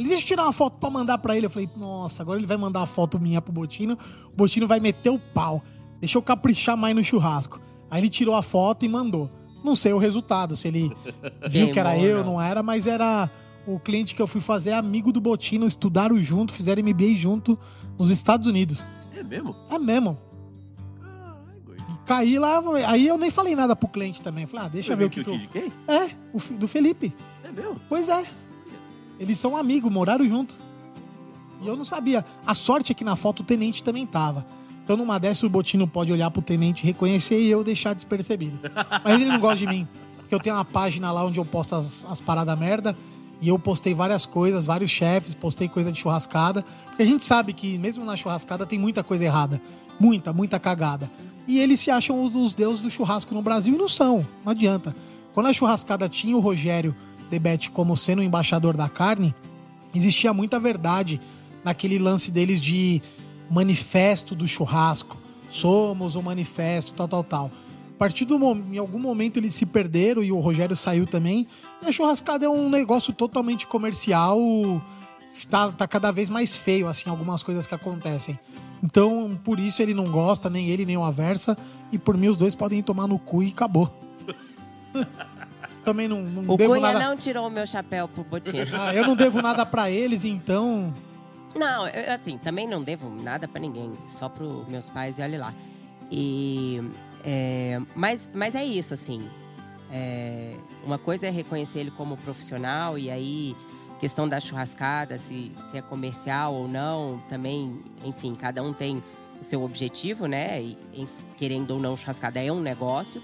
Ele deixa eu tirar uma foto pra mandar pra ele. Eu falei, nossa, agora ele vai mandar uma foto minha pro Botino. O Botino vai meter o pau. Deixa eu caprichar mais no churrasco. Aí ele tirou a foto e mandou. Não sei o resultado, se ele viu que era eu, não. não era, mas era o cliente que eu fui fazer, amigo do Botino, estudaram junto, fizeram MBA junto nos Estados Unidos. É mesmo? É mesmo. Caí lá, aí eu nem falei nada pro cliente também. Falei, ah, deixa eu ver o que, que eu... de quem? É, o do Felipe. É mesmo? Pois é. Eles são amigos, moraram junto. E eu não sabia. A sorte é que na foto o tenente também tava. Então numa dessa o Botino pode olhar pro tenente, reconhecer e eu deixar despercebido. Mas ele não gosta de mim. Porque eu tenho uma página lá onde eu posto as, as paradas merda. E eu postei várias coisas, vários chefes, postei coisa de churrascada. Porque a gente sabe que mesmo na churrascada tem muita coisa errada. Muita, muita cagada. E eles se acham os, os deuses do churrasco no Brasil e não são. Não adianta. Quando a churrascada tinha o Rogério Debete como sendo o embaixador da carne, existia muita verdade naquele lance deles de manifesto do churrasco. Somos o manifesto, tal, tal, tal. A partir do em algum momento eles se perderam e o Rogério saiu também. E a churrascada é um negócio totalmente comercial. Tá, tá cada vez mais feio, assim, algumas coisas que acontecem. Então, por isso ele não gosta, nem ele, nem o Aversa. E por mim, os dois podem tomar no cu e acabou. Também não, não O devo Cunha nada. não tirou o meu chapéu pro Botinho. Ah, eu não devo nada pra eles, então. Não, eu, assim, também não devo nada pra ninguém, só pros meus pais e olha lá. E, é, mas, mas é isso, assim. é, uma coisa é reconhecer ele como profissional e aí questão da churrascada, se, se é comercial ou não, também, enfim, cada um tem o seu objetivo, né? E, querendo ou não, churrascada é um negócio.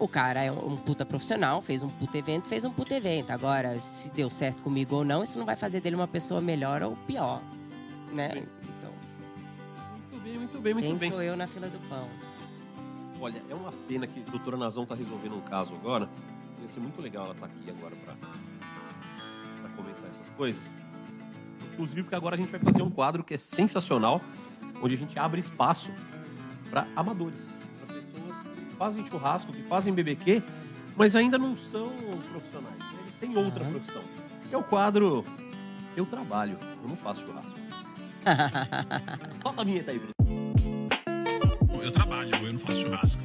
O cara é um, puta profissional, fez um puta evento, fez um puta evento. Agora, se deu certo comigo ou não, isso não vai fazer dele uma pessoa melhor ou pior, né? Então, Muito bem, muito bem, muito quem bem. sou eu na fila do pão? Olha, é uma pena que a doutora Nazão tá resolvendo um caso agora. Ia ser muito legal ela estar aqui agora pra comentar essas coisas. Inclusive, porque agora a gente vai fazer um quadro que é sensacional, onde a gente abre espaço para amadores, para fazem churrasco, que fazem BBQ, mas ainda não são profissionais. né? Eles têm outra profissão. Que é o quadro Eu Trabalho, eu não faço churrasco. Solta a vinheta aí, Bruno. Eu trabalho, eu não faço churrasco.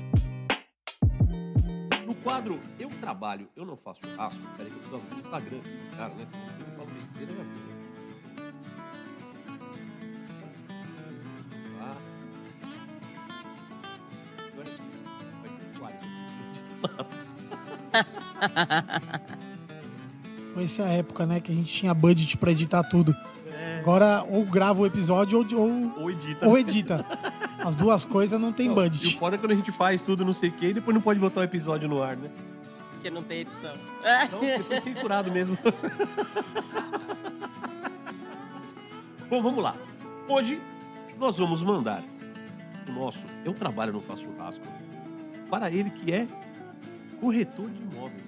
No quadro Eu Trabalho, Eu Não Faço Churrasco, peraí que eu preciso abrir o Instagram aqui cara, né? Se eu falo besteira, já viu. Ah. Foi essa época, né? Que a gente tinha budget pra editar tudo. Agora, ou grava o episódio ou, ou, Ou edita. ou edita. As duas coisas não tem Não, E o budget. foda é quando a gente faz tudo, não sei o quê, e depois não pode botar o episódio no ar, né? Porque não tem edição. Não, porque foi censurado mesmo. Bom, vamos lá. Hoje nós vamos mandar o nosso Eu Trabalho Não Faço Churrasco para ele que é corretor de imóveis.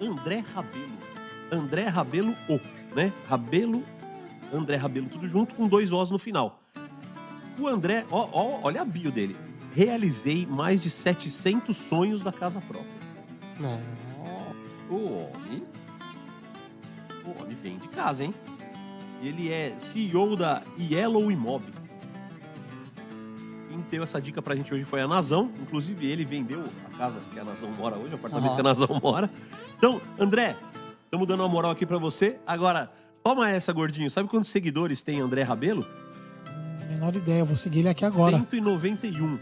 O André Rabelo. André Rabelo O, né? Rabelo, André Rabelo, tudo junto com dois Os no final. O André, ó, ó, olha a bio dele. Realizei mais de 700 sonhos da casa própria. Não. O homem. O homem vem de casa, hein? Ele é CEO da Yellow Imob. Quem deu essa dica pra gente hoje foi a Nazão. Inclusive, ele vendeu a casa que a Nazão mora hoje, o apartamento Ó. que a Nazão mora. Então, André, estamos dando uma moral aqui pra você. Agora, toma essa, gordinho. Sabe quantos seguidores tem André Rabelo? Menor ideia, eu vou seguir ele aqui agora. 191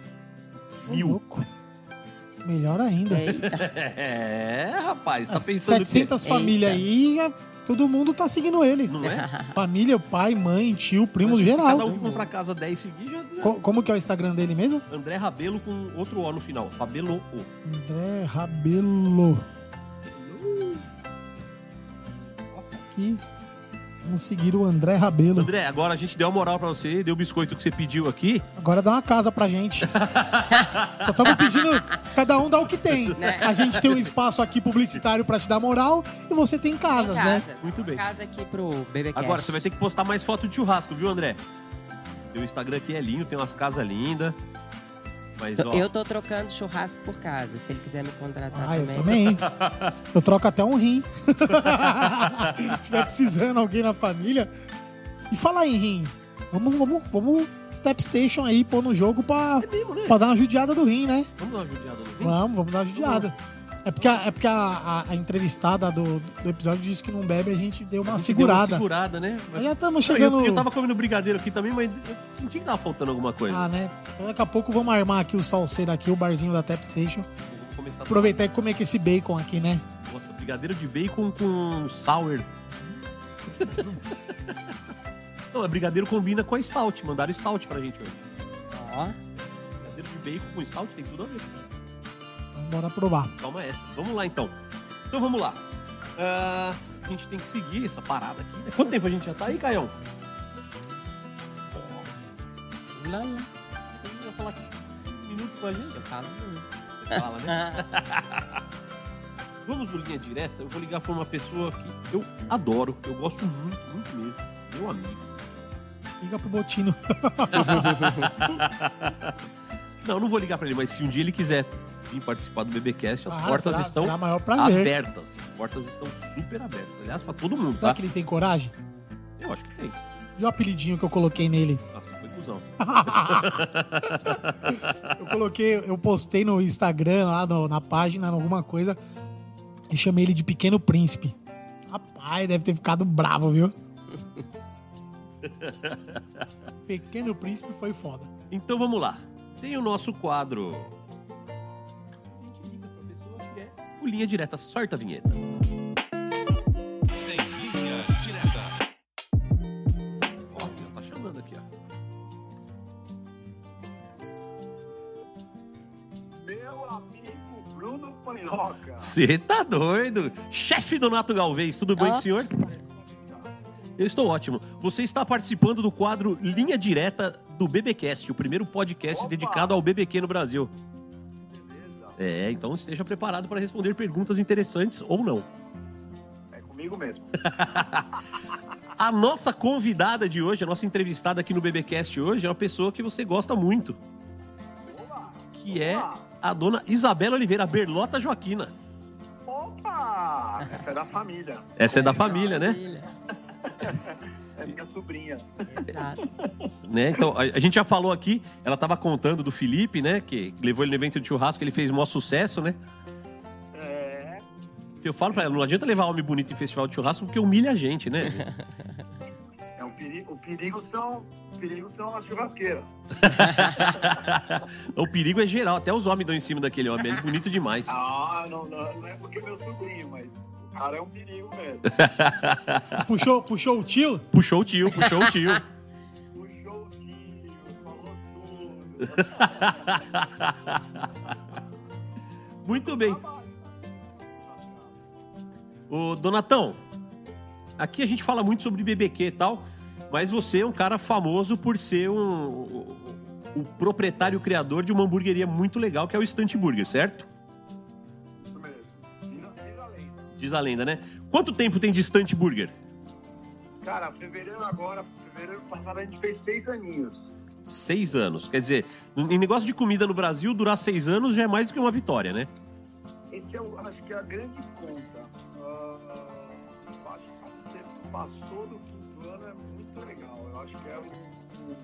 Ô, mil. louco. Melhor ainda. Eita. É, rapaz, tá As pensando 700 Eita. famílias aí, todo mundo tá seguindo ele. Não é? Família, pai, mãe, tio, primo, Mas geral. Cada um que comprar casa 10 seguir, já, já- Co- como que é o Instagram dele mesmo? André Rabelo com outro O no final. Rabelo O. André Rabelo. Aqui. Vamos seguir o André Rabelo. André, agora a gente deu a moral pra você, deu o biscoito que você pediu aqui. Agora dá uma casa pra gente. Só estamos pedindo, cada um dá o que tem. A gente tem um espaço aqui publicitário pra te dar moral e você tem casas, Em né? casa. Muito bem. Casa aqui pro BBQ. Agora você vai ter que postar mais foto de churrasco, viu, André? Seu Instagram aqui é lindo, tem umas casas lindas. Mas, ó, Eu tô trocando churrasco por casa. Se ele quiser me contratar Ah, eu também. também. Eu troco até um rim. Se tiver precisando alguém na família. E falar em rim. Vamos, vamos, vamos Tap Station aí, pôr no jogo pra, mesmo, né? pra dar uma judiada do rim, né? Vamos dar uma judiada no rim? Vamos, vamos dar uma judiada. É porque, a, é porque a, a- a entrevistada do, do episódio disse que não bebe, a gente deu uma gente deu segurada. Uma segurada, né? Aí já estamos chegando. eu, eu tava comendo brigadeiro aqui também, mas eu senti que tava faltando alguma coisa. Ah, né? Então daqui a pouco vamos armar aqui o salseiro aqui, o barzinho da Tap Station. Aproveitar e comer com esse bacon aqui, né? Nossa, brigadeiro de bacon com sour. Não, brigadeiro combina com a stout. Mandaram stout pra gente hoje. Ó. Brigadeiro de bacon com stout tem tudo a ver. Então bora provar. Toma essa. Vamos lá, então. Então, vamos lá. Ah, a gente tem que seguir essa parada aqui. né? Quanto tempo a gente já tá aí, Caião? Lá, lá. Eu ia falar 15 minutos com a gente. Você fala. Você fala, né? Vamos no linha direta. Eu vou ligar pra uma pessoa que eu adoro, que eu gosto muito, muito mesmo. Meu amigo. Liga pro Botino. Não, não vou ligar pra ele, mas se um dia ele quiser vir participar do BBcast, as Ah, portas será- estão será abertas. As portas estão super abertas. Aliás, pra todo mundo, Será tá? que ele tem coragem? Eu acho que tem. E o apelidinho que eu coloquei nele? Nossa, foi cuzão. Eu coloquei, eu postei no Instagram, lá no- na página, alguma coisa, e chamei ele de Pequeno Príncipe. Rapaz, deve ter ficado bravo, viu? Pequeno Príncipe foi foda. Então vamos lá. Tem o nosso quadro. O Linha Direta. Sorta a vinheta. Tem linha direta. Ó, já tá chamando aqui, ó. Meu amigo Bruno Panhoca. Você tá doido? Chefe Donato Galvez, tudo bem com o senhor? Eu estou ótimo. Você está participando do quadro Linha Direta do BBcast, o primeiro podcast Opa! dedicado ao BBQ no Brasil. É, então esteja preparado para responder perguntas interessantes ou não. É comigo mesmo. A nossa convidada de hoje, a nossa entrevistada aqui no BBcast hoje, é uma pessoa que você gosta muito, Olá! que é Opa! a dona Isabela Oliveira, Berlota Joaquina. Opa! Essa é da família. Essa é da família, né? É minha sobrinha. Exato. né? Então, a, a gente já falou aqui, ela tava contando do Felipe, né? Que levou ele no evento de churrasco, ele fez o maior sucesso, né? É. Eu falo pra ela, não adianta levar homem bonito em festival de churrasco porque humilha a gente, né? é um perigo, o perigo são. O perigo são as churrasqueiras. o perigo é geral, até os homens dão em cima daquele homem, ele é bonito demais. Ah, não, não, não é porque é meu sobrinho, mas o cara é um perigo mesmo. Puxou, puxou o tio? Puxou o tio, puxou o tio. Puxou o tio, falou tudo. Muito bem. Ô, Donatão, aqui a gente fala muito sobre BBQ e tal, mas você é um cara famoso por ser um, o, o proprietário e criador de uma hamburgueria muito legal, que é o Stunt Burger, certo? Diz a lenda, né? Quanto tempo tem de Stunt Burger? Cara, fevereiro agora, fevereiro passado a gente fez seis aninhos. Seis anos. Quer dizer, em negócio de comida no Brasil, durar seis anos já é mais do que uma vitória, né? Esse é, o- acho que é a grande conta. Ah, acho que você passou do quinto ano é muito legal. Eu acho que é o. o-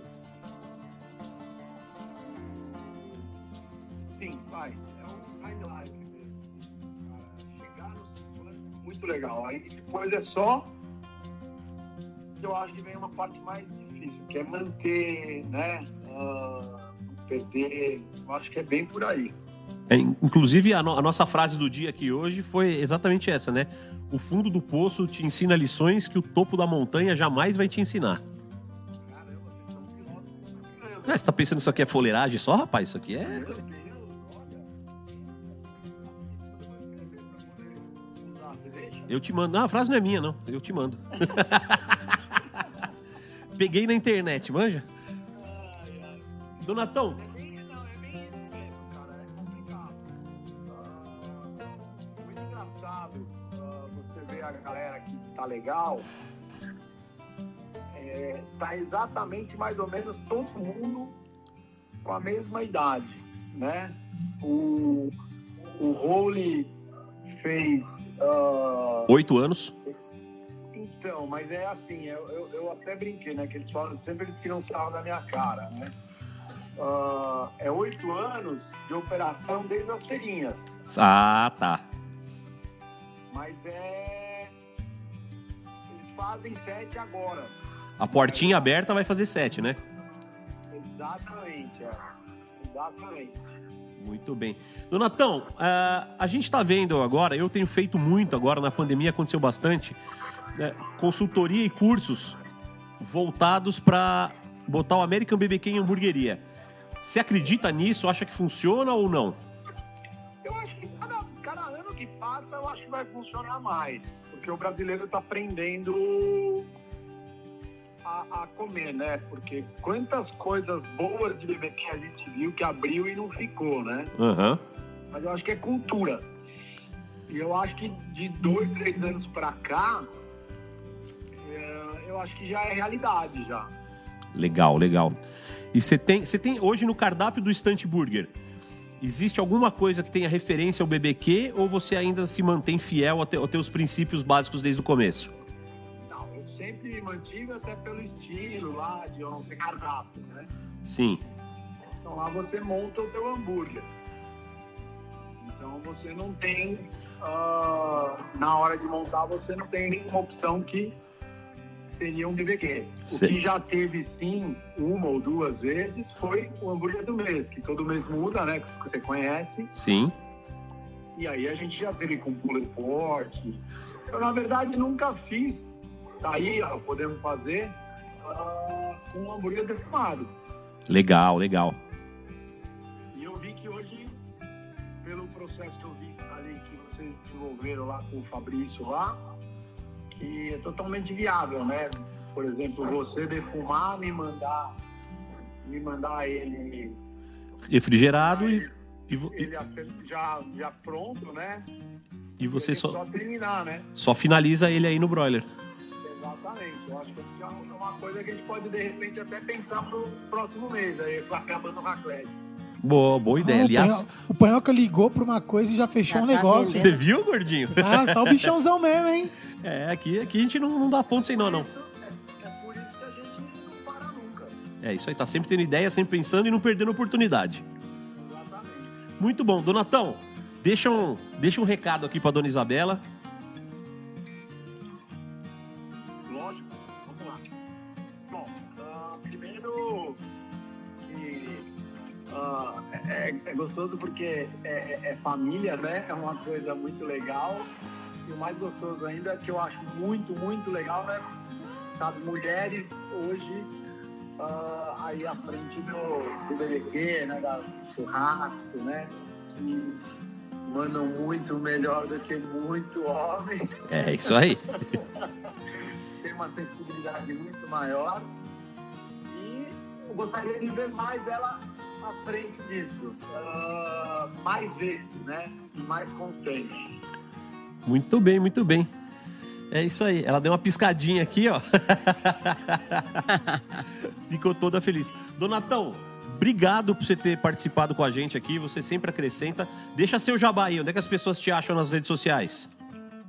Sim, vai. É um muito legal. Aí depois é só. Eu acho que vem uma parte mais difícil, que é manter, né? não perder. Eu acho que é bem por aí. É, inclusive, a, no- a nossa frase do dia aqui hoje foi exatamente essa, né? O fundo do poço te ensina lições que o topo da montanha jamais vai te ensinar. Ah, você tá pensando que isso aqui é foleiragem só, rapaz? Isso aqui é. Eu te mando. Não, a frase não é minha, não. Eu te mando. Peguei na internet, manja? Donatão, Muito engraçado você ver a galera que tá legal. É, tá exatamente mais ou menos todo mundo com a mesma idade, né? O, o Rowley fez. Ah, oito anos. então, mas é assim, eu, eu, eu até brinquei, né? Que eles falam sempre eles tiram sarro da minha cara, né? Ah, é oito anos de operação desde as feirinhas. Ah, tá. Mas é. Eles fazem sete agora. A portinha aberta vai fazer sete, né? Exatamente, é. Exatamente. Muito bem. Donatão, ah, a gente está vendo agora, eu tenho feito muito agora, na pandemia aconteceu bastante, né, consultoria e cursos voltados para botar o American BBQ em hamburgueria. Você acredita nisso? Acha que funciona ou não? Eu acho que cada, cada ano que passa, eu acho que vai funcionar mais. Porque o brasileiro está aprendendo a, a comer, né? Porque quantas coisas boas de bebê que a gente viu que abriu e não ficou, né? Aham. Mas eu acho que é cultura. E eu acho que de dois, três anos pra cá, é, eu acho que já é realidade já. Legal, legal. E você tem, você tem hoje no cardápio do Stunt Burger, existe alguma coisa que tenha referência ao BBQ ou você ainda se mantém fiel aos teus princípios básicos desde o começo? Sempre mantive até pelo estilo lá, de ter cardápio, né? Sim. Então lá você monta o teu hambúrguer. Então você não tem, ah, na hora de montar, você não tem nenhuma opção que seria um BBQ. O que já teve sim, uma ou duas vezes, foi o hambúrguer do mês, que todo mês muda, né? Que você conhece. Sim. E aí a gente já teve com puller forte. Eu, na verdade, nunca fiz. Tá aí, ó, podemos fazer ah, um hambúrguer defumado. Legal, legal. E eu vi que hoje, pelo processo que eu vi ali que vocês desenvolveram lá com o Fabrício lá, que é totalmente viável, né? Por exemplo, você defumar, me mandar, me mandar ele, Refrigerado e, e, vo- ele já, já pronto, né? e você Ele só, só terminar, né? só finaliza ele aí no broiler. Exatamente. Eu acho que isso é uma coisa que a gente pode, de repente, até pensar pro próximo mês, aí, acabando o raclete. Boa, boa ideia. Ah, o Aliás, o Panhoca ligou pra uma coisa e já fechou Já um tá negócio. você viu, gordinho? Ah, tá o bichãozão mesmo, hein? É, aqui, aqui a gente não, não dá ponto sem nó, não. É por isso que a gente não para nunca. É isso aí, tá sempre tendo ideia, sempre pensando e não perdendo oportunidade. Exatamente. Muito bom. Donatão, deixa um, deixa um recado aqui pra dona Isabela. Gostoso porque é, é- é família, né? É uma coisa muito legal. E o mais gostoso ainda, que eu acho muito, muito legal, né? Sabe, mulheres hoje ah, aí à frente do, do BBQ, né? Da churrasco, né? Que mandam muito melhor do que muito homem É isso aí. tem uma sensibilidade muito maior e eu gostaria de ver mais ela frente disso, Ah, mais vezes, né? E mais constante. Muito bem, muito bem. É isso aí. Ela deu uma piscadinha aqui, ó. Ficou toda feliz. Donatão, obrigado por você ter participado com a gente aqui. Você sempre acrescenta. Deixa seu jabá aí. Onde é que as pessoas te acham nas redes sociais?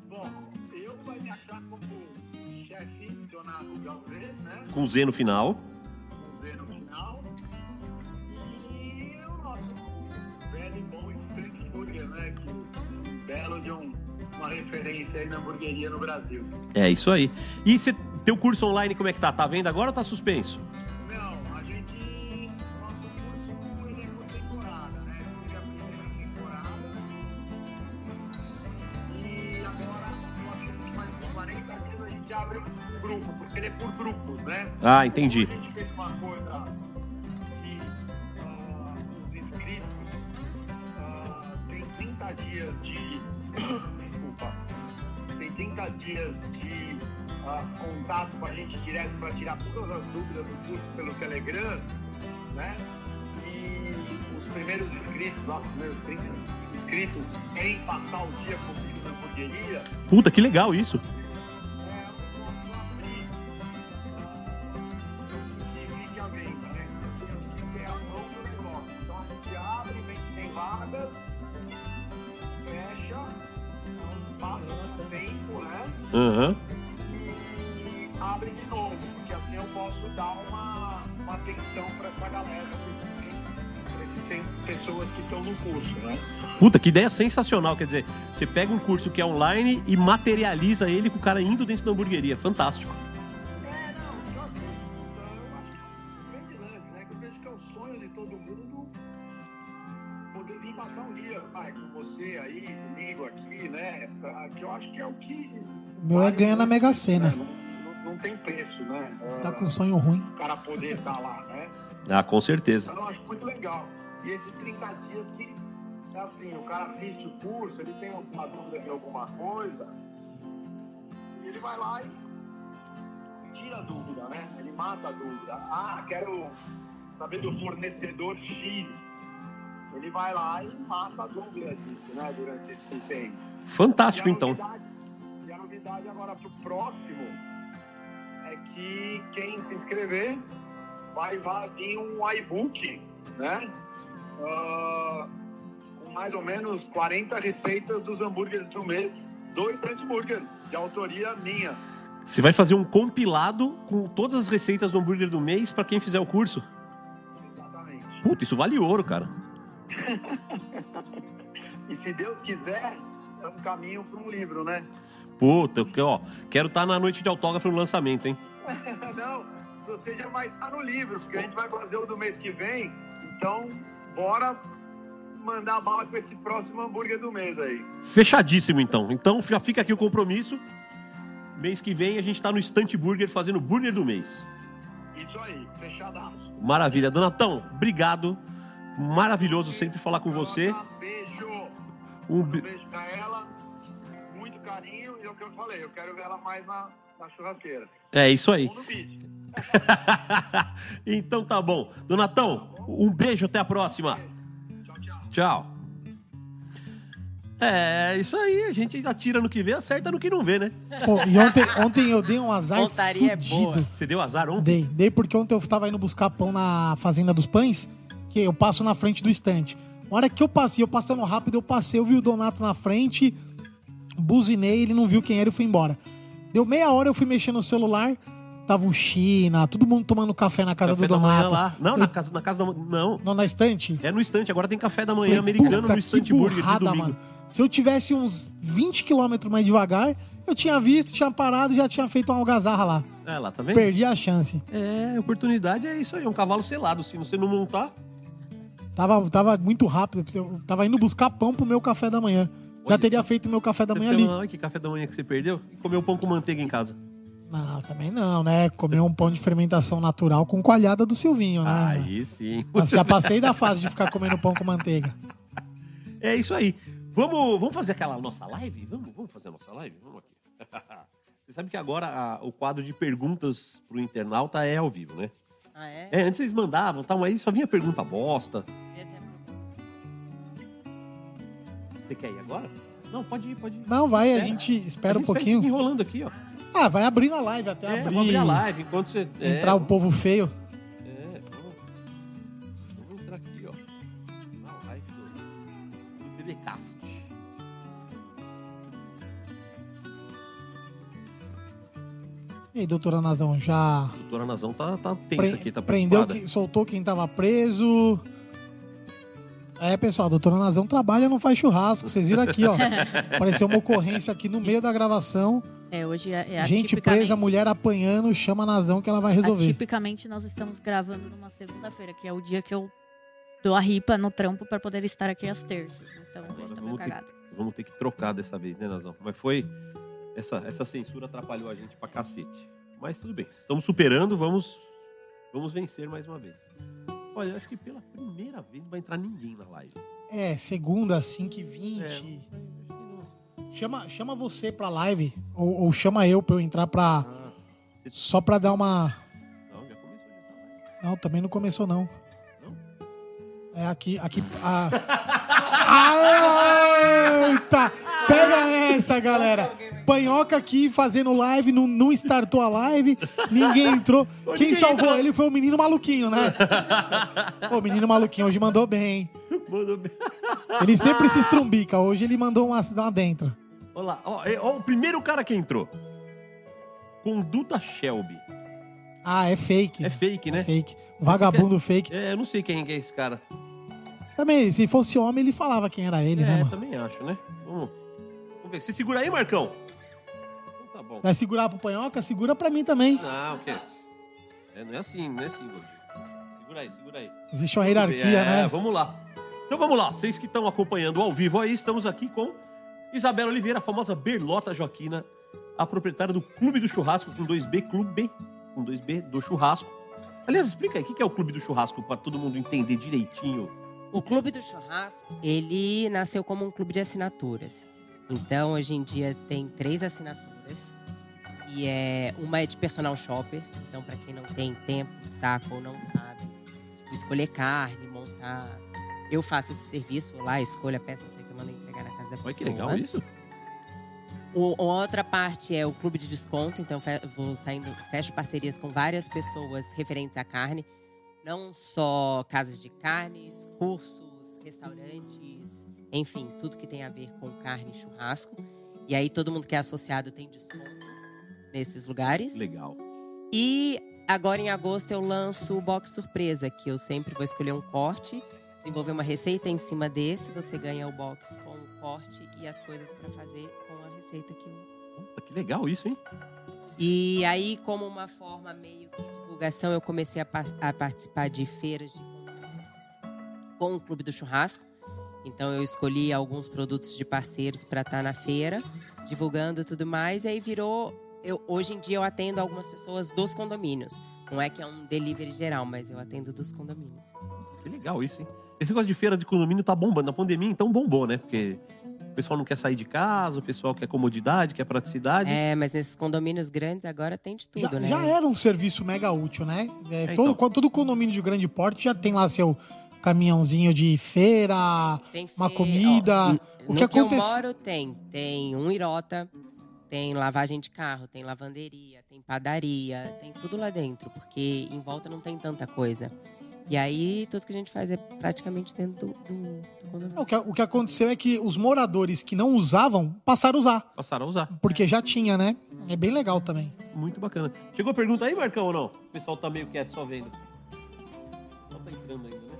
Bom, eu vai me achar como chefe Donato Galvez, né? Com Z no final. referência aí na hamburgueria no Brasil. É isso aí. E seu curso online como é que tá? Tá vendo agora ou tá suspenso? Não, a gente. Nosso curso ele é por temporada, né? Hoje é a primeira temporada. E agora, com acho que mais 40 dias a gente abre um grupo, porque ele é por grupos, né? Ah, entendi. Então, contato com a gente direto para tirar todas as dúvidas do curso pelo Telegram, né? E os primeiros inscritos, lá, os primeiros 30 inscritos, querem passar o dia comigo na hamburgueria. Puta, que legal isso. É, pessoas que estão no curso, né? Puta, que ideia sensacional. Quer dizer, você pega um curso que é online e materializa ele com o cara indo dentro da hamburgueria. Fantástico. É, não, só que eu acho que é um grande lance, né? Que eu vejo que é o sonho de todo mundo poder vir passar um dia, pai, com você aí, comigo aqui, né? Que eu acho que é o que. O meu é ganhar na Mega Sena. né? Não, não- não tem preço, né? Tá com um sonho ruim. O cara poder estar lá, né? Ah, com certeza. Então eu acho muito legal. E esses 30 dias que, é assim, o cara assiste o curso, ele tem uma dúvida de alguma coisa, e ele vai lá e tira a dúvida, né? Ele mata a dúvida. Ah, quero saber do fornecedor X. Ele vai lá e mata a dúvida disso, né? Durante esse tempo. Fantástico, E então. E a novidade agora pro próximo é que quem se inscrever vai, vai vir um iBook, né? Ah, com mais ou menos 40 receitas dos hambúrgueres do mês do Instant Burger, de autoria minha. Você vai fazer um compilado com todas as receitas do hambúrguer do mês pra quem fizer o curso? Exatamente. Puta, isso vale ouro, cara. E se Deus quiser, é um caminho para um livro, né? Puta, ó, quero estar na noite de autógrafo no lançamento, hein? Não, você já vai estar no livro, porque a gente vai fazer o do mês que vem. Então, bora mandar bala com esse próximo hambúrguer do mês aí. Fechadíssimo, então. Então já fica aqui o compromisso. Mês que vem a gente tá no Estante Burger fazendo burger do mês. Isso aí, fechadaço. Maravilha. Donatão, obrigado. Maravilhoso sempre falar com você. Beijo. Um Um be- beijo pra ela. Muito carinho. E é o que eu falei, eu quero ver ela mais na, na churrasqueira. É isso aí. Então tá bom. Donatão, um beijo, até a próxima. Tchau, tchau. Tchau. É, isso aí, a gente atira no que vê, acerta no que não vê, né? Pô, e ontem, ontem eu dei um azar Pontaria é fudido. boa. Você deu azar ontem? Dei, dei porque ontem eu tava indo buscar pão na Fazenda dos Pães, que eu passo na frente do estante. Na hora que eu passei, eu passando rápido, eu passei, eu vi o Donato na frente, buzinei, ele não viu quem era e fui embora. Deu meia hora, eu fui mexer no celular, tava o China, todo mundo tomando café na casa Café do Donato. lá. Não, na casa, na casa da Não, Não na estante? é no estante. Agora tem café da manhã Falei, americano no estante burger de domingo. mano. Se eu tivesse uns 20 quilômetros mais devagar, eu tinha visto, tinha parado e já tinha feito uma algazarra lá. É, lá, tá vendo? Perdi a chance. É, oportunidade é isso aí, é um cavalo selado. Se você não montar, Tava, tava muito rápido. Eu tava indo buscar pão pro meu café da manhã. Já Olha teria só. feito meu café da manhã ali. "Ai, que café da manhã que você perdeu? E comeu pão com manteiga em casa. Não, também não, né? Comer um pão de fermentação natural com coalhada do Silvinho, né? Aí sim. Mas já passei da fase de ficar comendo pão com manteiga. É isso aí. Vamos, vamos fazer aquela nossa live? Vamos, vamos fazer a nossa live? Vamos aqui. Você sabe que agora a- o quadro de perguntas pro internauta é ao vivo, né? Ah, é? É, antes eles mandavam, tal, mas aí só vinha pergunta bosta. Você quer ir agora? Não, pode ir, pode ir. Não, vai, a Espera. gente espera A um gente Fica pouquinho. enrolando aqui, ó. Ah, vai abrindo a live até É, abrir. vou abrir a live enquanto você. é, Entrar o povo feio. É, vamos, vamos entrar aqui, ó. Na live do, do BBcast. E aí, doutora Nazão, já Doutora Nazão tá, tá tensa pre- aqui, tá prendeu, que, soltou quem tava preso. É, pessoal, a doutora Nazão trabalha, não faz churrasco. Vocês viram aqui, ó. Apareceu uma ocorrência aqui no meio da gravação. É, hoje é, é Gente presa, mulher apanhando, chama a Nazão que ela vai resolver. Atipicamente, nós estamos gravando numa segunda-feira, que é o dia que eu dou a ripa no trampo para poder estar aqui às terças. Então, hoje Agora tá meio vamos ter, cagado. vamos ter que trocar dessa vez, né, Nazão? Mas foi. essa, essa censura atrapalhou a gente pra cacete. Mas tudo bem. Estamos superando, vamos, vamos vencer mais uma vez. Olha, acho que pela primeira vez não vai entrar ninguém na live. É, segunda, 5 e 20. É. Chama, chama você pra live, ou, ou chama eu pra eu entrar pra. Ah, Só pra dar uma. não, já começou já tá. Não, também não começou, não. Não? É aqui. aqui a... Ah, Eita! Pega essa, galera! Panhoca aqui fazendo live, não, não startou a live, ninguém entrou. Quem salvou ele foi o menino maluquinho, né? O menino maluquinho hoje mandou bem, hein? Mandou bem. Ele sempre se estrumbica, hoje ele mandou uma, uma dentro. Olha lá, ó, é, ó, o primeiro cara que entrou. Conduta Shelby. Ah, é fake. É fake, né? É fake. Vagabundo fake. É, eu não sei quem é esse cara. Também, se fosse homem, ele falava quem era ele, né, É, mano? também acho, né? Vamos, vamos ver. Você segura aí, Marcão? Então tá bom. Vai segurar pro Panhoca? Segura pra mim também. Não, o quê? É, não é assim, não é assim. Segura aí, segura aí. Existe uma hierarquia, é, né? vamos lá. Então vamos lá, vocês que estão acompanhando ao vivo aí, estamos aqui com Isabela Oliveira, a famosa Berlota Joaquina, a proprietária do Clube do Churrasco com 2B, Clube com 2B do Churrasco. Aliás, explica aí, o que é o Clube do Churrasco, pra todo mundo entender direitinho. O Clube do Churrasco, ele nasceu como um clube de assinaturas. Então, hoje em dia, tem três assinaturas. E é, uma é de personal shopper. Então, para quem não tem tempo, saco ou não sabe, tipo, escolher carne, montar. Eu faço esse serviço, vou lá, escolho a peça, não sei o que, mando entregar na casa da pessoa. Olha que legal isso. O, outra parte é o clube de desconto, então fe- vou saindo, fecho parcerias com várias pessoas referentes à carne. Não só casas de carnes, cursos, restaurantes, enfim, tudo que tem a ver com carne e churrasco. E aí todo mundo que é associado tem desconto nesses lugares. Legal. E agora em agosto eu lanço o box surpresa, que eu sempre vou escolher um corte, desenvolver uma receita em cima desse, você ganha o box com o corte e as coisas para fazer com a receita que eu Puta, que legal isso, hein? e aí, como uma forma meio que de divulgação, eu comecei a, a participar de feiras de com o Clube do Churrasco. Então, eu escolhi alguns produtos de parceiros para estar na feira, divulgando tudo mais. E aí virou. Eu, hoje em dia, eu atendo algumas pessoas dos condomínios. Não é que é um delivery geral, mas eu atendo dos condomínios. Que legal isso, hein? Esse negócio de feira de condomínio tá bombando. Na pandemia, então, bombou, né? Porque o pessoal não quer sair de casa, o pessoal quer comodidade, quer praticidade. É, mas nesses condomínios grandes agora tem de tudo, Já, né? já era um serviço mega útil, né? É, É, todo, então. todo condomínio de grande porte já tem lá seu caminhãozinho de feira, Tem uma comida. ó, o que que eu acontece? moro tem. Tem um irota, tem lavagem de carro, tem lavanderia, tem padaria, tem tudo lá dentro, porque em volta não tem tanta coisa. E aí, tudo que a gente faz é praticamente dentro do, do, do condomínio. O que, o que aconteceu é que os moradores que não usavam passaram a usar. Passaram a usar. Porque já tinha, né? É bem legal também. Muito bacana. Chegou a pergunta aí, Marcão, ou não? O pessoal tá meio quieto, só vendo. O pessoal tá entrando ainda, né?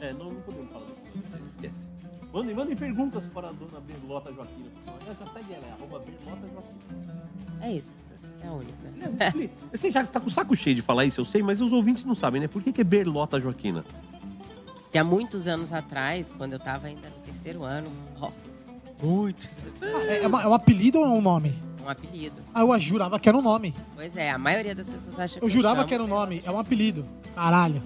É, não, não podemos falar disso. Esquece. Mandem, mandem perguntas para a dona Berlota Joaquina. Já, já segue ela, é arroba Berlota Joaquina. É isso. É a única. Você já está com o saco cheio de falar isso, eu sei, mas os ouvintes não sabem, né? Por que, que é Berlota Joaquina? E há muitos anos atrás, quando eu tava ainda no terceiro ano, ó, muitos Ah, É, é uma- é um apelido ou é um nome? um apelido. Ah, eu jurava que era um nome. Pois é, a maioria das pessoas acha que Eu jurava chamo que era um nome. É um apelido. Caralho.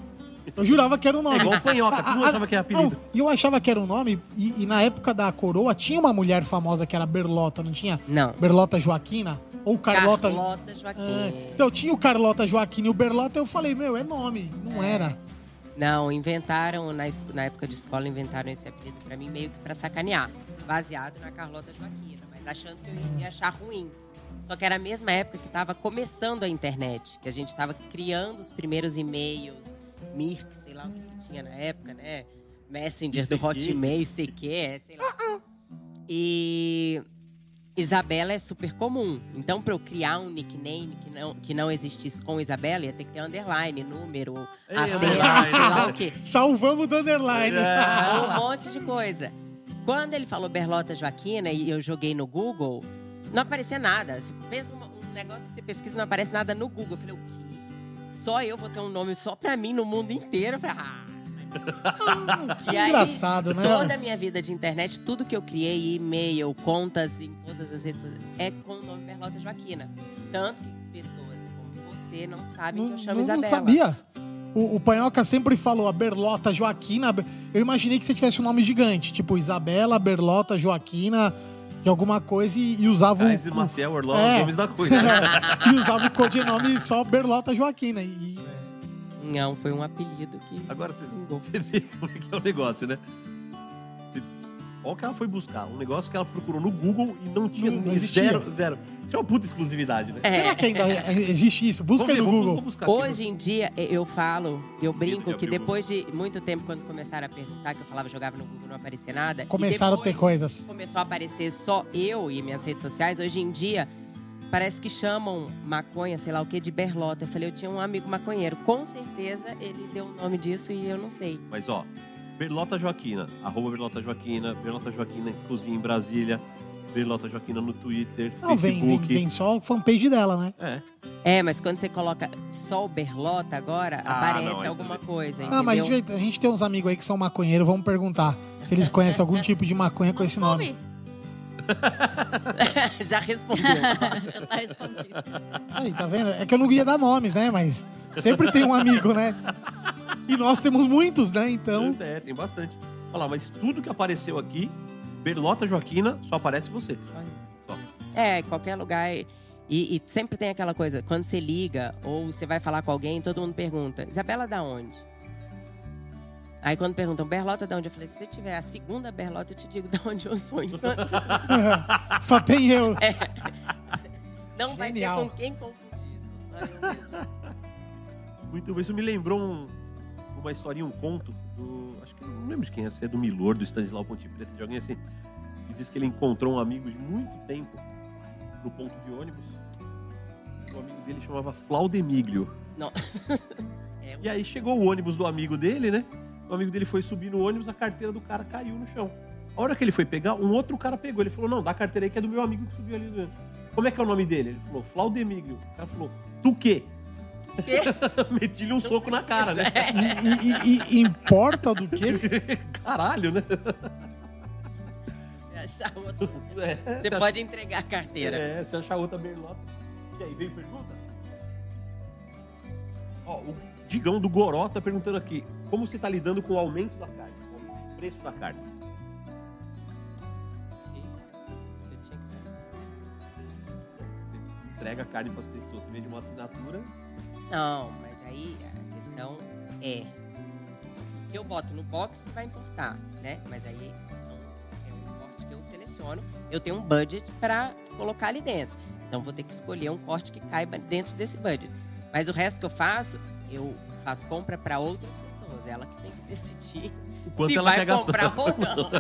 Eu jurava que era um nome. É igual panhoca, tu não Ah, achava que era apelido. Não, e eu achava que era um nome, e, e na época da coroa tinha uma mulher famosa que era Berlota, não tinha? Não. Berlota Joaquina? Ou Carlota. Carlota Joaquim. Ah, então tinha o Carlota Joaquina e o Berlota, eu falei, meu, é nome. Não era. Não, inventaram, na, na época de escola, inventaram esse apelido pra mim meio que pra sacanear. Baseado na Carlota Joaquina, mas achando que eu ia achar ruim. Só que era a mesma época que tava começando a internet, que a gente tava criando os primeiros e-mails, Mirk, sei lá o que, que tinha na época, né? Messenger do. Hotmail, CQ, é, sei lá. E Isabela é super comum. Então, pra eu criar um nickname que não, que não existisse com Isabela, ia ter que ter underline, número, É, a senha, underline. sei lá o quê. Salvamos do underline. um monte de coisa. Quando ele falou Berlota Joaquina e eu joguei no Google, não aparecia nada. Você pensa um negócio que você pesquisa não aparece nada no Google. Eu falei, o quê? Só eu vou ter um nome só pra mim no mundo inteiro? Eu falei, ah, E aí, engraçado, né? Toda a minha vida de internet, tudo que eu criei, e-mail, contas em todas as redes sociais, é com o nome Berlota Joaquina. Tanto que pessoas como você não sabem que eu chamo não, Isabela. não sabia. O, o Panhoca sempre falou a Berlota Joaquina. Eu imaginei que você tivesse um nome gigante, tipo Isabela, Berlota, Joaquina, de alguma coisa, e, e usava Cais e o. Maciel, É. os nomes da coisa. e usava o codinome só Berlota Joaquina. E, Não, foi um apelido que. Agora você, você vê como é que é o negócio, né? Olha o que ela foi buscar. Um negócio que ela procurou no Google e não tinha Não- não zero, zero. Isso é uma puta exclusividade, né? É. Será que ainda existe isso? Busca Vamos aí ver, no vamos- Google. vamos. Hoje em dia, eu falo, eu brinco que depois de muito tempo, quando começaram a perguntar, que eu falava, jogava no Google, não aparecia nada. e Começaram a ter coisas. Começou a aparecer só eu e minhas redes sociais. Hoje em dia, parece que chamam maconha, sei lá o que, de berlota. Eu falei, eu tinha um amigo maconheiro. Com certeza, ele deu o nome disso e eu não sei. Mas ó, Berlota Joaquina, arroba Berlota Joaquina, Berlota Joaquina Cozinha em Brasília, Berlota Joaquina no Twitter, Não, vem, vem, Facebook. vem só a fanpage dela, né? É. É, mas quando você coloca só o berlota agora, Ah, aparece não, aí alguma coisa, Ah, mas a gente, a gente tem uns amigos aí que são maconheiros, vamos perguntar se eles conhecem algum tipo de maconha com esse nome. Já respondeu. Já tá respondido. Aí, tá vendo? É que eu não ia dar nomes, né? Mas sempre tem um amigo, né? E nós temos muitos, né? Então. É, tem bastante. Olha lá, mas tudo que apareceu aqui, Berlota Joaquina, só aparece você. Só. É, em qualquer lugar. E, e sempre tem aquela coisa, quando você liga ou você vai falar com alguém, todo mundo pergunta, Isabela da onde? Aí quando perguntam, Berlota da onde? Eu falei, se você tiver a segunda Berlota, eu te digo da onde eu sou. Enquanto Só tem eu. não vai ter Genial. com quem confundir isso. sabe? Muito bem. Isso me lembrou um- uma historinha, um conto do. Acho que não lembro de quem é, se é do Milor, do Stanislau Ponte Preta, de alguém assim. Que diz que ele encontrou um amigo de muito tempo no ponto de ônibus. O amigo dele chamava Flaudemíglio. Não. É, E aí chegou o ônibus do amigo dele, né? O amigo dele foi subir no ônibus, a carteira do cara caiu no chão. A hora que ele foi pegar, um outro cara pegou. Ele falou: Não, dá a carteira aí que é do meu amigo que subiu ali. do- Como é que é o nome dele? Ele falou: Flaudemíglio. O cara falou: Tu quê? Meti-lhe um soco na cara, né? E, e- e importa do quê? Caralho, né? você achar outro- É, Você pode entregar a carteira. É, se achar outra berlota. E aí, veio pergunta? Ó, o Digão do Goró tá perguntando aqui: como você tá lidando com o aumento da carne? Com o preço da carne? Você entrega a carne pras pessoas, você vende uma assinatura. Não, mas aí a questão é que eu boto no box vai importar, né? Mas aí são, é um corte que eu seleciono. Eu tenho um budget para colocar ali dentro. Então vou ter que escolher um corte que caiba dentro desse budget. Mas o resto que eu faço, eu faço compra para outras pessoas. Ela que tem que decidir O quanto se ela vai quer gastar. comprar ou não.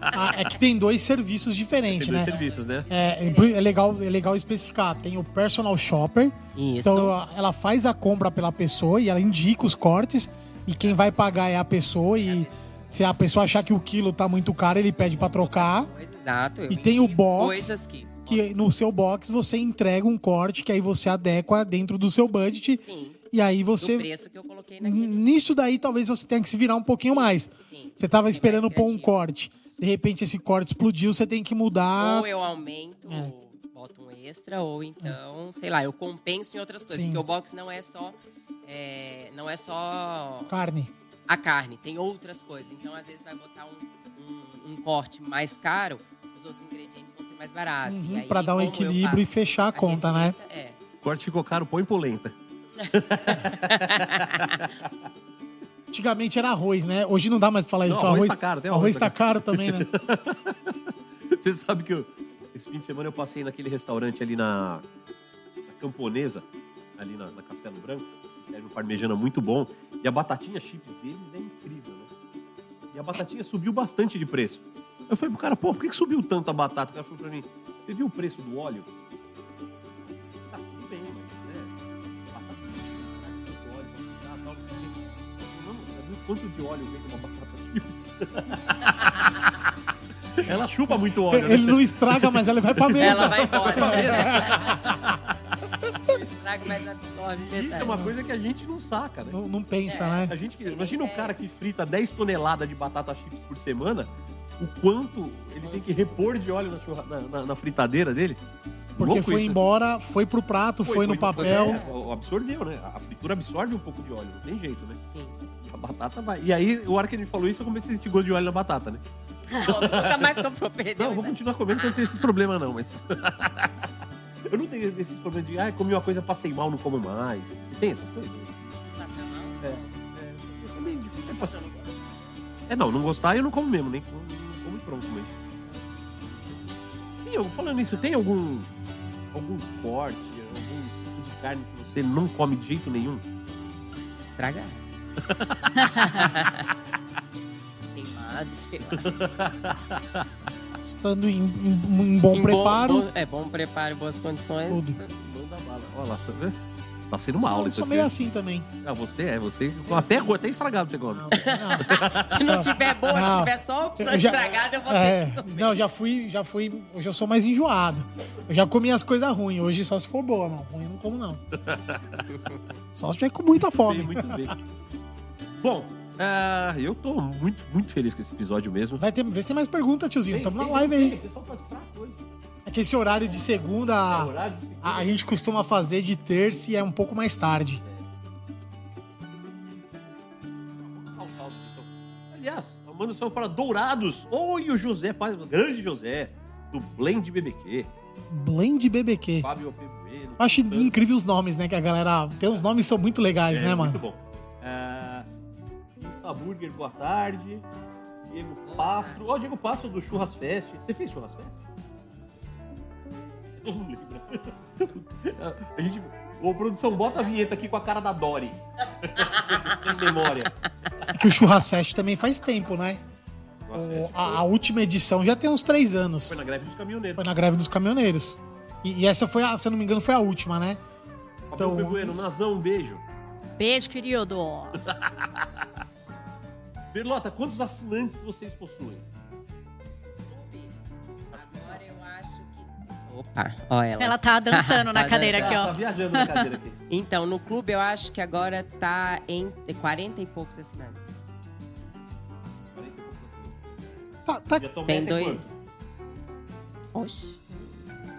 Ah, é que tem dois serviços diferentes, Tem dois né? serviços, né? É, é é legal, é legal especificar. Tem o personal shopper. Isso. Então a- ela faz a compra pela pessoa e ela indica os cortes. E quem vai pagar é a pessoa. E se a pessoa achar que o quilo tá muito caro, ele pede pra trocar. Pois, exato. eu E tem o box, Coisas que. Que no seu box você entrega um corte que aí você adequa dentro do seu budget. Sim. E aí Do você. preço que eu coloquei naquele. Nisso daí talvez você tenha que se virar um pouquinho mais. Sim. Você tava Ser mais esperando pôr um corte. De repente esse corte explodiu, você tem que mudar. Ou eu aumento, É. boto um extra, ou então, sei lá, eu compenso em outras coisas. Sim. Porque o box não é só. é, não é só Carne. a carne, tem outras coisas. Então, às vezes, vai botar um, um, um corte mais caro, os outros ingredientes vão ser mais baratos. Uhum, aí, pra dar um equilíbrio e fechar a conta, né? receita, É. O corte ficou caro, põe polenta. Antigamente era arroz, né? Hoje não dá mais pra falar isso. Não, o arroz tá caro, tem arroz arroz tá tá caro também, né? Você sabe que eu, esse fim de semana eu passei naquele restaurante ali na, na Camponesa, ali na, na Castelo Branco, serve um parmejana muito bom. E a batatinha chips deles é incrível, né? E a batatinha subiu bastante de preço. Eu falei pro cara, pô, por que, que subiu tanto a batata? O cara falou pra mim, você viu o preço do óleo? Quanto de óleo vem uma batata chips? Ela chupa muito óleo, né? Ele não estraga, mas ela vai pra mesa. Ela vai embora. estraga, mas absorve Isso é uma coisa que a gente não saca, né? Não, não pensa, né? A gente, imagina o cara que frita 10 toneladas de batata chips por semana, o quanto ele tem que repor de óleo na, churra- na- na- na fritadeira dele. Porque Louco foi isso, né? embora, foi pro prato, foi, no papel. é, absorveu, né? A fritura absorve um pouco de óleo, não tem jeito, né? Sim. Batata vai. E aí, o hora que ele falou isso, eu comecei a sentir gosto de óleo na batata, né? Nunca mais comprou perdeu. Não, eu vou continuar comendo, que eu não tenho esses problemas, não, mas. eu não tenho esses problemas de, ah, comi uma coisa, passei mal, não como mais. Tem essas coisas? É. é é meio difícil passar. É, não, não gostar eu não como mesmo, nem como, como e pronto mesmo. Tem, algum- falando nisso, tem algum. algum corte, algum tipo de carne que você não come de jeito nenhum? Estragar. Queimado, sei lá. Estando em, em- em bom Em preparo. bom- é bom preparo, boas condições. Tudo. Manda bala. Olha lá, tá vendo? Tá sendo uma aula Eu isso sou aqui. meio assim também. Ah, você é, você. Até, até estragado você come. Não, não. Se não tiver boa, Não. se tiver só opção Eu já- estragada, eu vou É, ter que comer. não, já fui, já fui. Hoje eu sou mais enjoado. Eu já comi as coisas ruins. Hoje só se for boa, não. Ruim eu não como, não. Só se tiver com muita Bem, fome. muito bem. Bom, ah, eu tô muito, muito feliz com esse episódio mesmo. Vai ter, vê se tem mais pergunta, tiozinho. Tem, Tamo na tem, live tem, aí. O pessoal pode fraco hoje. É que esse horário de segunda É horário de segunda. a, a gente costuma fazer de terça e é um pouco mais tarde. Então. Aliás, manda um salve para Dourados. Oi, o José, o grande José, do Blend BBQ. Blend BBQ. Fábio P. Bueno. Eu acho incrível os nomes, né? Que a galera. Tem uns nomes que são muito legais, É, né, mano? Muito bom. Insta Burger, boa tarde. Diego Pastro. Ó, o Diego Pastro do Churras Fest. Você fez Churras Fest? Eu não lembro. A gente. Ô, produção, bota a vinheta aqui com a cara da Dory. Sem memória. É que o Churras Fest também faz tempo, né? Churras O- Fest a, a última edição já tem uns três anos. Foi na greve dos caminhoneiros. Foi na greve dos caminhoneiros. E, e essa foi, a, se eu não me engano, foi a última, né? Então, então- Bueno, Nazão, um beijo. Beijo, querido. Berlota, quantos assinantes vocês possuem? Opa, ó ela. Ela tá dançando na Tá cadeira dançando. aqui, Tá ó. viajando na cadeira aqui. Então, no clube eu acho que agora tá em 40 e poucos assinantes. Tá, tá- Tem dois- quanto? Oxi.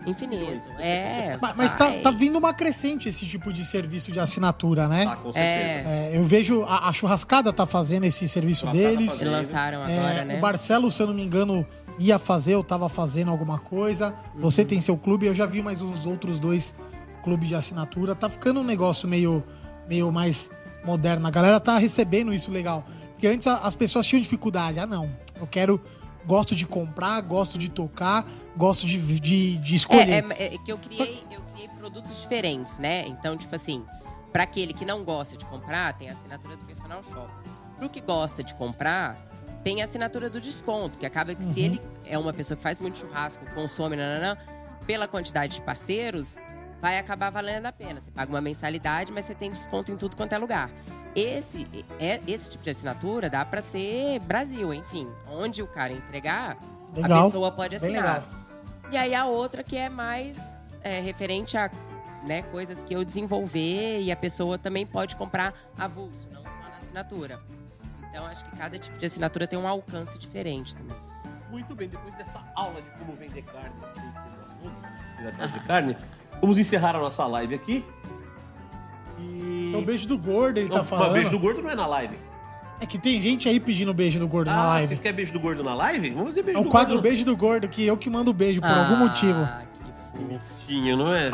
Infinito. É. mas mas tá, tá vindo uma crescente esse tipo de serviço de assinatura, né? Tá, com certeza. É, eu vejo a, a churrascada tá fazendo esse serviço Churrascada deles. fazendo. Eles lançaram É, agora, né? O Barcelo, se eu não me engano, ia fazer, eu tava fazendo alguma coisa. Você tem seu clube, eu já vi mais uns outros dois clubes de assinatura. Tá ficando um negócio meio, meio mais moderno. A galera tá recebendo isso legal. Porque antes as pessoas tinham dificuldade. Ah, não, eu quero. Gosto de comprar, gosto de tocar, gosto de, de, de escolher. É, é, é que eu criei, eu criei produtos diferentes, né? Então, tipo assim, pra aquele que não gosta de comprar, tem a assinatura do personal shop. Pro que gosta de comprar, tem a assinatura do desconto, que acaba que se ele é uma pessoa que faz muito churrasco, consome, nananã, pela quantidade de parceiros, vai acabar valendo a pena. Você paga uma mensalidade, mas você tem desconto em tudo quanto é lugar. Esse, é, esse tipo de assinatura dá pra ser Brasil, enfim. Onde o cara entregar, Legal. a pessoa pode assinar. E aí a outra que é mais é, referente a né, coisas que eu desenvolver e a pessoa também pode comprar avulso, não só na assinatura. Então acho que cada tipo de assinatura tem um alcance diferente também. Muito bem, depois dessa aula de como vender carne, de carne, vamos encerrar a nossa live aqui. E. É o beijo do gordo, ele Não, tá mas falando. beijo do gordo não é na live. É que tem gente aí pedindo beijo do gordo na Ah, live. vocês querem beijo do gordo na live? Vamos fazer É beijo o do quadro gordo. Beijo do Gordo, que eu que mando beijo por Ah, algum motivo. que fofo. Bonitinho, não é?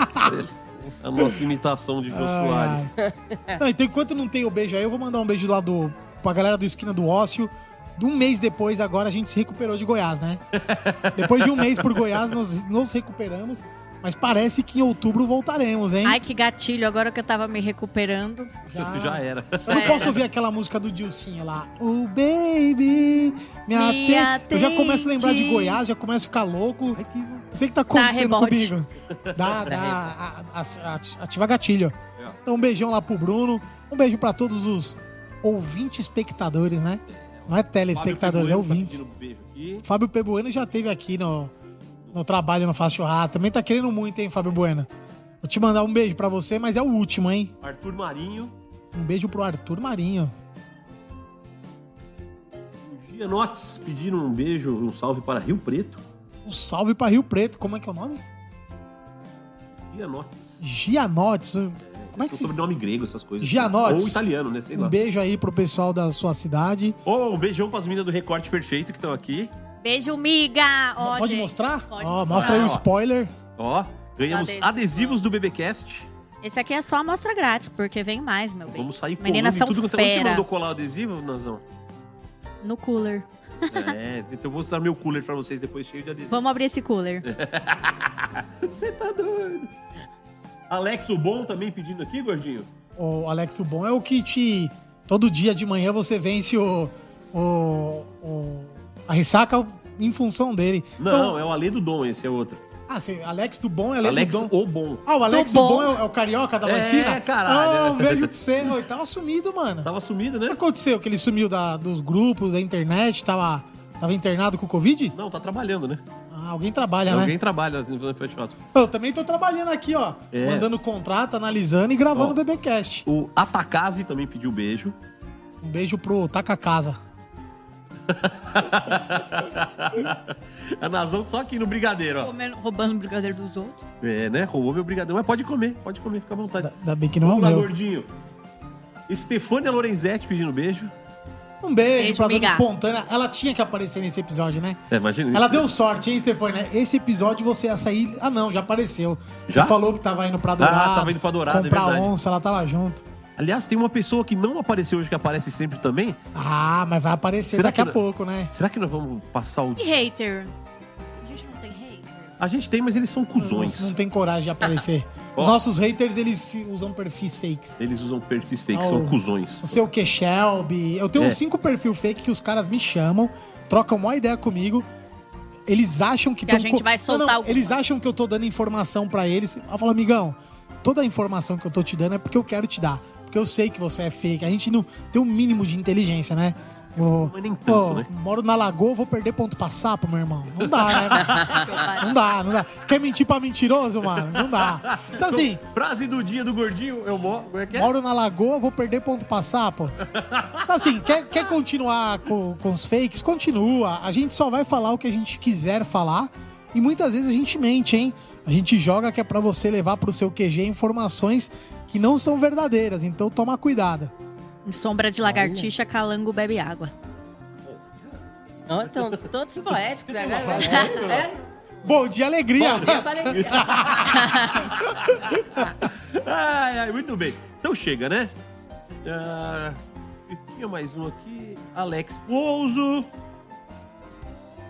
a nossa imitação de Jô Soares. Ai, ai. Não, então enquanto não tem o beijo aí, eu vou mandar um beijo lá do, pra galera do Esquina do Ócio. De um mês depois, agora a gente se recuperou de Goiás, né? Depois de um mês por Goiás, nós nos recuperamos. Mas parece que em outubro voltaremos, hein? Ai, que gatilho, agora que eu tava me recuperando. já, Já era. Eu não posso ouvir aquela música do Dilcinho lá. Oh, baby, me, Me atende. Eu já começo a lembrar de. Goiás, já começo a ficar louco. Você que tá Dá acontecendo rebote. comigo. Dá, dá. a- a- a- Ativa gatilho. Então um beijão lá pro Bruno. Um beijo pra todos os ouvintes espectadores, né? Não é telespectadores, é tá ouvintes. Fábio P. Bueno já teve aqui no, no trabalho no Fácil Churrasco. Também tá querendo muito, hein, Fábio Bueno? Vou te mandar um beijo pra você, mas é o último, hein? Arthur Marinho. Um beijo pro Arthur Marinho. O Gianotes pedindo um beijo, um salve para Rio Preto. Um salve pra Rio Preto. Como é que é o nome? Gianotes. Gianotes. Como é que Um se... sobrenome grego, essas coisas. Gianotes. Ou italiano, né? Sei lá. Um beijo aí pro pessoal da sua cidade. Ô, um beijão pras meninas do Recorte Perfeito que estão aqui. Beijo, miga! Ó, Pode gente, mostrar? Pode Ó, mostrar. mostra aí o Ó. spoiler. Ó, ganhamos Adesivos. adesivos do BBcast. Esse aqui é só amostra grátis, porque vem mais, meu bem. Vamos sair colando Meninas são tudo quanto é- Onde Você fera. mandou colar o adesivo, Nazão? No cooler. É, então eu vou mostrar meu cooler pra vocês depois cheio de adesivo. Vamos abrir esse cooler. Você tá doido. Alex, o bom também pedindo aqui, gordinho? O Alex, o bom é o que te. Todo dia de manhã você vence o. o, o- a ressaca em função dele. Não, Então- é o Ale do Dom, esse é outro. Ah, você, Alex do bom é Ale Alex, do Dom. o bom. Ah, o Alex Do do bom. bom é o, é o carioca da É, vacina? caralho. Ah, um beijo pra você. Ele tava sumido, mano. Tava sumido, O que né? aconteceu? Que ele sumiu da- dos grupos, da internet, tava, tava internado com o Covid? Não, tá trabalhando, né? Ah, alguém trabalha, né? Alguém trabalha no churrasco. Eu também tô trabalhando aqui, ó. É. Mandando contrato, analisando e gravando o BBcast. O Atakazi também pediu beijo. Um beijo pro Taca Casa. A Nazão só aqui no brigadeiro, ó. Comendo- roubando o brigadeiro dos outros. É, né? Roubou meu brigadeiro. Mas pode comer, pode comer, fica à vontade. Ainda bem que não é o Vamos lá, meu. gordinho. Estefânia Lorenzetti pedindo beijo. Um beijo, Beijo, pra Dona miga. Espontânea. Ela tinha que aparecer nesse episódio, né? É, imagina Ela isso. deu sorte, hein, Stefania? Esse episódio você ia sair. Ah, não, já apareceu. Já? Você falou que tava indo pra Dourado. Ah, tava indo pra Dourado, é Comprar verdade. onça, ela tava junto. Aliás, tem uma pessoa que não apareceu hoje, que aparece sempre também. Ah, mas vai aparecer Será daqui que a pouco, né? Será que nós vamos passar o. E hater? A gente tem, mas eles são cuzões. Não, não tem coragem de aparecer. Os nossos haters, eles usam perfis fakes. Eles usam perfis fakes, Ah, são o- cuzões. O seu que Shelby. Eu tenho É. uns cinco perfil fake que os caras me chamam, trocam uma ideia comigo. Eles acham que Que a gente vai soltar alguma. Eles acham que eu tô dando informação pra eles. Eu falo, amigão, toda a informação que eu tô te dando é porque eu quero te dar. Porque eu sei que você é fake. A gente não tem um mínimo de inteligência, né? O- Mas nem tanto, pô, né? Moro na lagoa, vou perder ponto pra sapo, meu irmão. Não dá, né? não dá, não dá. Quer mentir pra mentiroso, mano? Não dá. Então, assim, Frase do dia do gordinho, eu moro. Como é que é? Moro na lagoa, vou perder ponto pra sapo. Então, assim, quer, quer continuar com, com os fakes? Continua. A gente só vai falar o que a gente quiser falar. E muitas vezes a gente mente, hein? A gente joga que é pra você levar pro seu QG informações que não são verdadeiras. Então toma cuidado. Em sombra de lagartixa, calango bebe água. Ó, Então, todos poéticos agora. É, Bom dia, alegria! eu falei que- Ai, ai, muito bem. Então chega, né? Ah, tinha mais um aqui. Alex Pouso.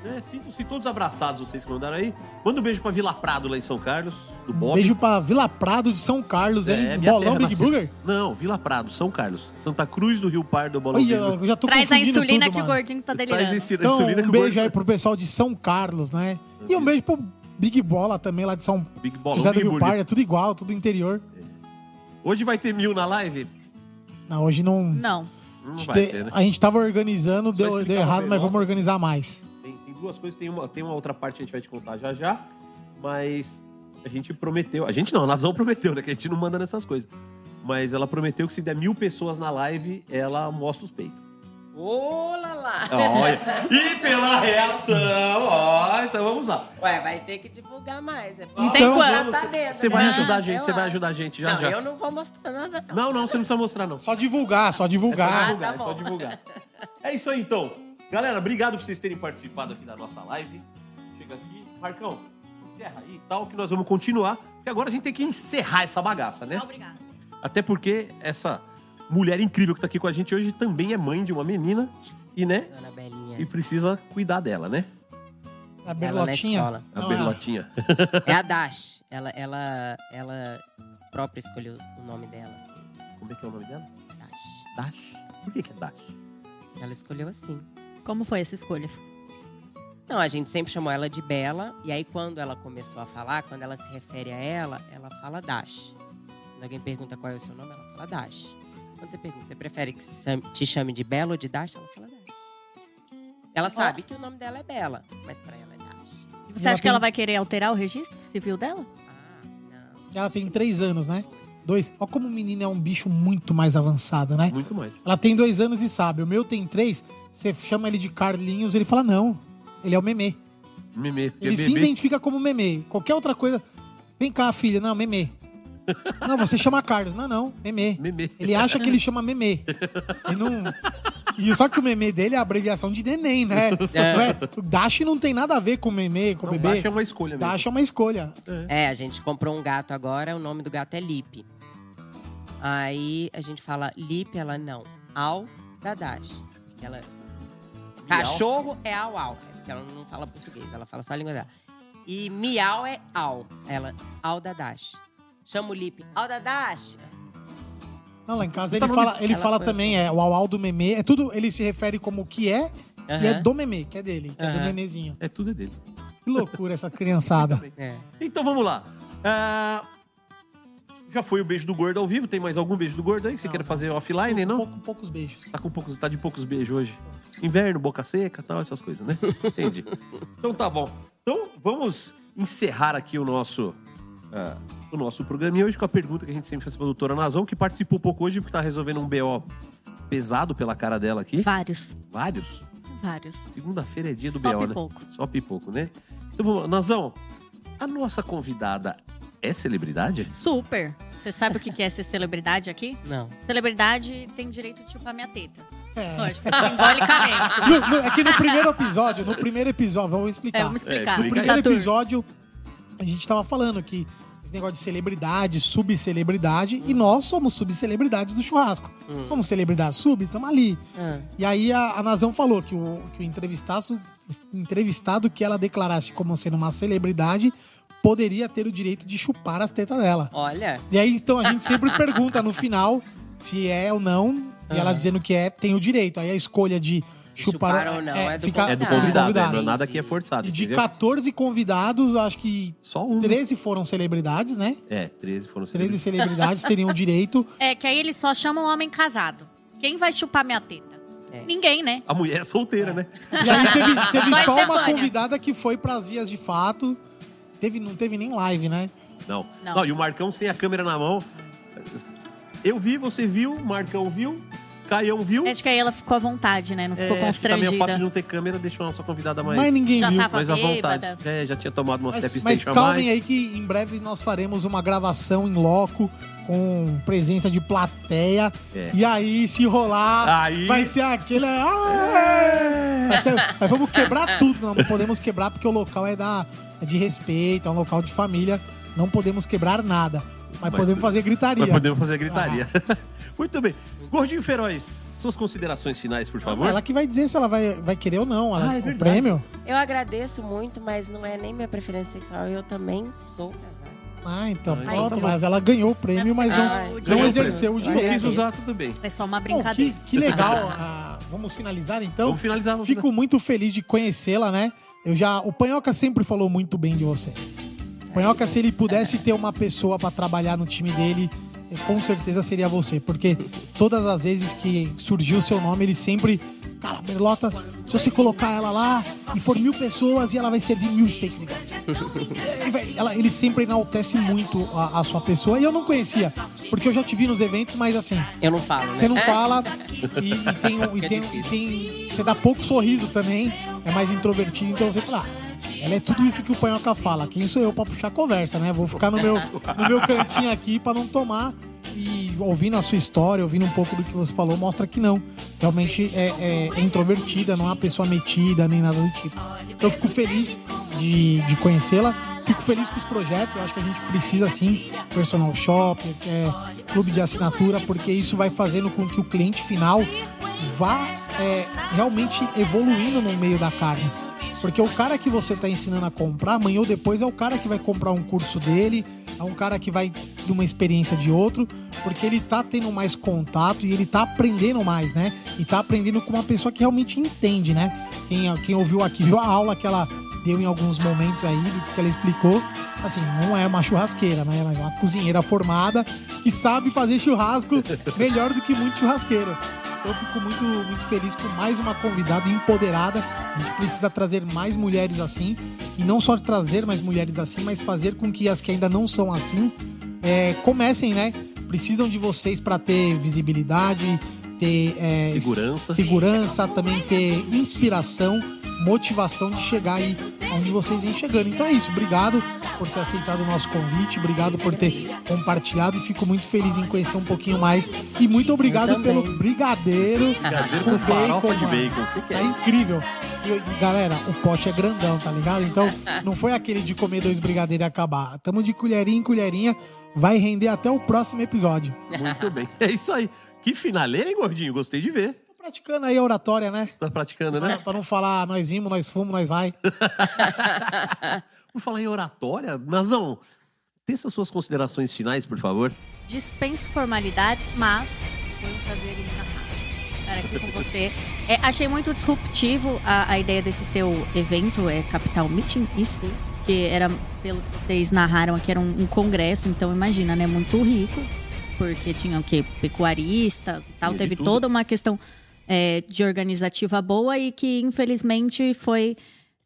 Né? Sintam-se todos abraçados, vocês que mandaram aí. Manda um beijo pra Vila Prado, lá em São Carlos, do Bob. Beijo pra Vila Prado de São Carlos, hein? É, minha Bolão terra Big. Burger? Não, Vila Prado, São Carlos. Santa Cruz do Rio Pardo, Bolão Big Olha, Burger. eu já tô Traz a insulina tudo, que o gordinho tá Traz delirando. esse- Então, insulina que um o beijo gordo- aí pro pessoal de São Carlos, né? E um beijo pro Big Bola também, lá de São Big Bolão José do Big Rio. Pardo. É tudo igual, tudo interior. Hoje vai ter mil na live? Não, hoje não... Não. Não A gente, ter, né? a gente tava organizando, deu, deu errado, uma mas vamos organizar mais. Duas coisas, tem uma, tem uma outra parte que a gente vai te contar já já, mas a gente prometeu, a gente não, a Nazão prometeu, né, que a gente não manda nessas coisas. Mas ela prometeu que se der mil pessoas na live, ela mostra os peitos. Ô, lá. Olha, e pela reação, ó, então vamos lá. Ué, vai ter que divulgar mais. É bom. Então, Tem quanto? sabendo, Você vai né? ajudar a gente, Eu você vai ajudar a gente já Não, já. eu não vou mostrar nada. não. Não, não, você não precisa mostrar não. Só divulgar, só É só divulgar. divulgar, tá é só divulgar. É isso aí então. Galera, obrigado por vocês terem participado aqui da nossa live. Chega aqui. Marcão, encerra aí e tal, que nós vamos continuar. Porque agora a gente tem que encerrar essa bagaça, né? Obrigada. Até porque essa mulher incrível que tá aqui com a gente hoje também é mãe de uma menina e, né? Dona Belinha. E precisa cuidar dela, né? A Ela na berlotinha. escola. A Não, Berlotinha. É a Dash. Ela, ela, ela própria escolheu o nome dela, assim. Como é que é o nome dela? Dash. Dash. Por que, que é Dash? Ela escolheu assim. Como foi essa escolha? Não, a gente sempre chamou ela de Bela. E aí, quando ela começou a falar, quando ela se refere a ela, ela fala Dash. Quando alguém pergunta qual é o seu nome, ela fala Dash. Quando você pergunta, você prefere que te chame de Bela ou de Dash? Ela fala Dash. Ela sabe que o nome dela é Bela, mas pra ela é Dash. Você ela acha que tem- ela vai querer alterar o registro civil dela? Ah, não. ela tem três anos, né? Dois. Olha como o menino é um bicho muito mais avançado, né? Muito mais. Ela tem dois anos e sabe. O meu tem três. Você chama ele de Carlinhos, ele fala não. Ele é o. Meme. porque Ele se identifica como Memê. Qualquer outra coisa. Vem cá, filha. Não, Memê. Não, você chama Carlos. Não, não. Memê. Memê. Ele acha que ele chama Memê. Ele não... E só que o Memê dele é a abreviação de neném, né? Não é? O Dash não tem nada a ver com Memê, com Não, bebê. Dash é uma escolha mesmo. Dash é uma escolha. É, a gente comprou um gato agora, o nome do gato é Lipe. Aí a gente fala Lipe, ela não. Al da Dash. Porque ela... Cachorro é au au. é Porque ela não fala português, ela fala só a língua dela. E miau é au. Ela, au da Dash. Chama o Lipe, au da Dash. Não, lá em casa Tá ele no fala, ele Ela fala foi também, é o Auau do Memê. É tudo, ele se refere como o que é, e é Aham. do Memê, que é dele, que é do Aham. nenezinho. É tudo é dele. Que loucura essa criançada. É. Então vamos lá. Ah, já foi o beijo do gordo ao vivo. Tem mais algum beijo do gordo aí que você Não, fazer offline, não? Pouco- poucos beijos. Tá com poucos, tá de poucos beijos hoje. Inverno, boca seca, tal, essas coisas, né? Entendi. Então tá bom. Então vamos encerrar aqui o nosso ah, o nosso programinha hoje com a pergunta que a gente sempre faz pra doutora Nazão, que participou pouco hoje porque tá resolvendo um BO pesado pela cara dela aqui. Vários, Vários. vários. Segunda-feira é dia do Só BO, pipoco. né? Só pipoco, né? Então. Nazão, a nossa convidada é celebridade? Super. Você sabe o que que é ser celebridade aqui? Não. Celebridade tem direito de chupar minha teta. É. Lógico, simbolicamente. No- no- é que no primeiro episódio, no primeiro episódio, vamos explicar. É, vamos explicar. É, No primeiro episódio, a gente tava falando que esse negócio de celebridade, subcelebridade, e nós somos subcelebridades do churrasco. Somos celebridades sub, estamos ali. Ah. E aí a, a Nazão falou que o, que o entrevistado, entrevistado que ela declarasse como sendo uma celebridade poderia ter o direito de chupar as tetas dela. Olha, E aí, então, a gente sempre pergunta no final se é ou não. E ela dizendo que é, tem o direito. Aí a escolha de chupar, Chupar ou não é do fica- É do Ah, convidado, convidado. né? nada que é forçado. E de entendeu? 14 convidados, acho que Só um. 13 foram celebridades, né? É, 13 foram 13 celebridades. celebridades teriam o direito. É que aí eles só chamam um homem casado. Quem vai chupar minha teta? É. Ninguém, né? A mulher é solteira, né? E aí teve, teve Só só uma convidada que foi pras vias de fato. Teve, não teve nem live, né? Não. Não. Não. e o Marcão sem a câmera na mão. Eu vi, você viu, Marcão viu, Caião viu. Acho que aí ela ficou à vontade, né? Não ficou É, acho que também o fato de constrangida. não ter câmera deixou a nossa convidada mais, Mas ninguém Já viu. tava mais à vontade. É, já tinha tomado uma Mas, step mas station calmem mais. aí que em breve nós faremos uma gravação em loco com presença de plateia. É. E aí, se rolar, Aí- vai ser aquele. Ah! Vai ser- mas vamos quebrar tudo. Não, não podemos quebrar porque o local é, da, é de respeito, é um local de família. Não podemos quebrar nada. Mas, Mas- podemos fazer gritaria. Mas podemos fazer gritaria. Muito bem. Gordinho Feroz, suas considerações finais, por favor. Ela que vai dizer se ela vai, vai querer ou não. Ela, Ah, é o verdade. prêmio. eu agradeço muito, mas não é nem minha preferência sexual. Eu também sou casada. Ah, então Ah, então pronto. bom. mas ela ganhou o prêmio, mas não, Ah, não exerceu o direito. quis usar, tudo bem. É só uma Bom, brincadeira. que, que legal. Ah, vamos finalizar então? Vamos finalizar. Vamos Fico muito feliz de conhecê-la, né? Eu já, o Panhoca sempre falou muito bem de você. O Panhoca, se ele pudesse ter uma pessoa pra trabalhar no time dele, eh, com certeza seria você, porque todas as vezes que surgiu o seu nome, ele sempre, cara, Berlota, se você colocar ela lá e for mil pessoas e ela vai servir mil steaks igual. Ela- ele sempre enaltece muito a, a sua pessoa e eu não conhecia, porque eu já te vi nos eventos, mas assim, Eu não falo, né? você não fala e, e tem, e tem- e tem- Você dá pouco sorriso também, é mais introvertido, então você fala. "Ah, ela é tudo isso que o Panhoca fala. Quem sou eu pra puxar conversa, né? Vou ficar no meu, no meu cantinho aqui pra não tomar. E ouvindo a sua história, ouvindo um pouco do que você falou, mostra que não. Realmente é, é- introvertida, não é uma pessoa metida, nem nada do tipo. Então eu fico feliz de, de conhecê-la. Fico feliz com os projetos. Eu acho que a gente precisa sim, personal shopper, é, clube de assinatura, porque isso vai fazendo com que o cliente final vá é, realmente evoluindo no meio da carne. Porque o cara que você está ensinando a comprar, amanhã ou depois é o cara que vai comprar um curso dele, é um cara que vai de uma experiência de outro, porque ele tá tendo mais contato e ele tá aprendendo mais, né? E tá aprendendo com uma pessoa que realmente entende, né? Quem, quem ouviu aqui, viu a aula que ela deu em alguns momentos aí, do que ela explicou. Assim, não é uma churrasqueira, né? Mas é uma cozinheira formada que sabe fazer churrasco melhor do que muito churrasqueiro. Então eu fico muito, muito feliz com mais uma convidada empoderada. A gente precisa trazer mais mulheres assim. E não só trazer mais mulheres assim, mas fazer com que as que ainda não são assim É, comecem, né? Precisam de vocês para ter visibilidade, ter é, Segurança. segurança, também ter inspiração, motivação de chegar aí onde vocês vêm chegando. Então é isso. Obrigado por ter aceitado o nosso convite, obrigado por ter compartilhado e fico muito feliz em conhecer um pouquinho mais. E muito obrigado pelo brigadeiro, Brigadeiro com farofa de bacon. O que que é incrível. E, galera, o pote é grandão, tá ligado? Então, não foi aquele de comer dois brigadeiros e acabar. Tamo de colherinha em colherinha. Vai render até o próximo episódio. Muito bem. É isso aí. Que finaleira, hein, gordinho? Gostei de ver. Praticando aí a oratória, né? Tá praticando, né? Pra não falar nós vimos, nós fomos, nós vai. Por falar em oratória, Nazão, teça suas considerações finais, por favor. Dispenso formalidades, mas foi um prazer inenarrável estar aqui com você. É, achei muito disruptivo a, a ideia desse seu evento, é Capital Meeting, isso, que era, pelo que vocês narraram aqui, era um, um congresso, então imagina, né? Muito rico, porque tinha o quê? Pecuaristas e tal, teve tudo. toda uma questão é, de organizativa boa e que, infelizmente, foi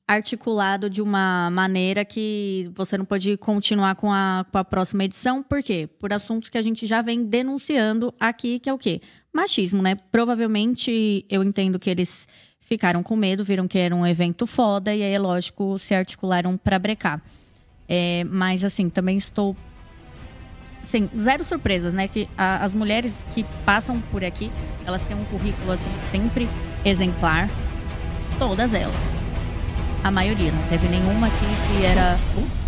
articulado de uma maneira que você não pode continuar com a, com a próxima edição. Por quê? Por assuntos que a gente já vem denunciando aqui, que é o quê? Machismo, né? Provavelmente eu entendo que eles ficaram com medo, viram que era um evento foda, e aí, lógico, se articularam para brecar. É, mas, assim, também estou. Assim, zero surpresas, né? Que a- as mulheres que passam por aqui, elas têm um currículo, assim, sempre exemplar. Todas elas. A maioria, não teve nenhuma aqui que era.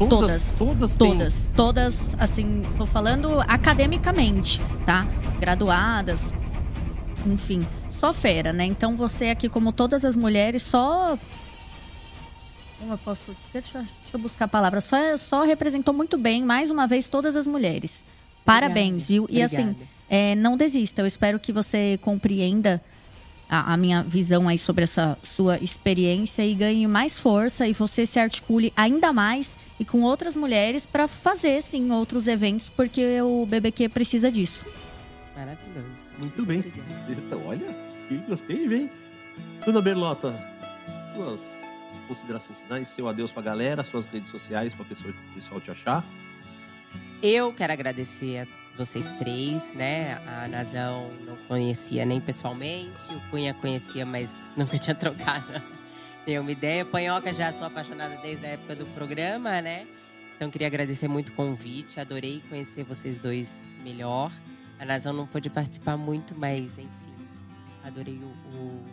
Todas. Todas. têm- Todas, todas, assim, tô falando academicamente, tá? Graduadas, enfim, só fera, né? Então você aqui, como todas as mulheres, só. Como eu posso. Deixa, eu- deixa eu buscar a palavra. Só, só representou muito bem, mais uma vez, todas as mulheres. Parabéns, viu? E assim, Obrigada. é, não desista. Eu espero que você compreenda a, a minha visão aí sobre essa sua experiência e ganhe mais força e você se articule ainda mais e com outras mulheres para fazer, sim, outros eventos, porque o BBQ precisa disso. Maravilhoso. Muito bem. Obrigada. Então, olha, que gostei, vem. Dona Berlota, suas considerações finais, seu adeus pra galera, suas redes sociais pra pessoa, o pessoal te achar. Eu quero agradecer a vocês três, né? A Nazão não conhecia nem pessoalmente, o Cunha conhecia, mas nunca tinha trocado nenhuma ideia. Panhoca já sou apaixonada desde a época do programa, né? Então queria agradecer muito o convite, adorei conhecer vocês dois melhor. A Nazão não pôde participar muito, mas enfim, adorei o, o,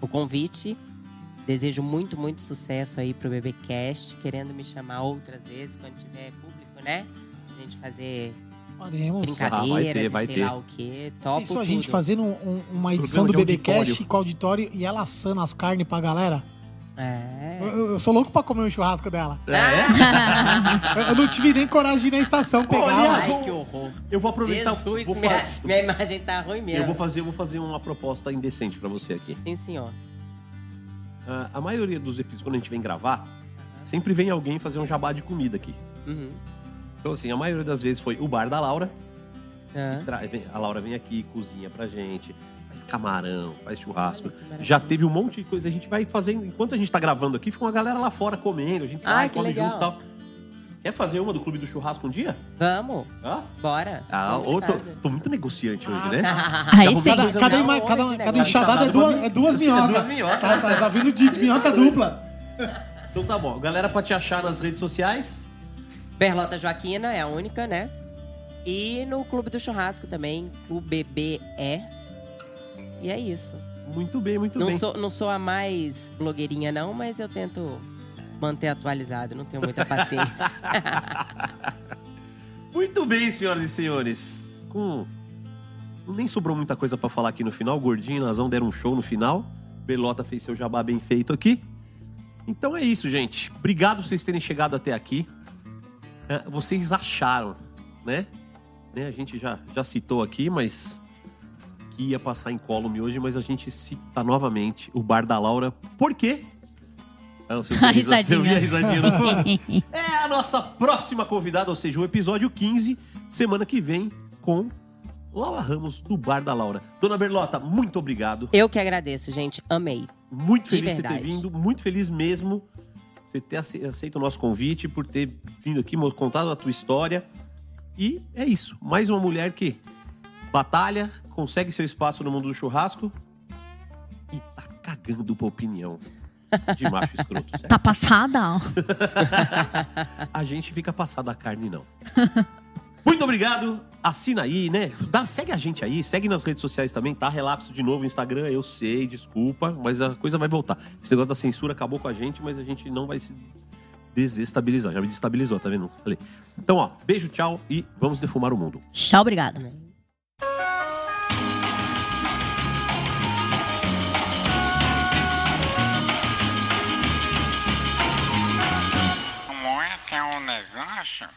o convite. Desejo muito, muito sucesso aí pro BBcast, querendo me chamar outras vezes quando tiver público, né? A gente fazer Faremos. brincadeiras, Ah, vai ter, vai sei ter. lá o quê. Topo Isso a gente fazendo um- um- uma edição Programa do auditório. com auditório e ela assando as carnes pra galera. É. Eu, eu sou louco pra comer o churrasco dela. É? Eu, eu não tive nem coragem de ir na estação pegar. aliás, ela. Ai, que horror. Eu vou aproveitar. Jesus, vou minha, fa- minha imagem tá ruim mesmo. Eu vou fazer, eu vou fazer uma proposta indecente pra você aqui. Sim, senhor. Ah, a maioria dos episódios, quando a gente vem gravar, sempre vem alguém fazer um jabá de comida aqui. Uhum. Então, assim, a maioria das vezes foi o bar da Laura. Tra- vem- A Laura vem aqui, cozinha pra gente, faz camarão, faz churrasco. Já teve um monte de coisa. A gente vai fazendo. Enquanto a gente tá gravando aqui, fica uma galera lá fora comendo. A gente sai, Ai, come legal. junto e tal. Quer fazer uma do Clube do Churrasco um dia? Vamos, Hã? bora. Ah, ô, tô, tô muito negociante hoje, né? Aí arrumei sim. Cada, cada, ima- cada, cada enxadada é duas, é duas É minhocas. duas minhocas. Tá, tá, tá vindo de minhoca dupla. Então tá bom. Galera, pra te achar nas redes sociais. Berlota Joaquina é a única, né? E no Clube do Churrasco também, o BBE. E é isso. Muito bem, muito Não bem. sou, não sou a mais blogueirinha, não, mas eu tento manter atualizado. Não tenho muita paciência. Muito bem, senhoras e senhores. Com... Nem sobrou muita coisa pra falar aqui no final. Gordinho e Nazão deram um show no final. Belota fez seu jabá bem feito aqui. Então é isso, gente. Obrigado por vocês terem chegado até aqui. É, vocês acharam, né? Né, A gente já, já citou aqui, mas que ia passar em column hoje, mas a gente cita novamente o Bar da Laura. Por quê? Ah, você viu A risadinha. risadinha no fundo? É a nossa próxima convidada, ou seja, o episódio 15, semana que vem, com Laura Ramos, do Bar da Laura. Dona Berlota, muito obrigado. eu que agradeço, gente. Amei. Muito feliz de você ter vindo, muito feliz mesmo você ter ace- aceito o nosso convite, por ter vindo aqui, contado a tua história. E é isso. Mais uma mulher que batalha, consegue seu espaço no mundo do churrasco e tá cagando pra opinião de macho escroto. certo? Tá passada? A gente fica passado a carne, não. Muito obrigado. Assina aí, né? Dá, segue a gente aí, segue nas redes sociais também, tá? Relapso de novo no Instagram, eu sei, desculpa, mas a coisa vai voltar. Esse negócio da censura acabou com a gente, mas a gente não vai se desestabilizar. Já me destabilizou, tá vendo? Falei. Então, ó, beijo, tchau e vamos defumar o mundo. Tchau, obrigada. Como